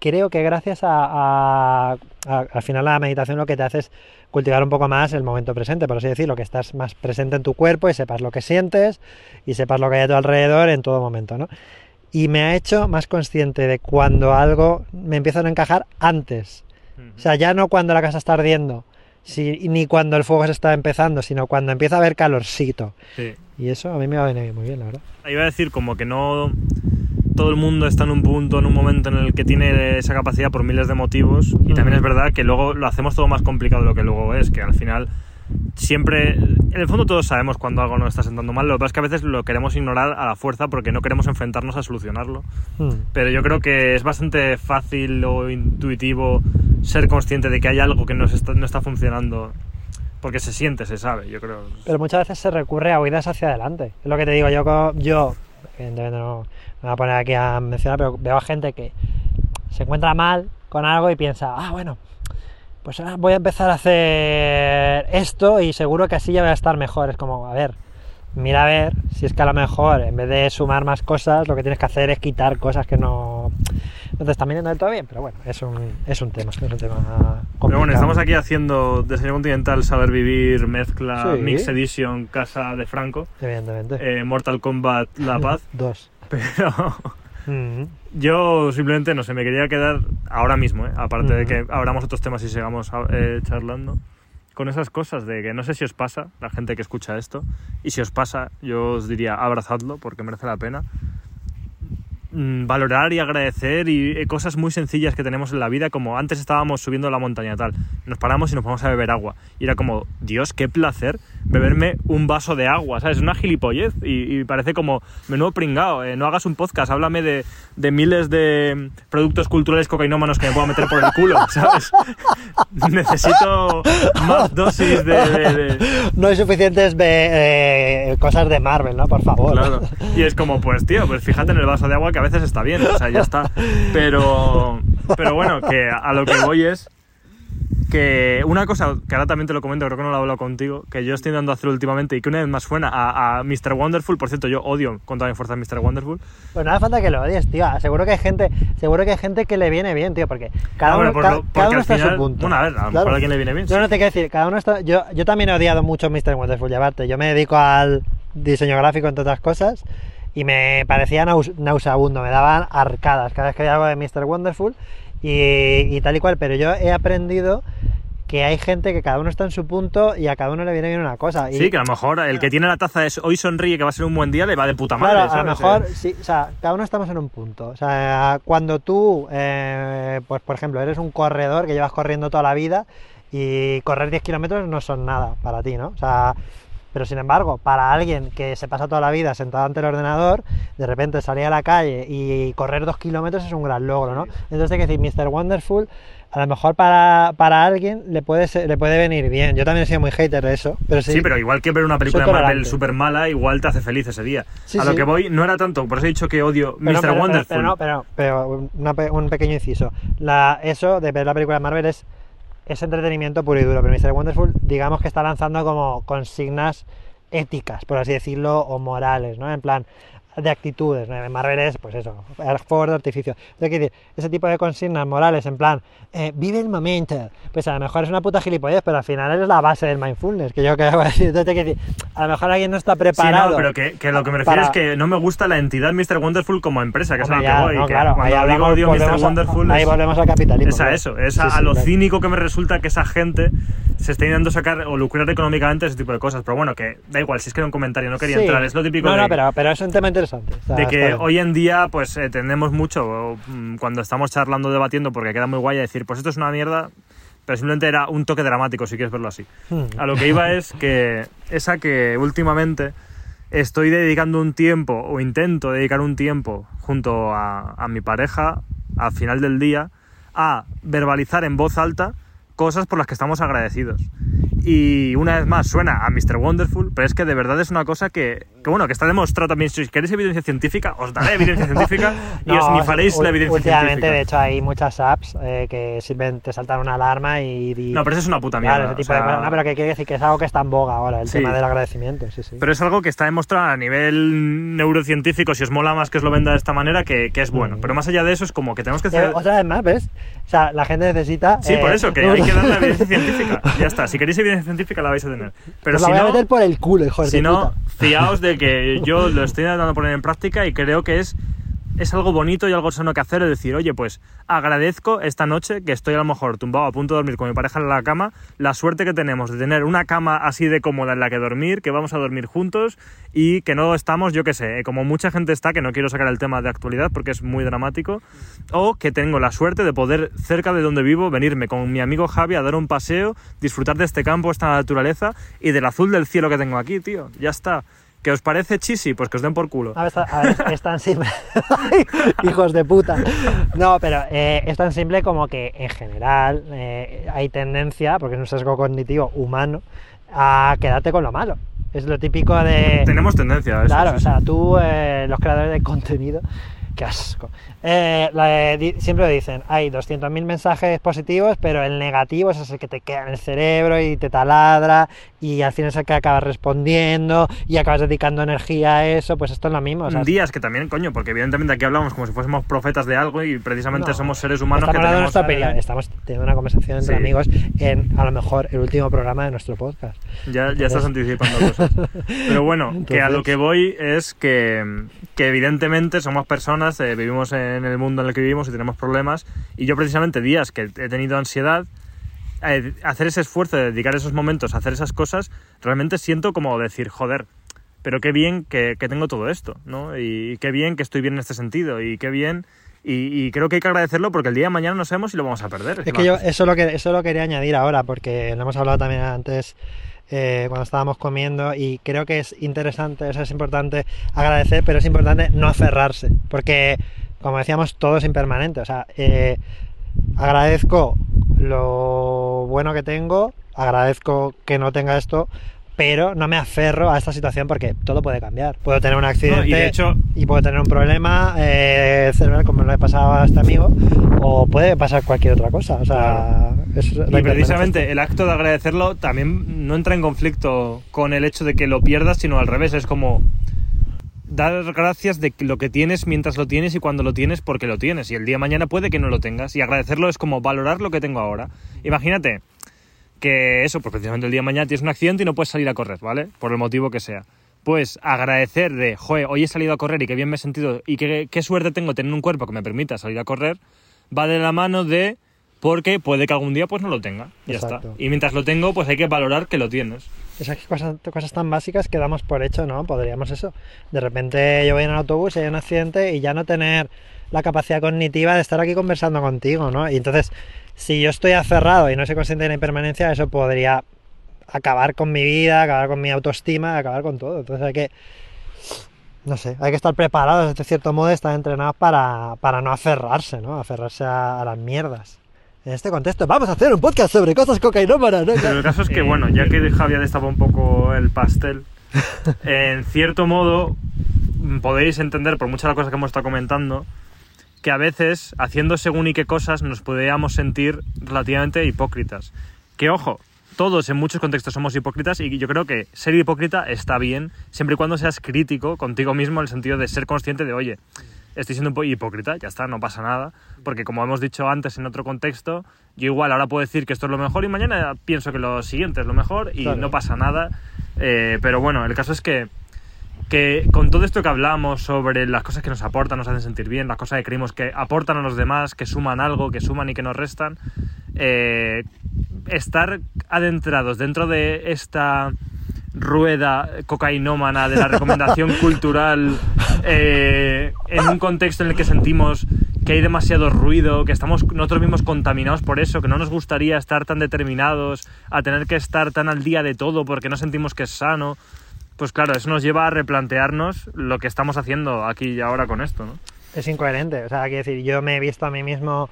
creo que gracias a, a- a- al final la meditación lo que te hace es cultivar un poco más el momento presente, por así decirlo, que estás más presente en tu cuerpo y sepas lo que sientes y sepas lo que hay a tu alrededor en todo momento, ¿no? Y me ha hecho más consciente de cuando algo me empieza a no encajar antes. O sea, ya no cuando la casa está ardiendo, si, ni cuando el fuego se está empezando, sino cuando empieza a haber calorcito. Sí. Y eso a mí me va a venir muy bien, la verdad. Iba a decir como que no todo el mundo está en un punto, en un momento en el que tiene esa capacidad por miles de motivos y también es verdad que luego lo hacemos todo más complicado de lo que luego es, que al final siempre, en el fondo todos sabemos cuando algo nos está sentando mal, lo que pasa es que a veces lo queremos ignorar a la fuerza porque no queremos enfrentarnos a solucionarlo. Hmm. Pero yo creo que es bastante fácil o intuitivo ser consciente de que hay algo que no está, no está funcionando. Porque se siente, se sabe, yo creo. Pero muchas veces se recurre a huidas hacia adelante. Es lo que te digo, yo, yo evidentemente no me voy a poner aquí a mencionar, pero veo a gente que se encuentra mal con algo y piensa, ah, bueno, pues ahora voy a empezar a hacer esto y seguro que así ya voy a estar mejor. Es como, a ver, mira a ver si es que a lo mejor en vez de sumar más cosas, lo que tienes que hacer es quitar cosas que no, no te están viniendo del todo bien. Pero bueno, es un, es un tema, es un tema complicado. Pero bueno, estamos aquí haciendo Desayuno Continental, Saber Vivir, mezcla, Sí. Mix Edition, Casa de Franco, Evidentemente. eh, Mortal Kombat, La Paz. Dos. Pero yo simplemente, no sé, me quería quedar ahora mismo, ¿eh? aparte de que abramos otros temas y sigamos eh, charlando, con esas cosas de que no sé si os pasa, la gente que escucha esto, y si os pasa, yo os diría abrazadlo porque merece la pena. Mm, Valorar y agradecer y eh, cosas muy sencillas que tenemos en la vida, como antes estábamos subiendo la montaña tal, nos paramos y nos vamos a beber agua. Y era como, Dios, qué placer beberme un vaso de agua, ¿sabes? Una gilipollez y, y parece como, menudo pringao, eh, no hagas un podcast, háblame de, de miles de productos culturales cocainómanos que me puedo meter por el culo, ¿sabes? Necesito más dosis de- de- de, No hay suficientes eh, cosas de Marvel, ¿no? Por favor. Claro. Y es como, pues tío, pues fíjate en el vaso de agua que a veces está bien, o sea, ya está. Pero, pero bueno, que a lo que voy es que una cosa que ahora también te lo comento, creo que no lo he hablado contigo, que yo estoy intentando hacer últimamente y que una vez más suena a, a Mr. Wonderful, por cierto, yo odio con toda mi fuerza a Mr. Wonderful. Pues no hace falta que lo odies, tío. Seguro que hay gente, seguro que hay gente que le viene bien, tío, porque cada bueno, uno, por ca- lo- cada porque uno está a final- su punto. bueno, a ver, a lo mejor a alguien le viene bien, No, sí. no te quiero decir, cada uno está. Yo, yo también he odiado mucho Mr. Wonderful, llevarte. Yo me dedico al diseño gráfico, entre otras cosas, y me parecía naus- nauseabundo, me daban arcadas cada vez que veía algo de Mr. Wonderful y, y tal y cual. Pero yo he aprendido que hay gente que cada uno está en su punto y a cada uno le viene bien una cosa. Y, Sí, que a lo mejor el que tiene la taza es hoy sonríe que va a ser un buen día, le va de puta madre. Claro, a lo mejor, Eh, sí, o sea, cada uno estamos en un punto. O sea, cuando tú, eh, pues por ejemplo, eres un corredor que llevas corriendo toda la vida y correr 10 kilómetros no son nada para ti, ¿no? O sea, pero sin embargo, para alguien que se pasa toda la vida sentado ante el ordenador, de repente salir a la calle y correr 2 kilómetros es un gran logro, ¿no? Entonces hay que decir, Mr. Wonderful, a lo mejor para, para alguien le puede, ser- le puede venir bien. Yo también he sido muy hater de eso, pero sí. Sí, pero igual que ver una película de Marvel súper mala, igual te hace feliz ese día. Sí, a lo sí. que voy no era tanto, por eso he dicho que odio Pero Mr. pero- Wonderful. Pero, no, pero, pero una pe- un pequeño inciso. La, eso de ver la película de Marvel es, es entretenimiento puro y duro, pero Mr. Wonderful, digamos que está lanzando como consignas éticas, por así decirlo, o morales, ¿no? En plan, de actitudes. En Marvel es, pues eso, fuegos de artificio. Entonces, decir, ese tipo de consignas morales, en plan, eh, vive el momento. Pues a lo mejor es una puta gilipollez, pero al final es la base del mindfulness, que yo creo que decir. Entonces, quiero decir, a lo mejor alguien no está Sí, preparado. no, pero que, que lo que me refiero para- es que no me gusta la entidad Mr. Wonderful como empresa, que es a lo Hombre, que voy. no, que claro, ahí cuando digo hablamos- odio Mr. a- Wonderful ahí volvemos al capitalismo. es a eso, es Sí, a, sí, a lo claro. cínico que me resulta que esa gente se esté intentando sacar o lucrar económicamente ese tipo de cosas. Pero bueno, que da igual, si es que era un comentario, no quería Sí. entrar, es lo típico No, de, no, pero, pero es un tema interesante. Está- de está que hoy en día pues eh, tendemos mucho, mm, cuando estamos charlando, debatiendo, porque queda muy guay decir, pues esto es una mierda, pero simplemente era un toque dramático, si quieres verlo así. Hmm. A lo que iba es que esa que últimamente estoy dedicando un tiempo, o intento dedicar un tiempo junto a, a mi pareja, al final del día, a verbalizar en voz alta cosas por las que estamos agradecidos. Y una vez más suena a Mr. Wonderful, pero es que de verdad es una cosa que, que bueno, que está demostrado también. Si queréis evidencia científica, os daré evidencia científica y os No, nifaréis ul- la evidencia Últimamente, científica. de hecho, hay muchas apps eh, que sirven, te saltan una alarma y... y- No, pero eso es una puta mierda. Claro, ese tipo o sea, de. No, pero que quiere decir que es algo que está en boga ahora, el Sí. tema del agradecimiento, sí, sí. Pero es algo que está demostrado a nivel neurocientífico, si os mola más que os lo venda de esta manera, que, que es bueno. Mm. Pero más allá de eso, es como que tenemos que Eh, hacer... otra vez más, ¿ves? O sea, la gente necesita... Sí, eh, por eso, que hay que dar la evidencia científica. Ya está, si queréis evidencia científica la vais a tener. Pero Os si la voy a no, meter por el culo, hijo de si no, puta. fiaos de que yo lo estoy intentando poner en práctica y creo que es es algo bonito y algo sano que hacer, es decir, oye, pues agradezco esta noche que estoy a lo mejor tumbado a punto de dormir con mi pareja en la cama, la suerte que tenemos de tener una cama así de cómoda en la que dormir, que vamos a dormir juntos y que no estamos, yo qué sé, como mucha gente está, que no quiero sacar el tema de actualidad porque es muy dramático, o que tengo la suerte de poder cerca de donde vivo venirme con mi amigo Javi a dar un paseo, disfrutar de este campo, esta naturaleza y del azul del cielo que tengo aquí, tío. Ya está. ¿Qué os parece chisi? Pues que os den por culo. A ver, está- a ver, es tan simple. Hijos de puta. No, pero eh, es tan simple como que en general eh, hay tendencia, porque es un sesgo cognitivo humano, a quedarte con lo malo. Es lo típico de. Tenemos tendencia a eso. Claro, sí, o sea, tú, eh, los creadores de contenido, qué asco. Eh, la- di- siempre lo dicen, hay 200.000 mensajes positivos, pero el negativo es ese que te queda en el cerebro y te taladra y al final es el que acabas respondiendo y acabas dedicando energía a eso, pues esto es lo mismo. días que también, coño, porque evidentemente aquí hablamos como si fuésemos profetas de algo y precisamente No, somos seres humanos estamos que tenemos... opinión, estamos teniendo una conversación entre Sí. amigos en a lo mejor el último programa de nuestro podcast. Ya, ya estás anticipando cosas. Pero bueno, que a lo que voy es que, que evidentemente somos personas, eh, vivimos en el mundo en el que vivimos y tenemos problemas. Y yo precisamente días que he tenido ansiedad, eh, hacer ese esfuerzo de dedicar esos momentos a hacer esas cosas, realmente siento como decir, joder, pero qué bien que, que tengo todo esto, ¿no? Y qué bien que estoy bien en este sentido, y qué bien... Y, y creo que hay que agradecerlo porque el día de mañana no sabemos si lo vamos a perder. Es que yo eso lo que eso lo quería añadir ahora porque lo hemos hablado también antes eh, cuando estábamos comiendo y creo que es interesante, o sea, es importante agradecer, pero es importante no aferrarse porque como decíamos todo es impermanente, o sea, eh, agradezco lo bueno que tengo, agradezco que no tenga esto, pero no me aferro a esta situación porque todo puede cambiar. Puedo tener un accidente y de hecho- y puedo tener un problema eh, cerebral como le pasaba a este amigo o puede pasar cualquier otra cosa. O sea, es Y precisamente el acto de agradecerlo también no entra en conflicto con el hecho de que lo pierdas, sino al revés, es como dar gracias de lo que tienes mientras lo tienes y cuando lo tienes porque lo tienes. Y el día de mañana puede que no lo tengas. Y agradecerlo es como valorar lo que tengo ahora. Imagínate que eso, pues precisamente el día de mañana tienes un accidente y no puedes salir a correr, ¿vale? Por el motivo que sea. Pues agradecer de, joder, hoy he salido a correr y qué bien me he sentido y qué, qué suerte tengo tener un cuerpo que me permita salir a correr, va de la mano de, porque puede que algún día pues no lo tenga. Ya Exacto. está. Y mientras lo tengo, pues hay que valorar que lo tienes. Esas cosas, cosas tan básicas que damos por hecho, ¿no? Podríamos eso. De repente yo voy en el autobús y hay un accidente y ya no tener la capacidad cognitiva de estar aquí conversando contigo, ¿no? Y entonces, si yo estoy aferrado y no soy consciente de la impermanencia, eso podría acabar con mi vida, acabar con mi autoestima, acabar con todo. Entonces hay que, no sé, hay que estar preparados, de cierto modo, estar entrenados para, para no aferrarse, ¿no? Aferrarse a, a las mierdas. En este contexto, vamos a hacer un podcast sobre cosas cocainómanas, ¿no? Pero el caso es que, Eh, bueno, ya que Javi ha destapado un poco el pastel, en cierto modo podéis entender, por muchas de las cosas que hemos estado comentando, que a veces, haciendo según y qué cosas, nos podríamos sentir relativamente hipócritas. Que ojo, todos en muchos contextos somos hipócritas y yo creo que ser hipócrita está bien, siempre y cuando seas crítico contigo mismo en el sentido de ser consciente de, oye, estoy siendo un poco hipócrita, ya está, no pasa nada, porque como hemos dicho antes en otro contexto, yo igual ahora puedo decir que esto es lo mejor y mañana pienso que lo siguiente es lo mejor y Claro. no pasa nada, Eh, pero bueno, el caso es que, que con todo esto que hablamos sobre las cosas que nos aportan, nos hacen sentir bien, las cosas que creemos que aportan a los demás, que suman algo, que suman y que nos restan, eh, estar adentrados dentro de esta rueda cocainómana de la recomendación cultural eh, en un contexto en el que sentimos que hay demasiado ruido, que estamos nosotros mismos contaminados por eso, que no nos gustaría estar tan determinados a tener que estar tan al día de todo porque no sentimos que es sano. Pues claro, eso nos lleva a replantearnos lo que estamos haciendo aquí y ahora con esto, ¿no? es incoherente. O sea, quiero decir, yo me he visto a mí mismo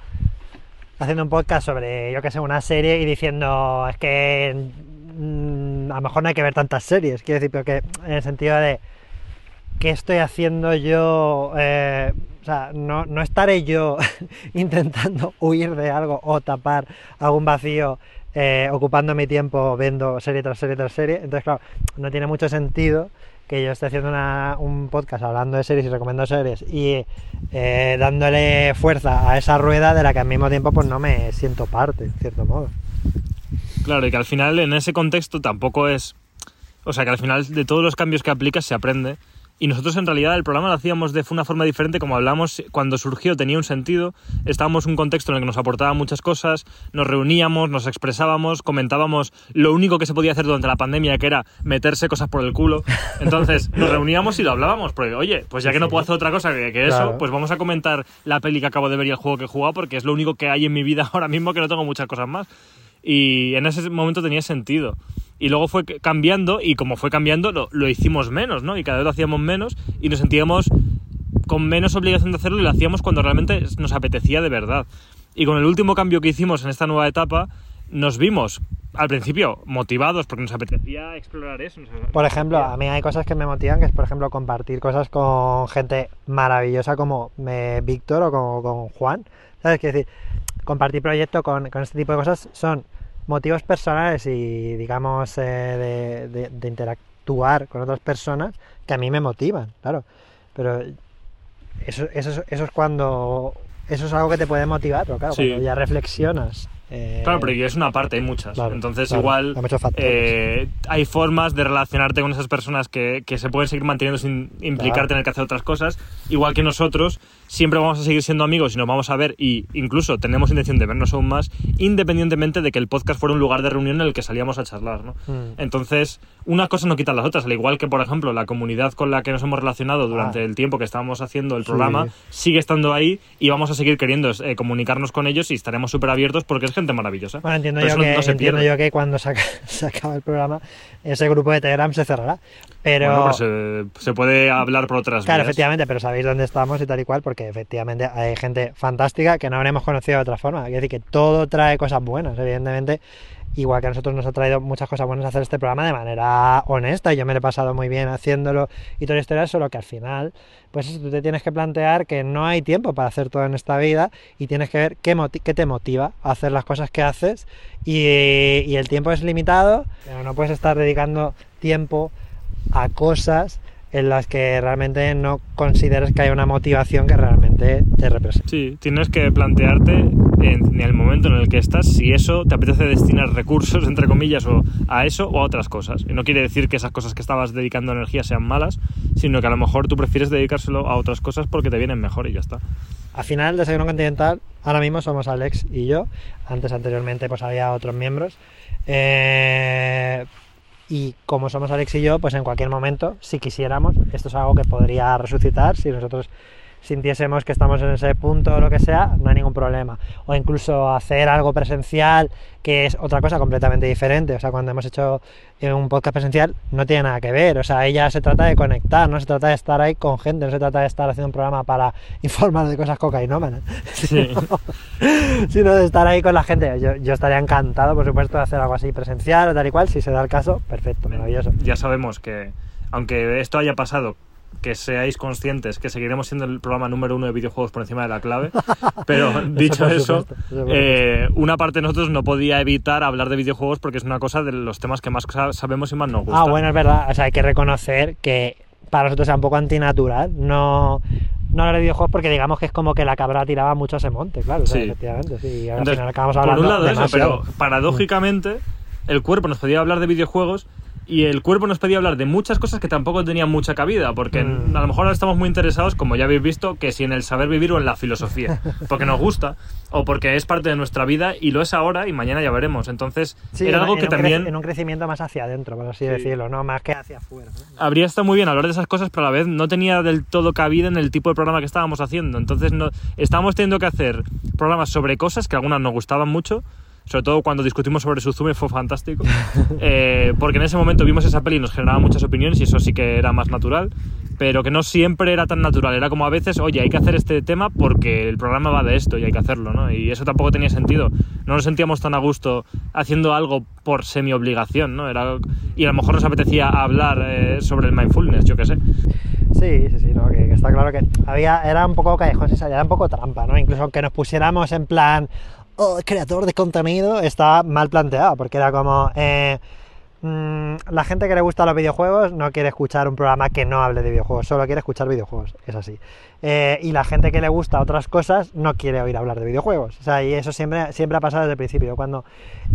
haciendo un podcast sobre, yo que sé, una serie y diciendo, es que mm, a lo mejor no hay que ver tantas series. Quiero decir, pero que en el sentido de, ¿qué estoy haciendo yo? Eh, o sea, no, no estaré yo intentando huir de algo o tapar algún vacío eh, ocupando mi tiempo viendo serie tras serie tras serie. Entonces, claro, no tiene mucho sentido que yo esté haciendo una- un podcast hablando de series y recomendando series y eh, dándole fuerza a esa rueda de la que al mismo tiempo pues no me siento parte, en cierto modo. Claro, y que al final en ese contexto tampoco es... O sea, que al final de todos los cambios que aplicas se aprende Y nosotros en realidad el programa lo hacíamos de una forma diferente, como hablamos, cuando surgió tenía un sentido, estábamos en un contexto en el que nos aportaba muchas cosas, nos reuníamos, nos expresábamos, comentábamos lo único que se podía hacer durante la pandemia, que era meterse cosas por el culo. Entonces nos reuníamos y lo hablábamos, porque oye, pues ya que no puedo hacer otra cosa que, que eso, Claro. pues vamos a comentar la peli que acabo de ver y el juego que he jugado, porque es lo único que hay en mi vida ahora mismo, que no tengo muchas cosas más. Y en ese momento tenía sentido. Y luego fue cambiando, y como fue cambiando, lo, lo hicimos menos, ¿no? Y cada vez lo hacíamos menos y nos sentíamos con menos obligación de hacerlo y lo hacíamos cuando realmente nos apetecía de verdad. Y con el último cambio que hicimos en esta nueva etapa, nos vimos al principio motivados porque nos apetecía explorar eso. Por ejemplo, a mí hay cosas que me motivan, que es por ejemplo compartir cosas con gente maravillosa como eh, Víctor o como con Juan. ¿Sabes? Quiero decir, compartir proyectos con, con este tipo de cosas son motivos personales y digamos eh, de, de- de interactuar con otras personas que a mí me motivan, claro. Pero eso, eso, es- eso es cuando... Eso es algo que te puede motivar, pero claro, Sí. cuando ya reflexionas... eh, Claro, pero es una parte, hay muchas. Claro, Entonces, claro, igual hay eh, hay formas de relacionarte con esas personas que, que se pueden seguir manteniendo sin implicar Claro. tener que hacer otras cosas. Igual que nosotros, siempre vamos a seguir siendo amigos y nos vamos a ver, y incluso tenemos intención de vernos aún más, independientemente de que el podcast fuera un lugar de reunión en el que salíamos a charlar. ¿no? Mm. Entonces, una cosa no quita las otras. Al igual que, por ejemplo, la comunidad con la que nos hemos relacionado durante Ah. el tiempo que estábamos haciendo el Sí. programa sigue estando ahí y vamos a seguir queriendo eh, comunicarnos con ellos y estaremos súper abiertos porque es gente maravillosa. Bueno, entiendo, Pero yo no- que, no se entiendo yo que cuando se, se acabe el programa, ese grupo de Telegram se cerrará. Pero, Bueno, pues se, se puede hablar por otras claro, vías. efectivamente, pero sabéis dónde estamos y tal y cual, porque efectivamente hay gente fantástica que no habremos conocido de otra forma. Quiero decir que todo trae cosas buenas, evidentemente. Igual que a nosotros nos ha traído muchas cosas buenas hacer este programa de manera honesta, y yo me lo he pasado muy bien haciéndolo y toda la historia, solo que al final, pues eso, tú te tienes que plantear que no hay tiempo para hacer todo en esta vida y tienes que ver qué, qué te motiva a hacer las cosas que haces y, y el tiempo es limitado, pero no puedes estar dedicando tiempo a cosas en las que realmente no consideres que hay una motivación que realmente te represente. Sí, tienes que plantearte en el momento en el que estás si eso te apetece destinar recursos, entre comillas, o a eso o a otras cosas. Y no quiere decir que esas cosas que estabas dedicando energía sean malas, sino que a lo mejor tú prefieres dedicárselo a otras cosas porque te vienen mejor y ya está. Al final, Desayuno Continental, ahora mismo somos Alex y yo. Antes, anteriormente, pues había otros miembros. Eh, y como somos Alex y yo, pues en cualquier momento, si quisiéramos, esto es algo que podría resucitar. Si nosotros sintiésemos que estamos en ese punto o lo que sea, no hay ningún problema. O incluso hacer algo presencial, que es otra cosa completamente diferente. O sea, cuando hemos hecho eh, un podcast presencial, no tiene nada que ver. O sea, ahí ya se trata de conectar, no se trata de estar ahí con gente, no se trata de estar haciendo un programa para informar de cosas cocainómanas, Sí. sino de estar ahí con la gente. Yo, yo estaría encantado, por supuesto, de hacer algo así presencial o tal y cual, si se da el caso, perfecto, maravilloso. ya sabemos que, aunque esto haya pasado, que seáis conscientes que seguiremos siendo el programa número uno de videojuegos por encima de la clave. Pero dicho por eso, supuesto, eso por eh, una parte de nosotros no podía evitar hablar de videojuegos porque es una cosa de los temas que más sa- sabemos y más nos gusta. Ah, bueno, es verdad. O sea, hay que reconocer que para nosotros era un poco antinatural no, no hablar de videojuegos porque digamos que es como que la cabra tiraba mucho a ese monte, claro. o sea, Sí. efectivamente, sí. Y al Entonces, final acabamos por hablando un lado eso, demasiado. pero paradójicamente el cuerpo nos pedía hablar de videojuegos y el cuerpo nos pedía hablar de muchas cosas que tampoco tenían mucha cabida, porque Mm. a lo mejor ahora estamos muy interesados, como ya habéis visto, que si en el saber vivir o en la filosofía, porque nos gusta o porque es parte de nuestra vida y lo es ahora y mañana ya veremos. Entonces, Sí, era algo en que también en un crecimiento más hacia adentro, por así decirlo, no más que hacia afuera. ¿no? habría estado muy bien hablar de esas cosas, pero a la vez no tenía del todo cabida en el tipo de programa que estábamos haciendo. Entonces, no, estábamos teniendo que hacer programas sobre cosas que algunas nos gustaban mucho, sobre todo cuando discutimos sobre Suzume fue fantástico, eh, porque en ese momento vimos esa peli y nos generaba muchas opiniones y eso sí que era más natural, pero que no siempre era tan natural. Era como a veces, oye, hay que hacer este tema porque el programa va de esto y hay que hacerlo, ¿no? Y eso tampoco tenía sentido. No nos sentíamos tan a gusto haciendo algo por semi-obligación, ¿no? Era, y a lo mejor nos apetecía hablar eh, sobre el mindfulness, yo qué sé. Sí, sí, sí, no, que, que está claro que había, era un poco callejón era un poco trampa, ¿no? Incluso aunque nos pusiéramos en plan, oh, creador de contenido, estaba mal planteado, porque era como, eh, mm, la gente que le gusta los videojuegos no quiere escuchar un programa que no hable de videojuegos, solo quiere escuchar videojuegos, es así. Eh, y la gente que le gusta otras cosas no quiere oír hablar de videojuegos. O sea, y eso siempre, siempre ha pasado desde el principio. Cuando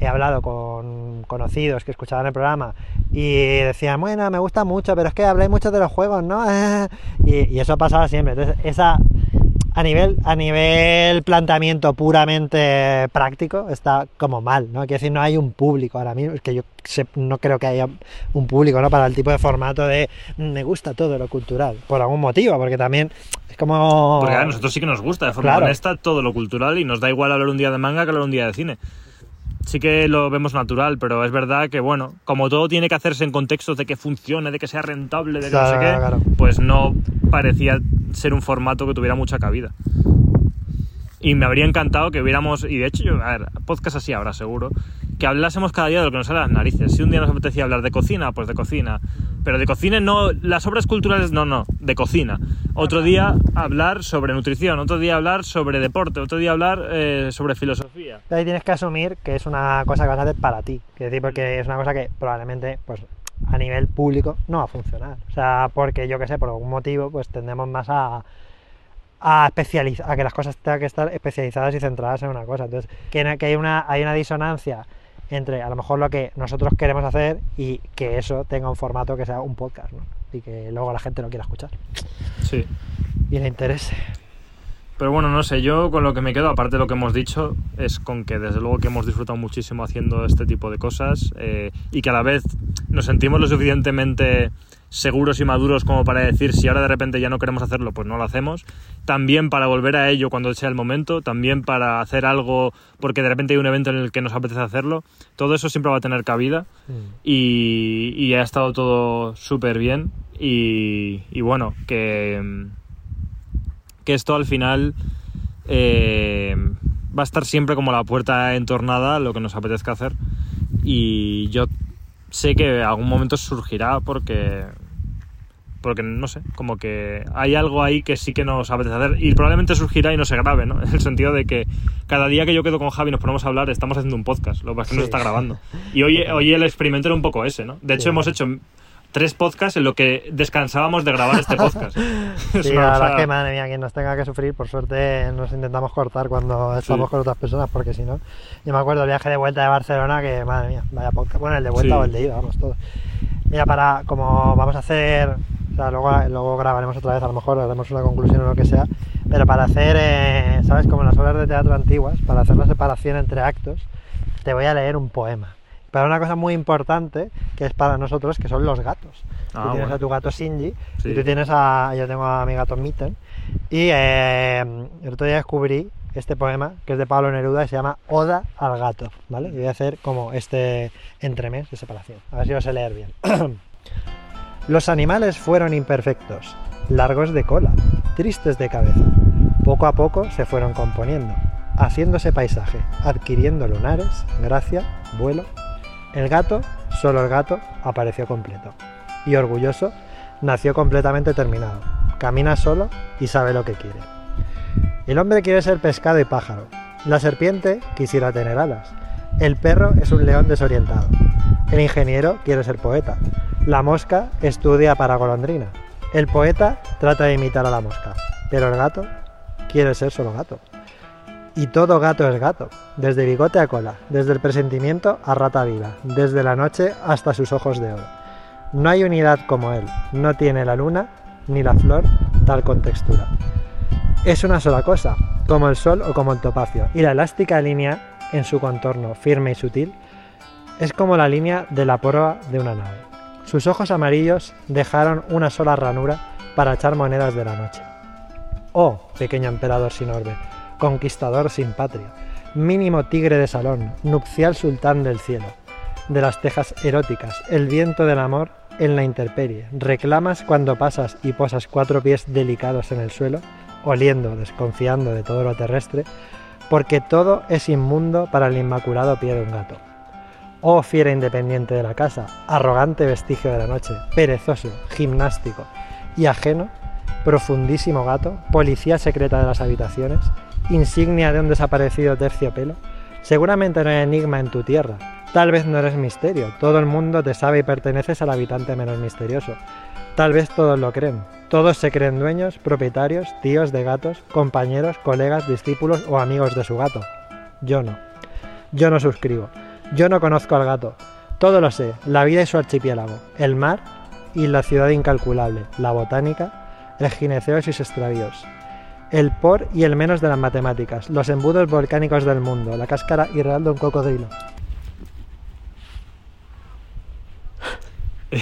he hablado con conocidos que escuchaban el programa y decían, bueno, me gusta mucho, pero es que habláis mucho de los juegos, ¿no? y, y eso pasaba siempre. Entonces, esa a nivel, a nivel planteamiento puramente práctico está como mal, ¿no? Quiero decir, no hay un público ahora mismo, es que yo no creo que haya un público, ¿no? Para el tipo de formato de mm, me gusta todo lo cultural, por algún motivo, porque también es como... Porque a nosotros sí que nos gusta, de forma honesta, todo lo cultural y nos da igual hablar un día de manga que hablar un día de cine sí que lo vemos natural, pero es verdad que, bueno, como todo tiene que hacerse en contextos de que funcione, de que sea rentable, de que no sé qué, pues no parecía ser un formato que tuviera mucha cabida. Y me habría encantado que hubiéramos, y de hecho, yo, a ver, podcast así ahora seguro, que hablásemos cada día de lo que nos sale a las narices. Si un día nos apetecía hablar de cocina, pues de cocina. Pero de cocina no, las obras culturales no, no, de cocina. Otro día hablar sobre nutrición, otro día hablar sobre deporte, otro día hablar eh, sobre filosofía. Ahí tienes que asumir que es una cosa que vas a hacer para ti. Es decir, porque es una cosa que probablemente, pues a nivel público no va a funcionar. O sea, porque yo que sé, por algún motivo, pues tendemos más a a especializar, a que las cosas tengan que estar especializadas y centradas en una cosa. Entonces, que, que hay, una, hay una disonancia entre a lo mejor lo que nosotros queremos hacer y que eso tenga un formato que sea un podcast, ¿no? Y que luego la gente lo quiera escuchar. Sí. Y le interese. Pero bueno, no sé, yo con lo que me quedo, aparte de lo que hemos dicho, es con que desde luego que hemos disfrutado muchísimo haciendo este tipo de cosas eh, y que a la vez nos sentimos lo suficientemente seguros y maduros como para decir si ahora de repente ya no queremos hacerlo, pues no lo hacemos. También para volver a ello cuando sea el momento, también para hacer algo porque de repente hay un evento en el que nos apetece hacerlo. Todo eso siempre va a tener cabida y, ha estado todo súper bien y, bueno, que, que esto al final eh, va a estar siempre como la puerta entornada lo que nos apetezca hacer y yo sé que algún momento surgirá porque porque no sé, como que hay algo ahí que sí que nos apetece hacer y probablemente surgirá y no se grabe, ¿no? En el sentido de que cada día que yo quedo con Javi y nos ponemos a hablar, estamos haciendo un podcast, lo que pasa es que no está grabando. Y hoy, hoy el experimento era un poco ese, ¿no? De hecho, hemos hecho tres podcasts en lo que descansábamos de grabar este podcast. sí, la verdad que, madre mía, quien nos tenga que sufrir, por suerte nos intentamos cortar cuando estamos con otras personas, porque si no, yo me acuerdo el viaje de vuelta de Barcelona, que madre mía, vaya podcast, bueno, el de vuelta o el de ida, vamos, todos. Mira, para, como vamos a hacer o sea, luego, luego grabaremos otra vez, a lo mejor haremos una conclusión o lo que sea. Pero para hacer, eh, ¿sabes? Como en las obras de teatro antiguas, para hacer la separación entre actos, te voy a leer un poema. Para una cosa muy importante que es para nosotros, que son los gatos. tú ah, tienes a tu gato Shinji y tú tienes a. Yo tengo a mi gato Mitten. Y eh, el otro día descubrí este poema que es de Pablo Neruda y se llama Oda al gato. ¿Vale? Y voy a hacer como este entremés de separación. A ver si lo sé leer bien. Los animales fueron imperfectos, largos de cola, tristes de cabeza. Poco a poco se fueron componiendo, haciéndose paisaje, adquiriendo lunares, gracia, vuelo. El gato, solo el gato, apareció completo. Y orgulloso, nació completamente terminado. Camina solo y sabe lo que quiere. El hombre quiere ser pescado y pájaro. La serpiente quisiera tener alas. El perro es un león desorientado. El ingeniero quiere ser poeta. La mosca estudia para golondrina. El poeta trata de imitar a la mosca. Pero el gato quiere ser solo gato. Y todo gato es gato, desde bigote a cola, desde el presentimiento a rata viva, desde la noche hasta sus ojos de oro. No hay unidad como él, no tiene la luna ni la flor tal contextura. Es una sola cosa, como el sol o como el topacio, y la elástica línea en su contorno firme y sutil, es como la línea de la proa de una nave. Sus ojos amarillos dejaron una sola ranura para echar monedas de la noche. Oh, pequeño emperador sin orbe, conquistador sin patria, mínimo tigre de salón, nupcial sultán del cielo, de las tejas eróticas, el viento del amor en la intemperie, reclamas cuando pasas y posas cuatro pies delicados en el suelo, oliendo, desconfiando de todo lo terrestre, porque todo es inmundo para el inmaculado pie de un gato. Oh fiera independiente de la casa, arrogante vestigio de la noche, perezoso, gimnástico y ajeno, profundísimo gato, policía secreta de las habitaciones, insignia de un desaparecido terciopelo, seguramente no hay enigma en tu tierra, Tal vez no eres misterio, todo el mundo te sabe y perteneces al habitante menos misterioso. Tal vez todos lo creen. Todos se creen dueños, propietarios, tíos de gatos, compañeros, colegas, discípulos o amigos de su gato. Yo no. Yo no suscribo. Yo no conozco al gato. Todo lo sé, la vida y su archipiélago, el mar y la ciudad incalculable, la botánica, el gineceo y sus extravíos, el por y el menos de las matemáticas, los embudos volcánicos del mundo, la cáscara irreal de un cocodrilo.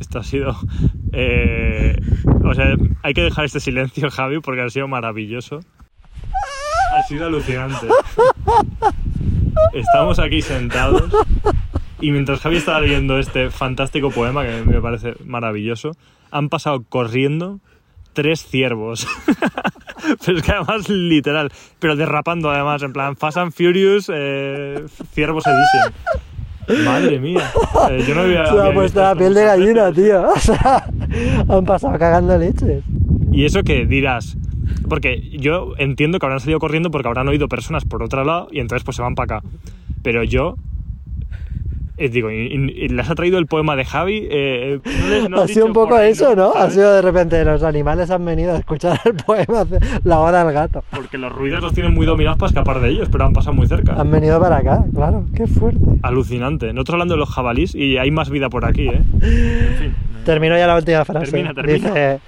Esto ha sido. eh, o sea, hay que dejar este silencio, Javi, porque ha sido maravilloso. Ha sido alucinante. Estamos aquí sentados y mientras Javi estaba leyendo este fantástico poema, que me parece maravilloso, han pasado corriendo tres ciervos. Pero es que además, literal, pero derrapando además, en plan Fast and Furious, eh, Ciervos Edition. Madre mía. Eh, yo no había, Se me ha puesto la piel de gallina, tío. O sea, han pasado cagando leches. Y eso que dirás, porque yo entiendo que habrán salido corriendo porque habrán oído personas por otro lado y entonces pues se van para acá. Pero yo, eh, digo, y, y- y les ha traído el poema de Javi. eh, no ha sido un poco eso, ¿no? Ha ¿Sabes? sido de repente los animales han venido a escuchar el poema la hora del gato. Porque los ruidos los tienen muy dominados para escapar de ellos, pero han pasado muy cerca. Han venido para acá, claro, qué fuerte. Alucinante. Nosotros hablando de los jabalís y hay más vida por aquí, ¿eh? En fin. Termino ya la última frase. Termina, termina. Dice,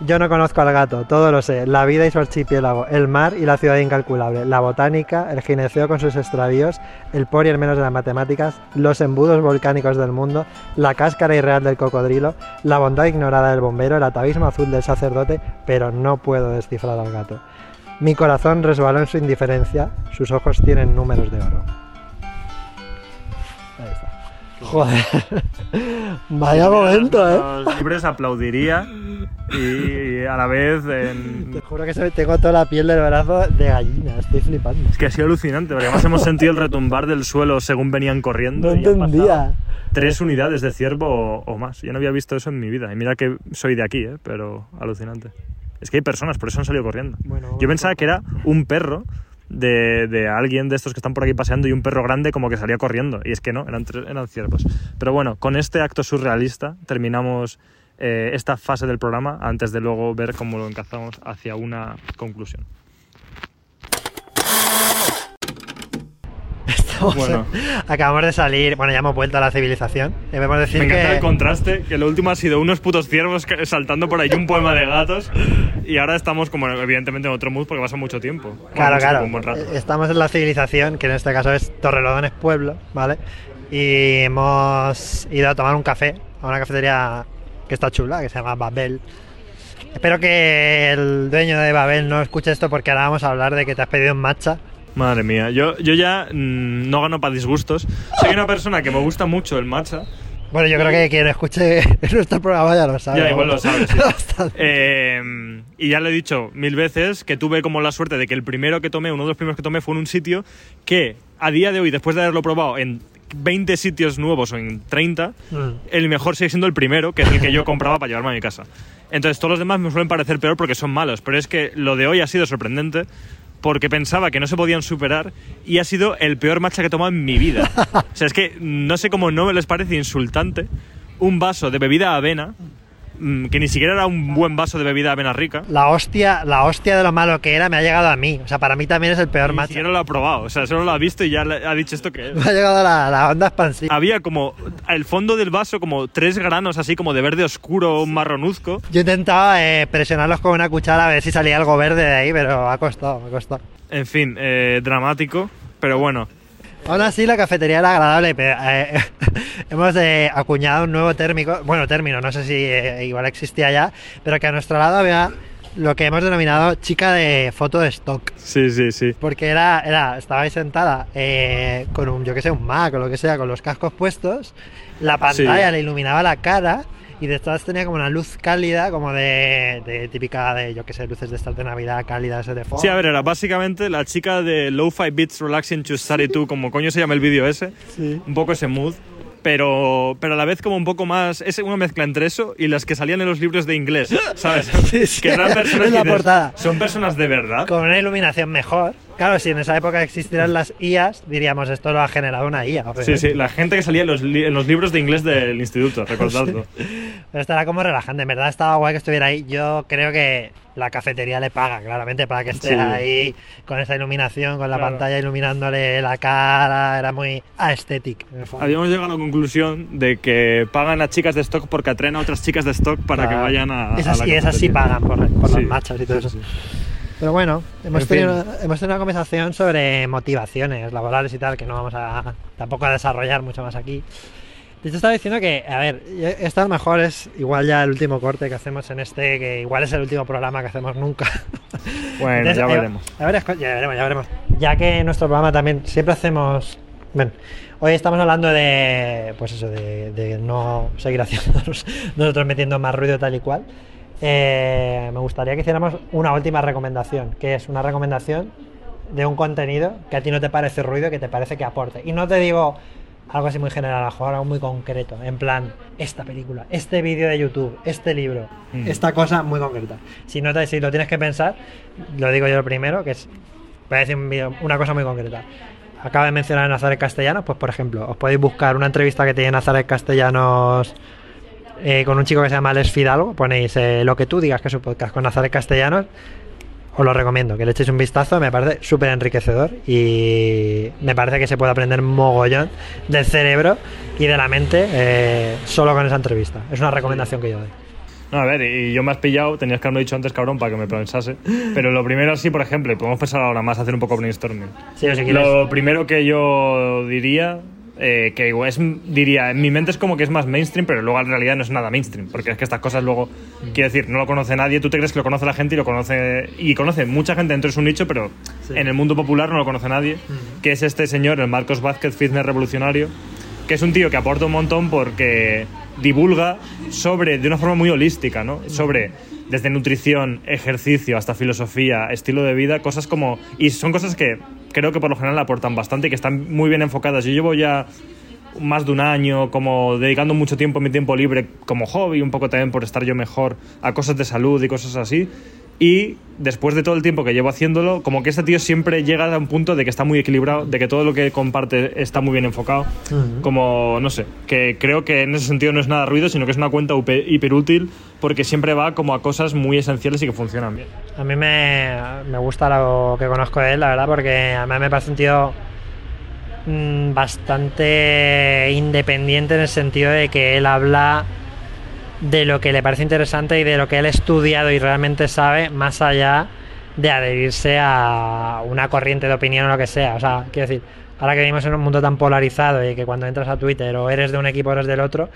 yo no conozco al gato, todo lo sé, la vida y su archipiélago, el mar y la ciudad incalculable, la botánica, el gineceo con sus extravíos, el por y el menos de las matemáticas, los embudos volcánicos del mundo, la cáscara irreal del cocodrilo, la bondad ignorada del bombero, el atavismo azul del sacerdote, pero no puedo descifrar al gato. Mi corazón resbaló en su indiferencia, sus ojos tienen números de oro. Joder. Vaya momento, ¿eh? Los libres aplaudiría y a la vez. en- Te juro que se me tengo toda la piel del brazo de gallina, estoy flipando. Es que ha sido alucinante, porque además hemos sentido el retumbar del suelo según venían corriendo. No entendía. Tres unidades de ciervo o, o más. Yo no había visto eso en mi vida. Y mira que soy de aquí, ¿eh? pero alucinante. Es que hay personas, por eso han salido corriendo. Bueno, Yo pensaba que era un perro de, de alguien de estos que están por aquí paseando y un perro grande como que salía corriendo. Y es que no, eran, eran ciervos. Pero bueno, con este acto surrealista terminamos eh, esta fase del programa antes de luego ver cómo lo encazamos hacia una conclusión. Bueno. Acabamos de salir, bueno, ya hemos vuelto a la civilización. Debemos decir Me encanta que el contraste, que lo último ha sido unos putos ciervos saltando por ahí un poema de gatos y ahora estamos como evidentemente en otro mood porque pasa mucho tiempo. Bueno, Claro, mucho claro. Eh, Estamos en la civilización, que en este caso es Torrelodones Pueblo, ¿vale? Y hemos ido a tomar un café a una cafetería que está chula, que se llama Babel. Espero que el dueño de Babel no escuche esto porque ahora vamos a hablar de que te has pedido un matcha. Madre mía, yo, yo ya mm, no gano para disgustos. Soy una persona que me gusta mucho el matcha. Bueno, yo creo que quien escuche nuestro programa ya lo sabe. Ya, igual lo sabe, sí. Eh, y ya le he dicho mil veces que tuve como la suerte de que el primero que tomé, uno de los primeros que tomé fue en un sitio que a día de hoy, después de haberlo probado en 20 sitios nuevos o en 30, Mm. el mejor sigue siendo el primero, que es el que yo compraba para llevarme a mi casa. Entonces todos los demás me suelen parecer peor porque son malos, pero es que lo de hoy ha sido sorprendente porque pensaba que no se podían superar y ha sido el peor matcha que he tomado en mi vida. O sea, es que no sé cómo no me les parece insultante un vaso de bebida avena, que ni siquiera era un buen vaso de bebida avena rica. La hostia, la hostia de lo malo que era me ha llegado a mí. O sea, para mí también es el peor Ni matcha. siquiera lo ha probado, o sea, solo lo ha visto y ya le ha dicho esto que es. Me ha llegado la, la onda expansiva. Había como al fondo del vaso como tres granos así como de verde oscuro, marronuzco. Yo intentaba eh, presionarlos con una cuchara a ver si salía algo verde de ahí, pero ha costado, me ha costado. En fin, eh, dramático, pero bueno. Aún así, la cafetería era agradable. Pero, eh, hemos eh, acuñado un nuevo térmico, bueno, término, no sé si eh, igual existía ya, pero que a nuestro lado había lo que hemos denominado chica de foto de stock. Sí, sí, sí. Porque era, era estabais sentada eh, con un, yo que sé, un Mac o lo que sea, con los cascos puestos, la pantalla Sí. le iluminaba la cara y detrás tenía como una luz cálida, como de, de típica de, yo que sé, luces de estas de Navidad cálidas de fondo. Sí, a ver, era básicamente la chica de Lo-Fi Beats Relaxing to Study 2, como coño se llama el vídeo ese. Sí. Un poco ese mood. Pero, pero a la vez como un poco más... Es una mezcla entre eso y las que salían en los libros de inglés, ¿sabes? Sí, sí. Que eran personas En la dices, portada. Son personas de verdad. Con una iluminación mejor, Claro, si en esa época existieran las IAs, diríamos esto lo ha generado una IA. Sí, obviamente. sí, la gente que salía en los, li- en los libros de inglés del instituto, recordadlo. Pero estará como relajante. En verdad estaba guay que estuviera ahí. Yo creo que la cafetería le paga, claramente, para que esté Sí. ahí con esa iluminación, con la Claro. pantalla iluminándole la cara. Era muy aesthetic. Habíamos llegado a la conclusión de que pagan a chicas de stock porque atraen a otras chicas de stock para que Claro. vayan a, a Esas, la y esas sí pagan por, por Sí, las machas y todo sí, eso. Pero bueno, hemos En fin. tenido, hemos tenido una conversación sobre motivaciones laborales y tal, que no vamos a tampoco a desarrollar mucho más aquí. De hecho, estaba diciendo que, a ver, esto a lo mejor es igual ya el último corte que hacemos en este, que igual es el último programa que hacemos nunca. Bueno, Entonces, ya hay- veremos. varias co- ya veremos, ya veremos. Ya que en nuestro programa también siempre hacemos. Bueno, hoy estamos hablando de. Pues eso, de, de no seguir haciendo nosotros metiendo más ruido tal y cual. Eh, me gustaría que hiciéramos una última recomendación, que es una recomendación de un contenido que a ti no te parece ruido, que te parece que aporte. Y no te digo algo así muy general, a mejor algo muy concreto, en plan, esta película, este vídeo de YouTube, este libro, Mm. esta cosa muy concreta. Si no te, si lo tienes que pensar, lo digo yo lo primero, que es, voy a decir un una cosa muy concreta. Acaba de mencionar a Nazaret Castellanos, pues por ejemplo, os podéis buscar una entrevista que tiene Nazaret Castellanos eh, con un chico que se llama Alex Fidalgo, ponéis eh, lo que tú digas que es un podcast con Nazaret Castellanos, os lo recomiendo, que le echéis un vistazo, me parece súper enriquecedor y me parece que se puede aprender mogollón del cerebro y de la mente eh, solo con esa entrevista. Es una recomendación que yo doy. No, a ver, y yo me has pillado, tenías que haberlo dicho antes, cabrón, para que me pensase. Pero lo primero, sí, por ejemplo, y podemos pensar ahora más, hacer un poco brainstorming. Sí, o si quieres. Lo primero que yo diría, eh, que es, diría, en mi mente es como que es más mainstream, pero luego en realidad no es nada mainstream, porque es que estas cosas luego, quiero decir, no lo conoce nadie, tú te crees que lo conoce la gente y lo conoce, y conoce mucha gente dentro de su nicho, pero Sí. en el mundo popular no lo conoce nadie, que es este señor, el Marcos Vázquez, fitness revolucionario, que es un tío que aporta un montón porque divulga sobre, de una forma muy holística, ¿no? Sobre desde nutrición, ejercicio, hasta filosofía, estilo de vida, cosas como... Y son cosas que creo que por lo general aportan bastante y que están muy bien enfocadas. Yo llevo ya más de un año como dedicando mucho tiempo en mi tiempo libre como hobby, un poco también por estar yo mejor a cosas de salud y cosas así. Y después de todo el tiempo que llevo haciéndolo, como que este tío siempre llega a un punto de que está muy equilibrado, de que todo lo que comparte está muy bien enfocado. Como, no sé, que creo que en ese sentido no es nada ruido, sino que es una cuenta hiperútil porque siempre va como a cosas muy esenciales y que funcionan bien. A mí me, me gusta lo que conozco de él, la verdad, porque a mí me parece un tío mm, bastante independiente en el sentido de que él habla de lo que le parece interesante y de lo que él ha estudiado y realmente sabe, más allá de adherirse a una corriente de opinión o lo que sea. O sea, quiero decir, ahora que vivimos en un mundo tan polarizado y que cuando entras a Twitter o eres de un equipo o eres del otro,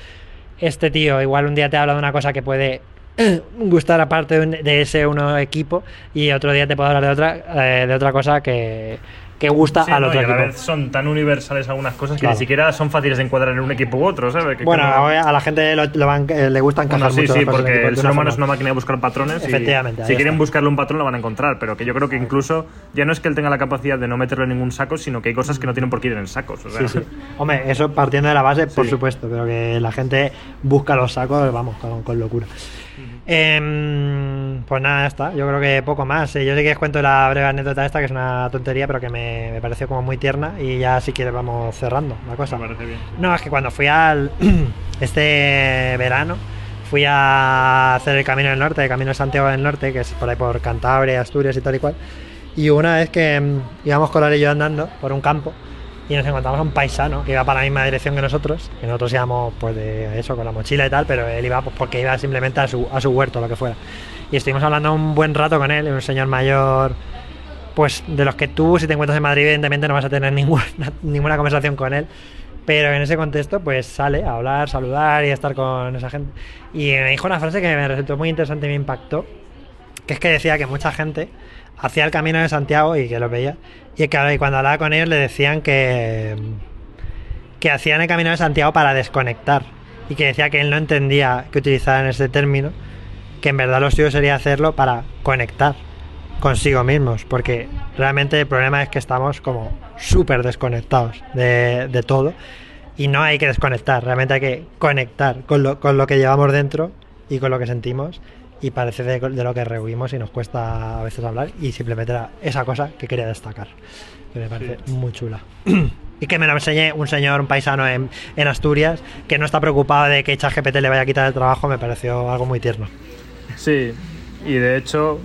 este tío igual un día te habla de una cosa que puede gustar aparte de ese uno equipo y otro día te puede hablar de otra eh, de otra cosa que, que gusta Sí, al no, otro y a la equipo. vez son tan universales algunas cosas que Claro. ni siquiera son fáciles de encuadrar en un equipo u otro, ¿sabes? Que Bueno, como- a la gente lo- lo van- eh, le gusta encajar Bueno, sí, mucho sí, en porque el ser humano es una máquina de buscar patrones. y Efectivamente, ahí Si quieren está. buscarle un patrón, lo van a encontrar. Pero que yo creo que incluso ya no es que él tenga la capacidad de no meterlo en ningún saco, sino que hay cosas que no tienen por qué ir en sacos. o sea. Sí, sí. Hombre, eso partiendo de la base, por Sí. supuesto, pero que la gente busca los sacos, vamos, con, con locura. Em, pues nada, ya está. Yo creo que poco más. Eh, Yo sí que os cuento la breve anécdota esta, que es una tontería, pero que me, me pareció como muy tierna. Y ya, si quieres, vamos cerrando la cosa. Me parece bien. No, es que cuando fui al. este verano, fui a hacer el Camino del Norte, el Camino de Santiago del Norte, que es por ahí por Cantabria, Asturias y tal y cual. Y una vez que mm, íbamos con y yo andando por un campo y nos encontramos a un paisano que iba para la misma dirección que nosotros, que nosotros íbamos pues de eso, con la mochila y tal, pero él iba pues, porque iba simplemente a su, a su huerto, lo que fuera. Y estuvimos hablando un buen rato con él, un señor mayor, pues de los que tú, si te encuentras en Madrid, evidentemente no vas a tener ninguna, ninguna conversación con él. Pero en ese contexto, pues sale a hablar, saludar y a estar con esa gente. Y me dijo una frase que me resultó muy interesante y me impactó, que es que decía que mucha gente hacía el camino de Santiago y que lo veía. Y que cuando hablaba con ellos le decían que, que hacían el camino de Santiago para desconectar. Y que decía que él no entendía que utilizaran ese término, que en verdad lo suyo sería hacerlo para conectar consigo mismos, porque realmente el problema es que estamos como súper desconectados de, de todo y no hay que desconectar, realmente hay que conectar con lo, con lo que llevamos dentro y con lo que sentimos y parece de, de, lo que rehuimos y nos cuesta a veces hablar y simplemente era esa cosa que quería destacar, que me parece sí. muy chula. y que me lo enseñe un señor, un paisano en, en, Asturias, que no está preocupado de que ChatGPT le vaya a quitar el trabajo, me pareció algo muy tierno. Sí, y de hecho,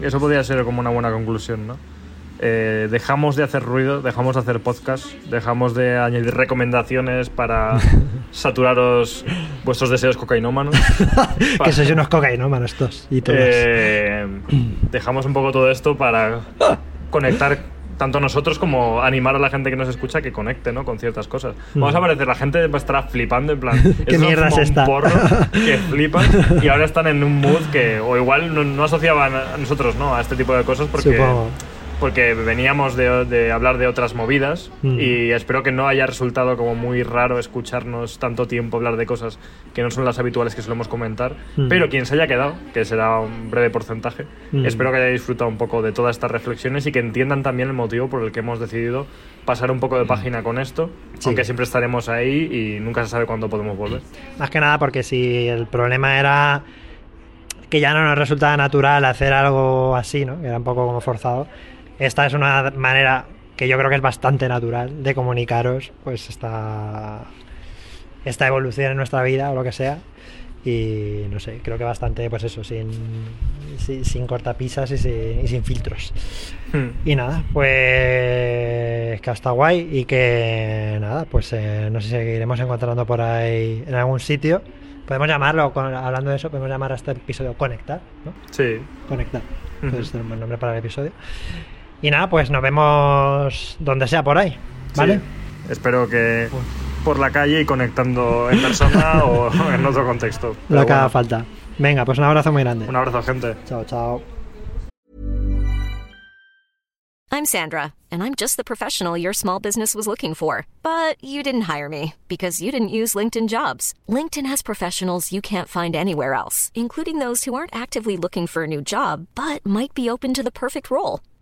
eso podría ser como una buena conclusión, ¿no? Eh, dejamos de hacer ruido, dejamos de hacer podcast, dejamos de añadir recomendaciones para saturaros vuestros deseos cocainómanos. que sois unos cocainómanos estos y todas. Eh, dejamos un poco todo esto para conectar tanto nosotros como animar a la gente que nos escucha que conecte ¿no? con ciertas cosas. Vamos a aparecer, la gente va a estar flipando en plan, ¿qué mierda es esta? Un porro que flipan y ahora están en un mood que o igual no, no asociaban a nosotros ¿no? a este tipo de cosas porque... Supongo porque veníamos de, de, hablar de otras movidas mm. y espero que no haya resultado como muy raro escucharnos tanto tiempo hablar de cosas que no son las habituales que solemos comentar, mm. pero quien se haya quedado, que será un breve porcentaje, mm. espero que haya disfrutado un poco de todas estas reflexiones y que entiendan también el motivo por el que hemos decidido pasar un poco de página con esto, sí. aunque siempre estaremos ahí y nunca se sabe cuándo podemos volver. Más que nada porque si el problema era que ya no nos resultaba natural hacer algo así, ¿no? Que era un poco como forzado esta es una manera que yo creo que es bastante natural de comunicaros pues esta, esta evolución en nuestra vida o lo que sea y no sé, creo que bastante pues eso, sin, sin, sin cortapisas y sin, y sin filtros. Hmm. Y nada, pues que está guay y que nada, pues eh, no sé si seguiremos encontrando por ahí en algún sitio. Podemos llamarlo, con, hablando de eso, podemos llamar a este episodio Conectar, ¿no? Sí. Conectar. Entonces, uh -huh. es un buen nombre para el episodio. Y nada, pues nos vemos donde sea por ahí, ¿vale? Sí, espero que por la calle y conectando en persona o en otro contexto. Pero Lo que bueno. haga falta. Venga, pues un abrazo muy grande. Un abrazo, gente. Chao, chao. I'm Sandra, and I'm just the professional your small business was looking for. But you didn't hire me because you didn't use LinkedIn jobs. LinkedIn has professionals you can't find anywhere else, including those who aren't actively looking for a new job but might be open to the perfect role.